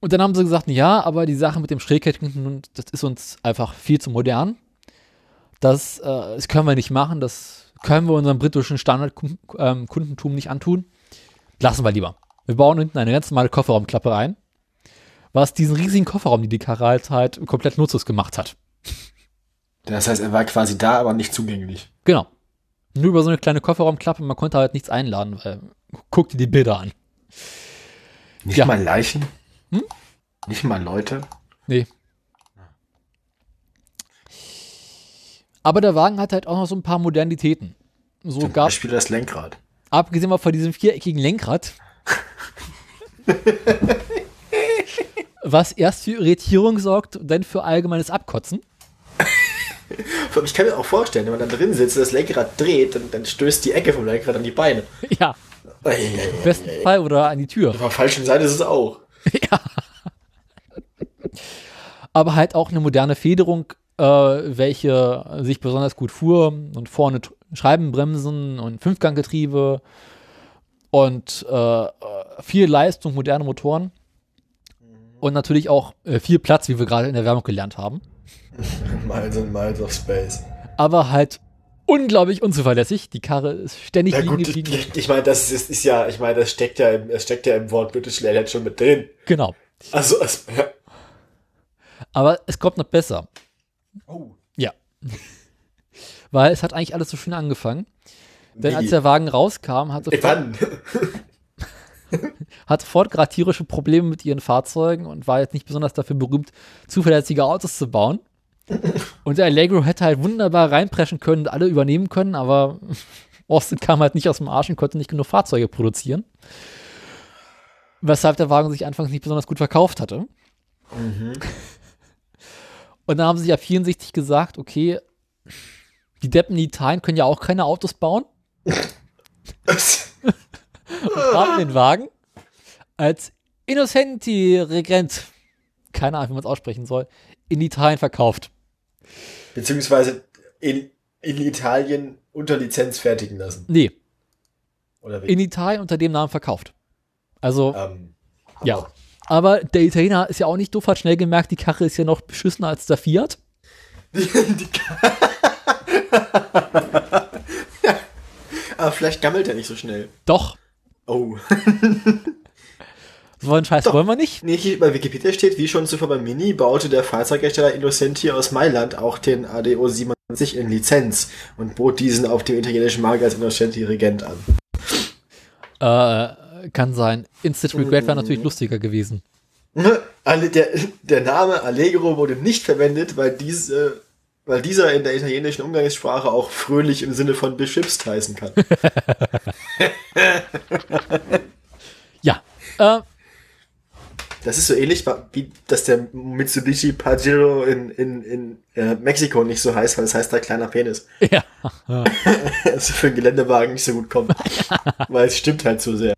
Und dann haben sie gesagt, ja, aber die Sache mit dem Schräghecken, das ist uns einfach viel zu modern. Das, äh, das können wir nicht machen, das können wir unserem britischen Standardkundentum nicht antun. Lassen wir lieber. Wir bauen hinten eine ganz normale Kofferraumklappe rein, was diesen riesigen Kofferraum, die die halt, halt komplett nutzlos gemacht hat. Das heißt, er war quasi da, aber nicht zugänglich. Genau. Nur über so eine kleine Kofferraumklappe, man konnte halt nichts einladen, weil guck dir die Bilder an. Nicht Ja. mal Leichen? Hm? Nicht mal Leute? Nee. Aber der Wagen hat halt auch noch so ein paar Modernitäten. So Zum gab, Beispiel das Lenkrad. abgesehen mal von diesem viereckigen Lenkrad, was erst für Irritierung sorgt und dann für allgemeines Abkotzen. Ich kann mir auch vorstellen, wenn man dann drin sitzt und das Lenkrad dreht, dann, dann stößt die Ecke vom Lenkrad an die Beine. Ja, im besten Fall oder an die Tür. Auf der falschen Seite ist es auch. aber halt auch eine moderne Federung, äh, welche sich besonders gut fuhr und vorne Scheibenbremsen und Fünfganggetriebe und äh, äh, viel Leistung, moderne Motoren und natürlich auch äh, viel Platz, wie wir gerade in der Werbung gelernt haben. Miles and Miles of Space. Aber halt unglaublich unzuverlässig. Die Karre ist ständig liegen gut, geblieben. ich, ich meine, das ist, ist ja, ich meine, das steckt ja im, das steckt ja im Wort British Leyland schon mit drin. Genau. Also, es, ja. Aber es kommt noch besser. Oh. Ja. Weil es hat eigentlich alles so schön angefangen. Denn Wie? als der Wagen rauskam, hat Ey, sofort, wann? hat sofort gerade tierische Probleme mit ihren Fahrzeugen und war jetzt nicht besonders dafür berühmt, zuverlässige Autos zu bauen. Und der Allegro hätte halt wunderbar reinpreschen können und alle übernehmen können, aber Austin kam halt nicht aus dem Arsch und konnte nicht genug Fahrzeuge produzieren. Weshalb der Wagen sich anfangs nicht besonders gut verkauft hatte. Und dann haben sie sich ab 64 gesagt, okay, die Deppen in Italien können ja auch keine Autos bauen. haben den Wagen als Innocenti Regent, keine Ahnung, wie man es aussprechen soll, in Italien verkauft. Beziehungsweise in, in Italien unter Lizenz fertigen lassen. Nee, Oder wie? in Italien unter dem Namen verkauft. Also, ähm, ja. Aber der Italiener ist ja auch nicht doof, hat schnell gemerkt, die Karre ist ja noch beschissener als der Fiat. die, die, aber vielleicht gammelt er nicht so schnell. Doch, Oh. so einen Scheiß Doch. wollen wir nicht. Nee, hier bei Wikipedia steht, wie schon zuvor beim Mini, baute der Fahrzeughersteller Innocenti aus Mailand auch den ADO 97 in Lizenz und bot diesen auf dem italienischen Markt als Innocenti Regent an. Äh, kann sein. Instant Regret wäre natürlich lustiger gewesen. Der, der Name Allegro wurde nicht verwendet, weil, diese, weil dieser in der italienischen Umgangssprache auch fröhlich im Sinne von beschipst heißen kann. Ja. Äh, Das ist so ähnlich, wie dass der Mitsubishi Pajero in, in, in äh, Mexiko nicht so heißt, weil es heißt da kleiner Penis. ja. Also für einen Geländewagen nicht so gut kommt. weil es stimmt halt so sehr.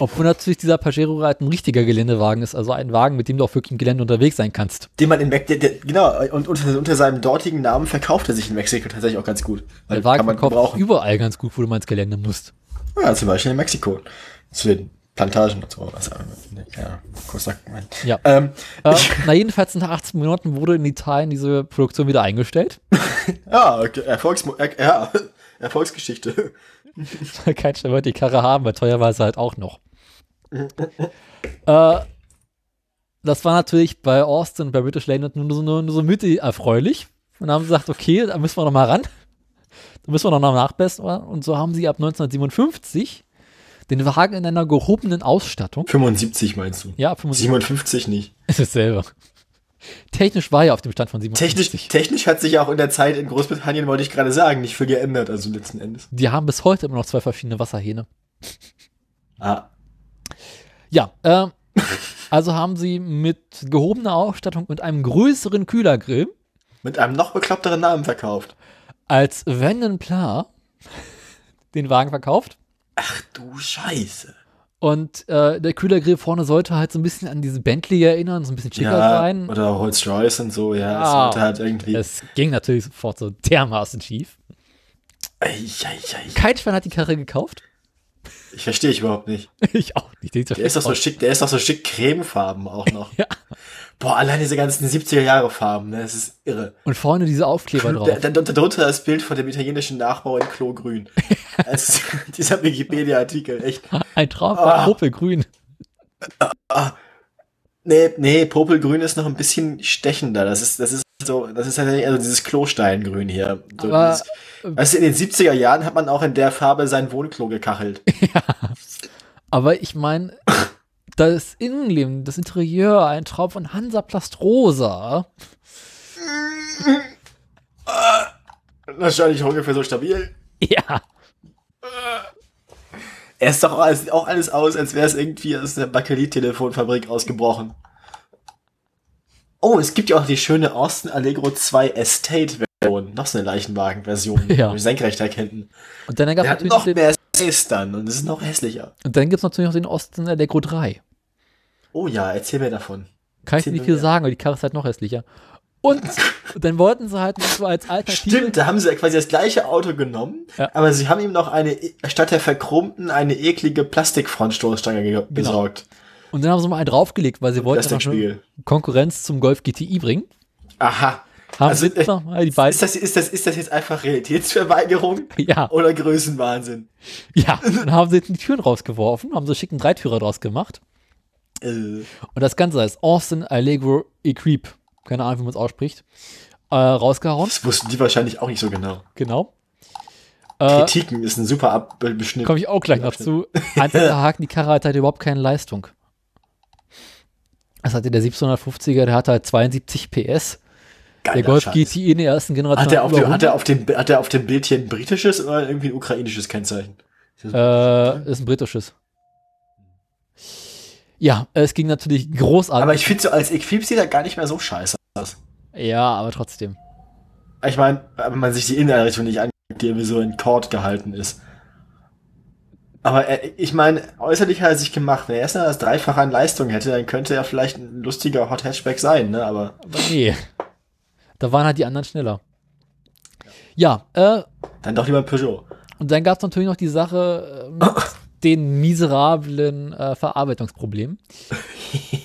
Obwohl natürlich dieser Pajero halt ein richtiger Geländewagen ist, also ein Wagen, mit dem du auch wirklich im Gelände unterwegs sein kannst. Den man in Mexiko, genau, und unter, unter seinem dortigen Namen verkauft er sich in Mexiko tatsächlich auch ganz gut. Weil Der Wagen kann man verkauft überall ganz gut, wo du mal ins Gelände musst. Ja, zum Beispiel in Mexiko. Zu den Plantagen und so. Also, ja, kurzer Moment. Ja. Ähm, Äh, na, jedenfalls nach 18 Monaten wurde in Italien diese Produktion wieder eingestellt. ja, okay, Erfolgs er, ja, Erfolgsgeschichte. Kein Stein wollte die Karre haben, weil teuer war sie halt auch noch. äh, das war natürlich bei Austin, bei British Leyland nur so, nur, nur so mittel erfreulich. Und dann haben sie gesagt, okay, da müssen wir noch mal ran. Da müssen wir noch nachbessern. Und so haben sie ab 1957 den Wagen in einer gehobenen Ausstattung. 75 meinst du? Ja, 75 57 nicht. ist dasselbe. Technisch war ja auf dem Stand von 57. Technisch, technisch hat sich ja auch in der Zeit in Großbritannien, wollte ich gerade sagen, nicht viel geändert, also letzten Endes. Die haben bis heute immer noch zwei verschiedene Wasserhähne. Ah, Ja, ähm, also haben sie mit gehobener Ausstattung und einem größeren Kühlergrill mit einem noch bekloppteren Namen verkauft. als Vandenpla den Wagen verkauft. Ach du Scheiße. Und äh, der Kühlergrill vorne sollte halt so ein bisschen an diese Bentley erinnern, so ein bisschen schicker sein. oder Rolls-Royce und so, ja. Es sollte halt irgendwie. Es ging natürlich sofort so dermaßen schief. Ei, ei, ei. Kein Schwein hat die Karre gekauft. Ich verstehe ich überhaupt nicht. ich auch nicht. So Der ist doch so schick, der ist doch so schick cremefarben auch noch. Ja. Boah, allein diese ganzen 70er Jahre Farben, ne, das ist irre. Und vorne diese Aufkleber drauf. Da- da- Darunter das Bild von dem italienischen Nachbau in Klo-Grün. Also, dieser Wikipedia-Artikel, echt. Ein Traum von Ah. Popelgrün. Nee, nee, Popelgrün ist noch ein bisschen stechender. Das ist, das ist so, das ist halt also dieses Klosteingrün hier. So Aber- dieses, weißt du, in den 70er Jahren hat man auch in der Farbe sein Wohnklo gekachelt. Aber ich meine, das Innenleben, das Interieur, ein Traum von Hansaplast Rosa. Wahrscheinlich ungefähr so stabil. Ja. Er ist doch auch alles, auch alles aus, als wäre es irgendwie aus der Bakelit-Telefonfabrik ausgebrochen. Oh, es gibt ja auch die schöne Austin Allegro 2 Estate-Version. Noch so eine Leichenwagen-Version, Ja. wir senkrecht erkennen. Und dann gab es noch mehr Space dann und es ist noch hässlicher. und dann gibt's natürlich noch den Austin Allegro 3. Oh ja, erzähl mir davon. Kann ich Erzähl nicht mir viel mehr. sagen, aber die Karre ist halt noch hässlicher. Und dann wollten sie halt noch so als Alternative. Stimmt, da haben sie quasi das gleiche Auto genommen, Ja. aber sie haben ihm noch eine, statt der verchromten, eine eklige Plastikfrontstoßstange ge Genau. besorgt. Und dann haben sie mal einen draufgelegt, weil sie wollten Plastikspiegel. Konkurrenz zum Golf GTI bringen. Aha. Haben Also, äh, noch mal die beiden. Ist das, ist, das, ist das jetzt einfach Realitätsverweigerung ja, oder Größenwahnsinn? ja. Dann haben sie jetzt die Türen rausgeworfen, haben so schicken Dreitürer draus gemacht. Äh, Und das Ganze heißt Austin Allegro Equip. Keine Ahnung, wie man es ausspricht. Äh, rausgehauen, das wussten die wahrscheinlich auch nicht so genau. genau. Äh, Kritiken ist ein super Abbeschnitt. Komme ich auch gleich noch zu. Einziger Haken, die Karre hat halt überhaupt keine Leistung. Das hatte der 1750er, der hatte halt 72 PS. Der Geiler Golf Scheiß. GTI in der ersten Generation Hat er, auf dem, hat, er 100. auf dem, hat er auf dem Bild hier ein britisches oder irgendwie ein ukrainisches Kennzeichen? Äh, ist ein britisches. Ja, es ging natürlich großartig. Aber ich finde so als Equip sieht er gar nicht mehr so scheiße aus. ja, aber trotzdem. Ich meine, wenn man sich die Inneneinrichtung nicht anguckt, die irgendwie so in Kord gehalten ist. Aber er, ich meine, äußerlich hat er sich gemacht. Wenn er erst das Dreifache an Leistung hätte, dann könnte er vielleicht ein lustiger Hot Hatchback sein, ne? Aber Aber nee. Da waren halt die anderen schneller. Ja, äh, dann doch lieber Peugeot. und dann gab es natürlich noch die Sache äh, mit den miserablen äh, Verarbeitungsproblemen.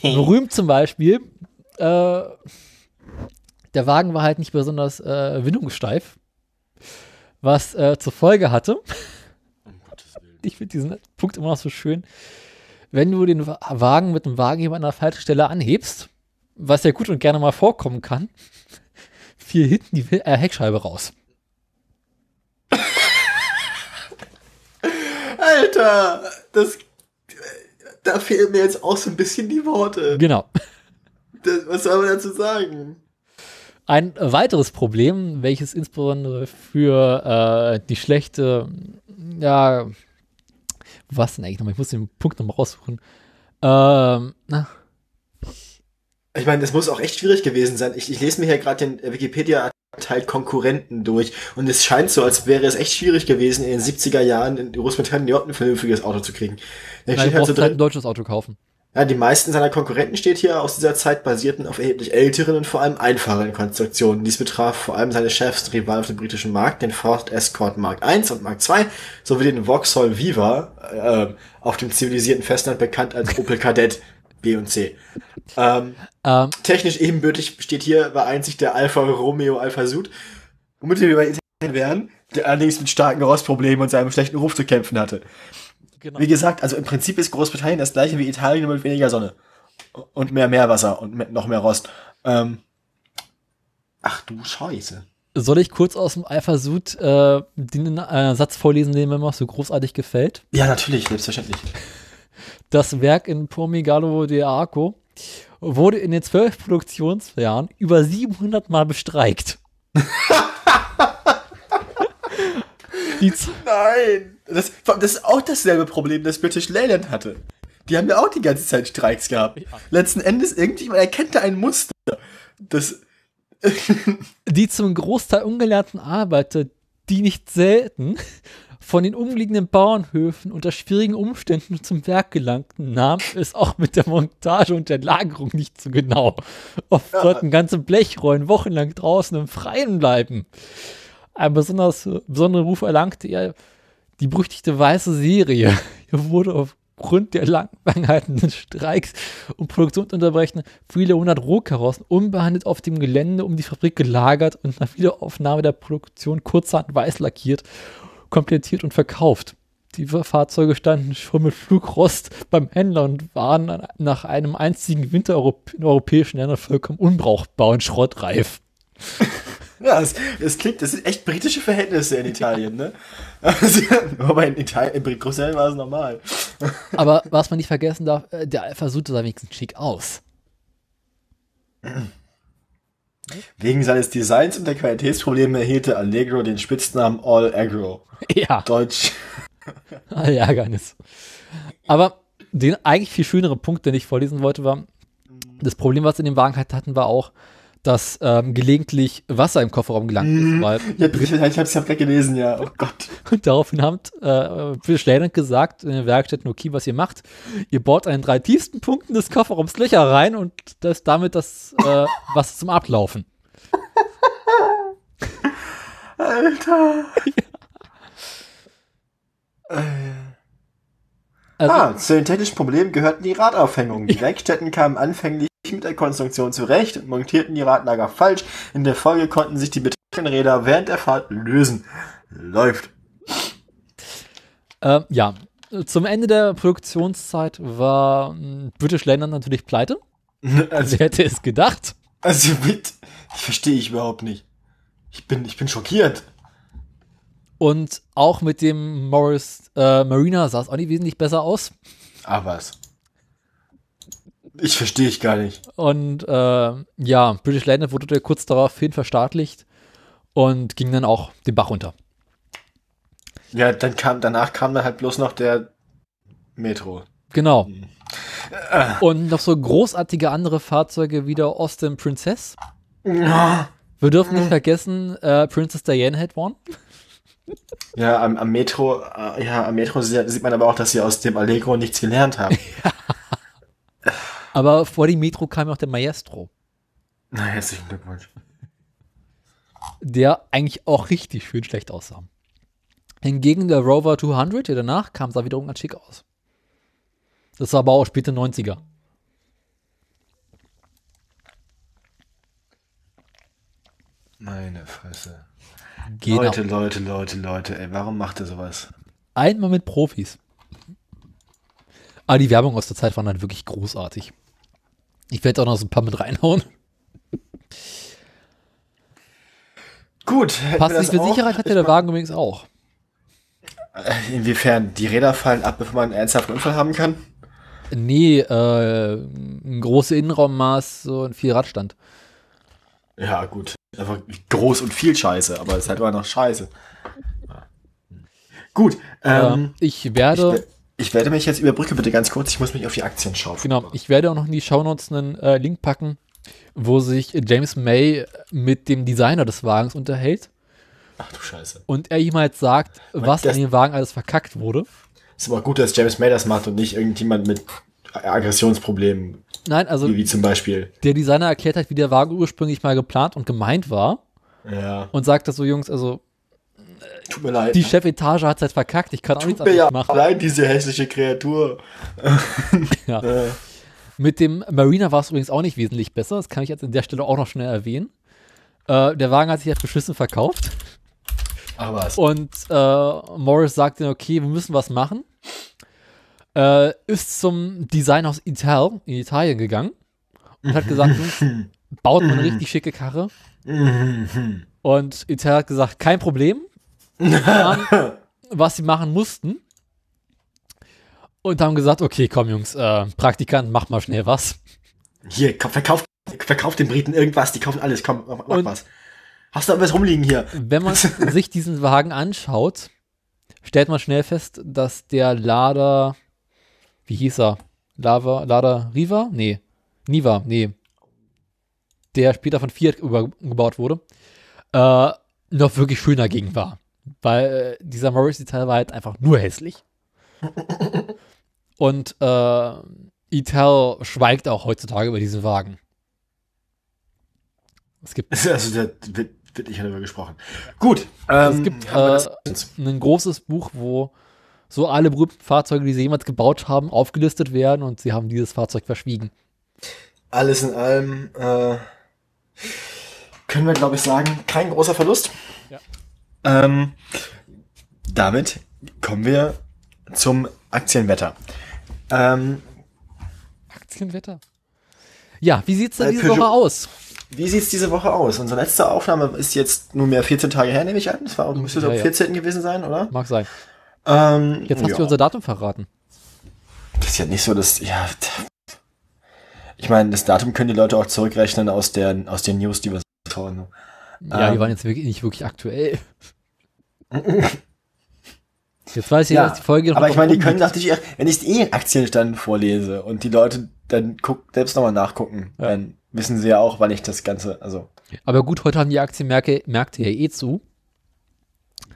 Berühmt zum Beispiel, äh, der Wagen war halt nicht besonders äh, windungssteif, was äh, zur Folge hatte, ich finde diesen Punkt immer noch so schön, wenn du den Wa- Wagen mit dem Wagenheber an der falschen Stelle anhebst, was ja gut und gerne mal vorkommen kann, fiel hinten die äh, Heckscheibe raus. Alter, das. Da fehlen mir jetzt auch so ein bisschen die Worte. Genau. Das, was soll man dazu sagen? Ein weiteres Problem, welches insbesondere für äh, die schlechte, ja, was denn eigentlich nochmal? Ich muss den Punkt nochmal raussuchen. Ähm, na, Ich meine, das muss auch echt schwierig gewesen sein. Ich, ich lese mir hier gerade den äh, Wikipedia-Teil Konkurrenten durch und es scheint so, als wäre es echt schwierig gewesen, in den 70er Jahren in Großbritannien überhaupt ein vernünftiges Auto zu kriegen. Da nein, steht du halt so halt ein drin, deutsches Auto kaufen. ja, die meisten seiner Konkurrenten steht hier aus dieser Zeit basierten auf erheblich älteren und vor allem einfacheren Konstruktionen. Dies betraf vor allem seine chefsten Rivalen auf dem britischen Markt, den Ford Escort Mark I und Mark II, sowie den Vauxhall Viva, äh, auf dem zivilisierten Festland bekannt als Opel Kadett B und C. Ähm, Ähm, Technisch ebenbürtig steht hier war einzig der Alfa Romeo Alpha Sud, womit wir bei Italien wären, der allerdings mit starken Rostproblemen und seinem schlechten Ruf zu kämpfen hatte. genau. Wie gesagt, also im Prinzip ist Großbritannien das gleiche wie Italien, nur mit weniger Sonne. Und mehr Meerwasser und mit noch mehr Rost. Ähm, ach du Scheiße. Soll ich kurz aus dem Eifersucht äh, den äh, Satz vorlesen, den mir immer so großartig gefällt? Ja, natürlich, selbstverständlich. Das Werk in Pomigalo de Arco wurde in den zwölf Produktionsjahren über 700 Mal bestreikt. Nein! Das, das ist auch dasselbe Problem, das British Leyland hatte. Die haben ja auch die ganze Zeit Streiks gehabt. Letzten Endes, irgendjemand erkennt da ein Muster. Das. die zum Großteil ungelernten Arbeiter, die nicht selten von den umliegenden Bauernhöfen unter schwierigen Umständen zum Werk gelangten, nahm es auch mit der Montage und der Lagerung nicht so genau. Oft sollten ganze Blechrollen wochenlang draußen im Freien bleiben. Ein besonders, besonderen Ruf erlangte er die berüchtigte weiße Serie. Er wurde aufgrund der langanhaltenden Streiks und Produktionsunterbrechen viele hundert Rohkarossen unbehandelt auf dem Gelände um die Fabrik gelagert und nach Wiederaufnahme der Produktion kurzerhand weiß lackiert, komplettiert und verkauft. Die Fahrzeuge standen schon mit Flugrost beim Händler und waren nach einem einzigen Winter in europäischen Ländern vollkommen unbrauchbar und schrottreif. Ja, es, es klingt, das sind echt britische Verhältnisse in Italien, ne? Also, aber in Italien, in Großbritannien war es normal. Aber was man nicht vergessen darf, äh, der Alpha sah wenigstens schick aus. Wegen seines Designs und der Qualitätsprobleme erhielt Allegro den Spitznamen All Aggro. Ja, Deutsch. Ärgernis. Aber den eigentlich viel schönere Punkt, den ich vorlesen wollte, war, das Problem, was in dem Wagen halt hatten, war auch, dass ähm, gelegentlich Wasser im Kofferraum gelangt ist, weil Ja, ich, ich hab's ja gerade gelesen, ja. Oh Gott. Und daraufhin hat äh, Leyland gesagt in den Werkstätten, okay, was ihr macht, ihr bohrt an den drei tiefsten Punkten des Kofferraums Löcher rein und das damit das äh, Wasser zum Ablaufen. Alter. Also, Ah, zu den technischen Problemen gehörten die Radaufhängungen. Die Werkstätten kamen anfänglich mit der Konstruktion zurecht und montierten die Radlager falsch. In der Folge konnten sich die betreffenden Räder während der Fahrt lösen. Läuft. äh, ja, zum Ende der Produktionszeit war mh, British Leyland natürlich pleite. Also, Wer hätte es gedacht? also mit, ich verstehe ich überhaupt nicht. Ich bin, ich bin schockiert. Und auch mit dem Morris äh, Marina sah es auch nicht wesentlich besser aus. Ah, was? Ich verstehe ich gar nicht. Und äh, ja, British Leyland wurde kurz daraufhin verstaatlicht und ging dann auch den Bach runter. Ja, dann kam, danach kam dann halt bloß noch der Metro. Genau. Und noch so großartige andere Fahrzeuge wie der Austin Princess. Wir dürfen nicht vergessen, äh, Princess Diana had one. Ja, am, am Metro, äh, ja, am Metro sie- sieht man aber auch, dass sie aus dem Allegro nichts gelernt haben. Aber vor dem Metro kam ja auch der Maestro, Na, herzlichen Glückwunsch. der eigentlich auch richtig schön schlecht aussah. Hingegen der Rover 200, der danach kam, sah wiederum ganz schick aus. Das war aber auch späte 90er. Meine Fresse. Genau. Leute, Leute, Leute, Leute, ey, warum macht ihr sowas? Einmal mit Profis. Aber die Werbung aus der Zeit war dann wirklich großartig. Ich werde auch noch so ein paar mit reinhauen. Gut, Passt nicht für auch? Sicherheit hatte der Wagen übrigens auch. Äh, Inwiefern? Die Räder fallen ab, bevor man einen ernsthaften Unfall haben kann? Nee, äh, ein große Innenraummaß, so ein Vierradstand. Ja, gut. Einfach groß und viel Scheiße, aber es ist halt immer noch Scheiße. Gut, ähm, Ähm, ich werde, we- ich werde mich jetzt überbrücke bitte ganz kurz, ich muss mich auf die Aktien schaufeln. genau, ich werde auch noch in die Shownotes einen äh, Link packen, wo sich James May mit dem Designer des Wagens unterhält Ach du Scheiße. und er ihm halt sagt, was das- an dem Wagen alles verkackt wurde. Ist aber gut, dass James May das macht und nicht irgendjemand mit Aggressionsproblemen, Nein, also wie, wie zum Beispiel. der Designer erklärt halt, wie der Wagen ursprünglich mal geplant und gemeint war Ja, und sagt das so, Jungs, also tut mir leid. die Chefetage hat es halt verkackt, ich kann auch nichts tut mir ja machen. leid, diese hässliche Kreatur. Ja. Äh, Mit dem Marina war es übrigens auch nicht wesentlich besser. Das kann ich jetzt an der Stelle auch noch schnell erwähnen. Äh, der Wagen hat sich halt beschissen verkauft. ach was. Und äh, Morris sagte, okay, wir müssen was machen. Äh, ist zum Designhaus Ital in Italien gegangen und hat gesagt, Jungs, baut mal eine richtig schicke Karre. Und Ital hat gesagt, kein Problem. Getan, was sie machen mussten. Und haben gesagt, okay, komm Jungs, äh, Praktikant, mach mal schnell was. Hier, kauf- verkauf, verkauf den Briten irgendwas, die kaufen alles, komm, mach, mach was. Hast du irgendwas rumliegen hier? Wenn man sich diesen Wagen anschaut, stellt man schnell fest, dass der Lada, wie hieß er? Lava, Lada Riva? Nee. Niva, nee. Der später von Fiat übergebaut wurde, äh, noch wirklich schön dagegen war. Weil äh, dieser Morris-Detail war halt einfach nur hässlich. Und äh, Ital schweigt auch heutzutage über diesen Wagen. Es gibt Also, da wird, wird nicht darüber gesprochen. Gut. Ähm, es gibt äh, ein großes Buch, wo so alle berühmten Fahrzeuge, die sie jemals gebaut haben, aufgelistet werden und sie haben dieses Fahrzeug verschwiegen. alles in allem äh, können wir, glaube ich, sagen, kein großer Verlust. Ja. Ähm, damit kommen wir zum Aktienwetter. Ähm, Aktienwetter. Ja, wie sieht's denn Äh, diese Woche aus? wie sieht's diese Woche aus? Unsere letzte Aufnahme ist jetzt nunmehr 14 Tage her, nehme ich an. Das war, müsste so Ja, am ja. 14. gewesen sein, oder? Mag sein. Ähm, Jetzt hast ja. du unser Datum verraten. Das ist ja nicht so, dass, ja, ich meine, das Datum können die Leute auch zurückrechnen aus der, aus den News, die wir so hauen. Ja, die Ähm. waren jetzt wirklich, nicht wirklich aktuell. Jetzt weiß ich, Ja, dass die Folge noch Aber ich meine, die können natürlich, wenn ich eh Aktienstand vorlese und die Leute dann guck, selbst nochmal nachgucken, Ja. dann wissen sie ja auch, wann ich das Ganze, also. Aber gut, heute haben die Aktienmärkte Märkte ja eh zu.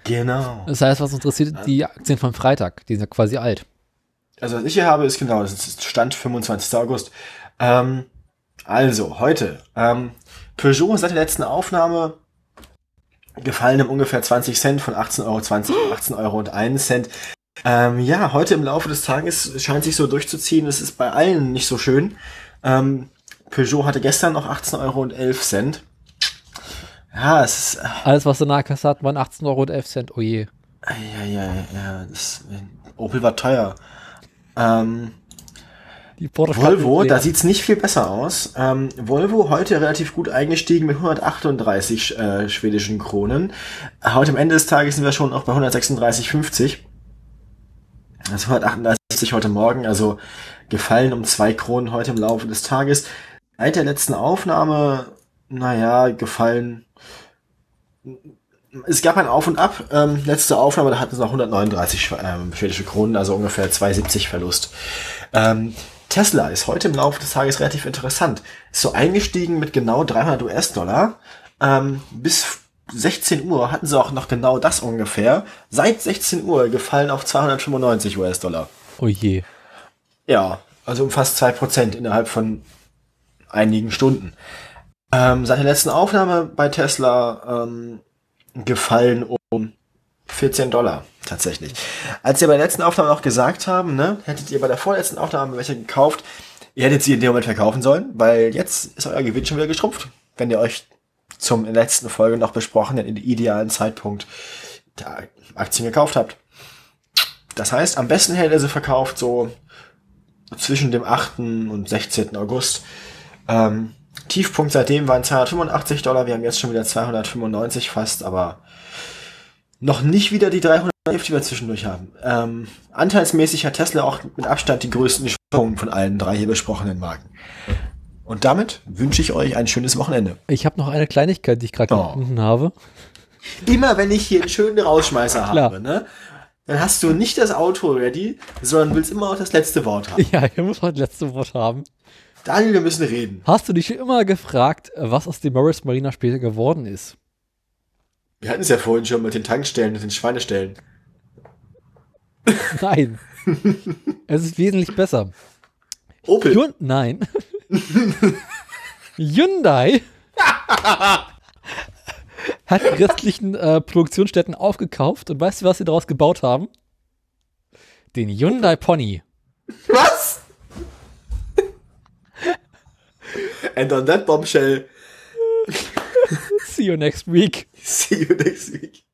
Genau. Das heißt, was interessiert, die Aktien von Freitag. Die sind ja quasi alt. Also was ich hier habe, ist genau, das ist Stand 25. August. Ähm, also, heute, ähm, Peugeot seit der letzten Aufnahme gefallen um ungefähr 20 Cent von 18,20 Euro, 18 Euro und 1 Cent. Ähm, ja, heute im Laufe des Tages scheint sich so durchzuziehen. Es ist bei allen nicht so schön. Ähm, Peugeot hatte gestern noch 18 Euro und 11 Cent. Ja, es ist, äh, Alles, was in der Kasse hat, waren 18,11 Euro. Oh je. ja, ja, ja, das, Opel war teuer. Ähm, Die Porsche Volvo, da sieht's nicht viel besser aus. Ähm, Volvo heute relativ gut eingestiegen mit 138 äh, schwedischen Kronen. Heute am Ende des Tages sind wir schon auch bei 136,50. Also 138 heute Morgen, also gefallen um zwei Kronen heute im Laufe des Tages. Seit der letzten Aufnahme, naja, gefallen. Es gab ein Auf und Ab. Ähm, letzte Aufnahme, da hatten sie noch 139 ähm, schwedische Kronen, also ungefähr 2,70 Verlust. Ähm, Tesla ist heute im Laufe des Tages relativ interessant. Ist so eingestiegen mit genau 300 US-Dollar. Ähm, bis 16 Uhr hatten sie auch noch genau das ungefähr. Seit 16 Uhr gefallen auf 295 US-Dollar. Oh je. Ja, also um fast 2% innerhalb von einigen Stunden. Ähm, seit der letzten Aufnahme bei Tesla ähm, gefallen um 14 Dollar tatsächlich. Als wir bei der letzten Aufnahme auch gesagt haben, ne, hättet ihr bei der vorletzten Aufnahme welche gekauft, ihr hättet sie in dem Moment verkaufen sollen, weil jetzt ist euer Gewinn schon wieder geschrumpft, wenn ihr euch zum letzten Folge noch besprochenen idealen Zeitpunkt der Aktien gekauft habt. Das heißt, am besten hättet ihr sie verkauft so zwischen dem 8. und 16. August. Ähm, Tiefpunkt seitdem waren 285 Dollar, wir haben jetzt schon wieder 295 fast, aber noch nicht wieder die 311, die wir zwischendurch haben. Ähm, anteilsmäßig hat Tesla auch mit Abstand die größten Schwankungen von allen drei hier besprochenen Marken. Und damit wünsche ich euch ein schönes Wochenende. Ich habe noch eine Kleinigkeit, die ich gerade Oh. gefunden habe. Immer wenn ich hier einen schönen Rausschmeißer Klar. habe, ne, dann hast du nicht das Auto ready, sondern willst immer auch das letzte Wort haben. Ja, ihr müsst heute letzte Wort haben. Daniel, wir müssen reden. Hast du dich schon immer gefragt, was aus dem Morris Marina später geworden ist? Wir hatten es ja vorhin schon mit den Tankstellen und den Schweinestellen. Nein. es ist wesentlich besser. Opel. Hyun Nein. Hyundai hat die restlichen äh, Produktionsstätten aufgekauft und weißt du, was sie daraus gebaut haben? Den Hyundai Pony. Was? And on that bombshell, See you next week. see you next week.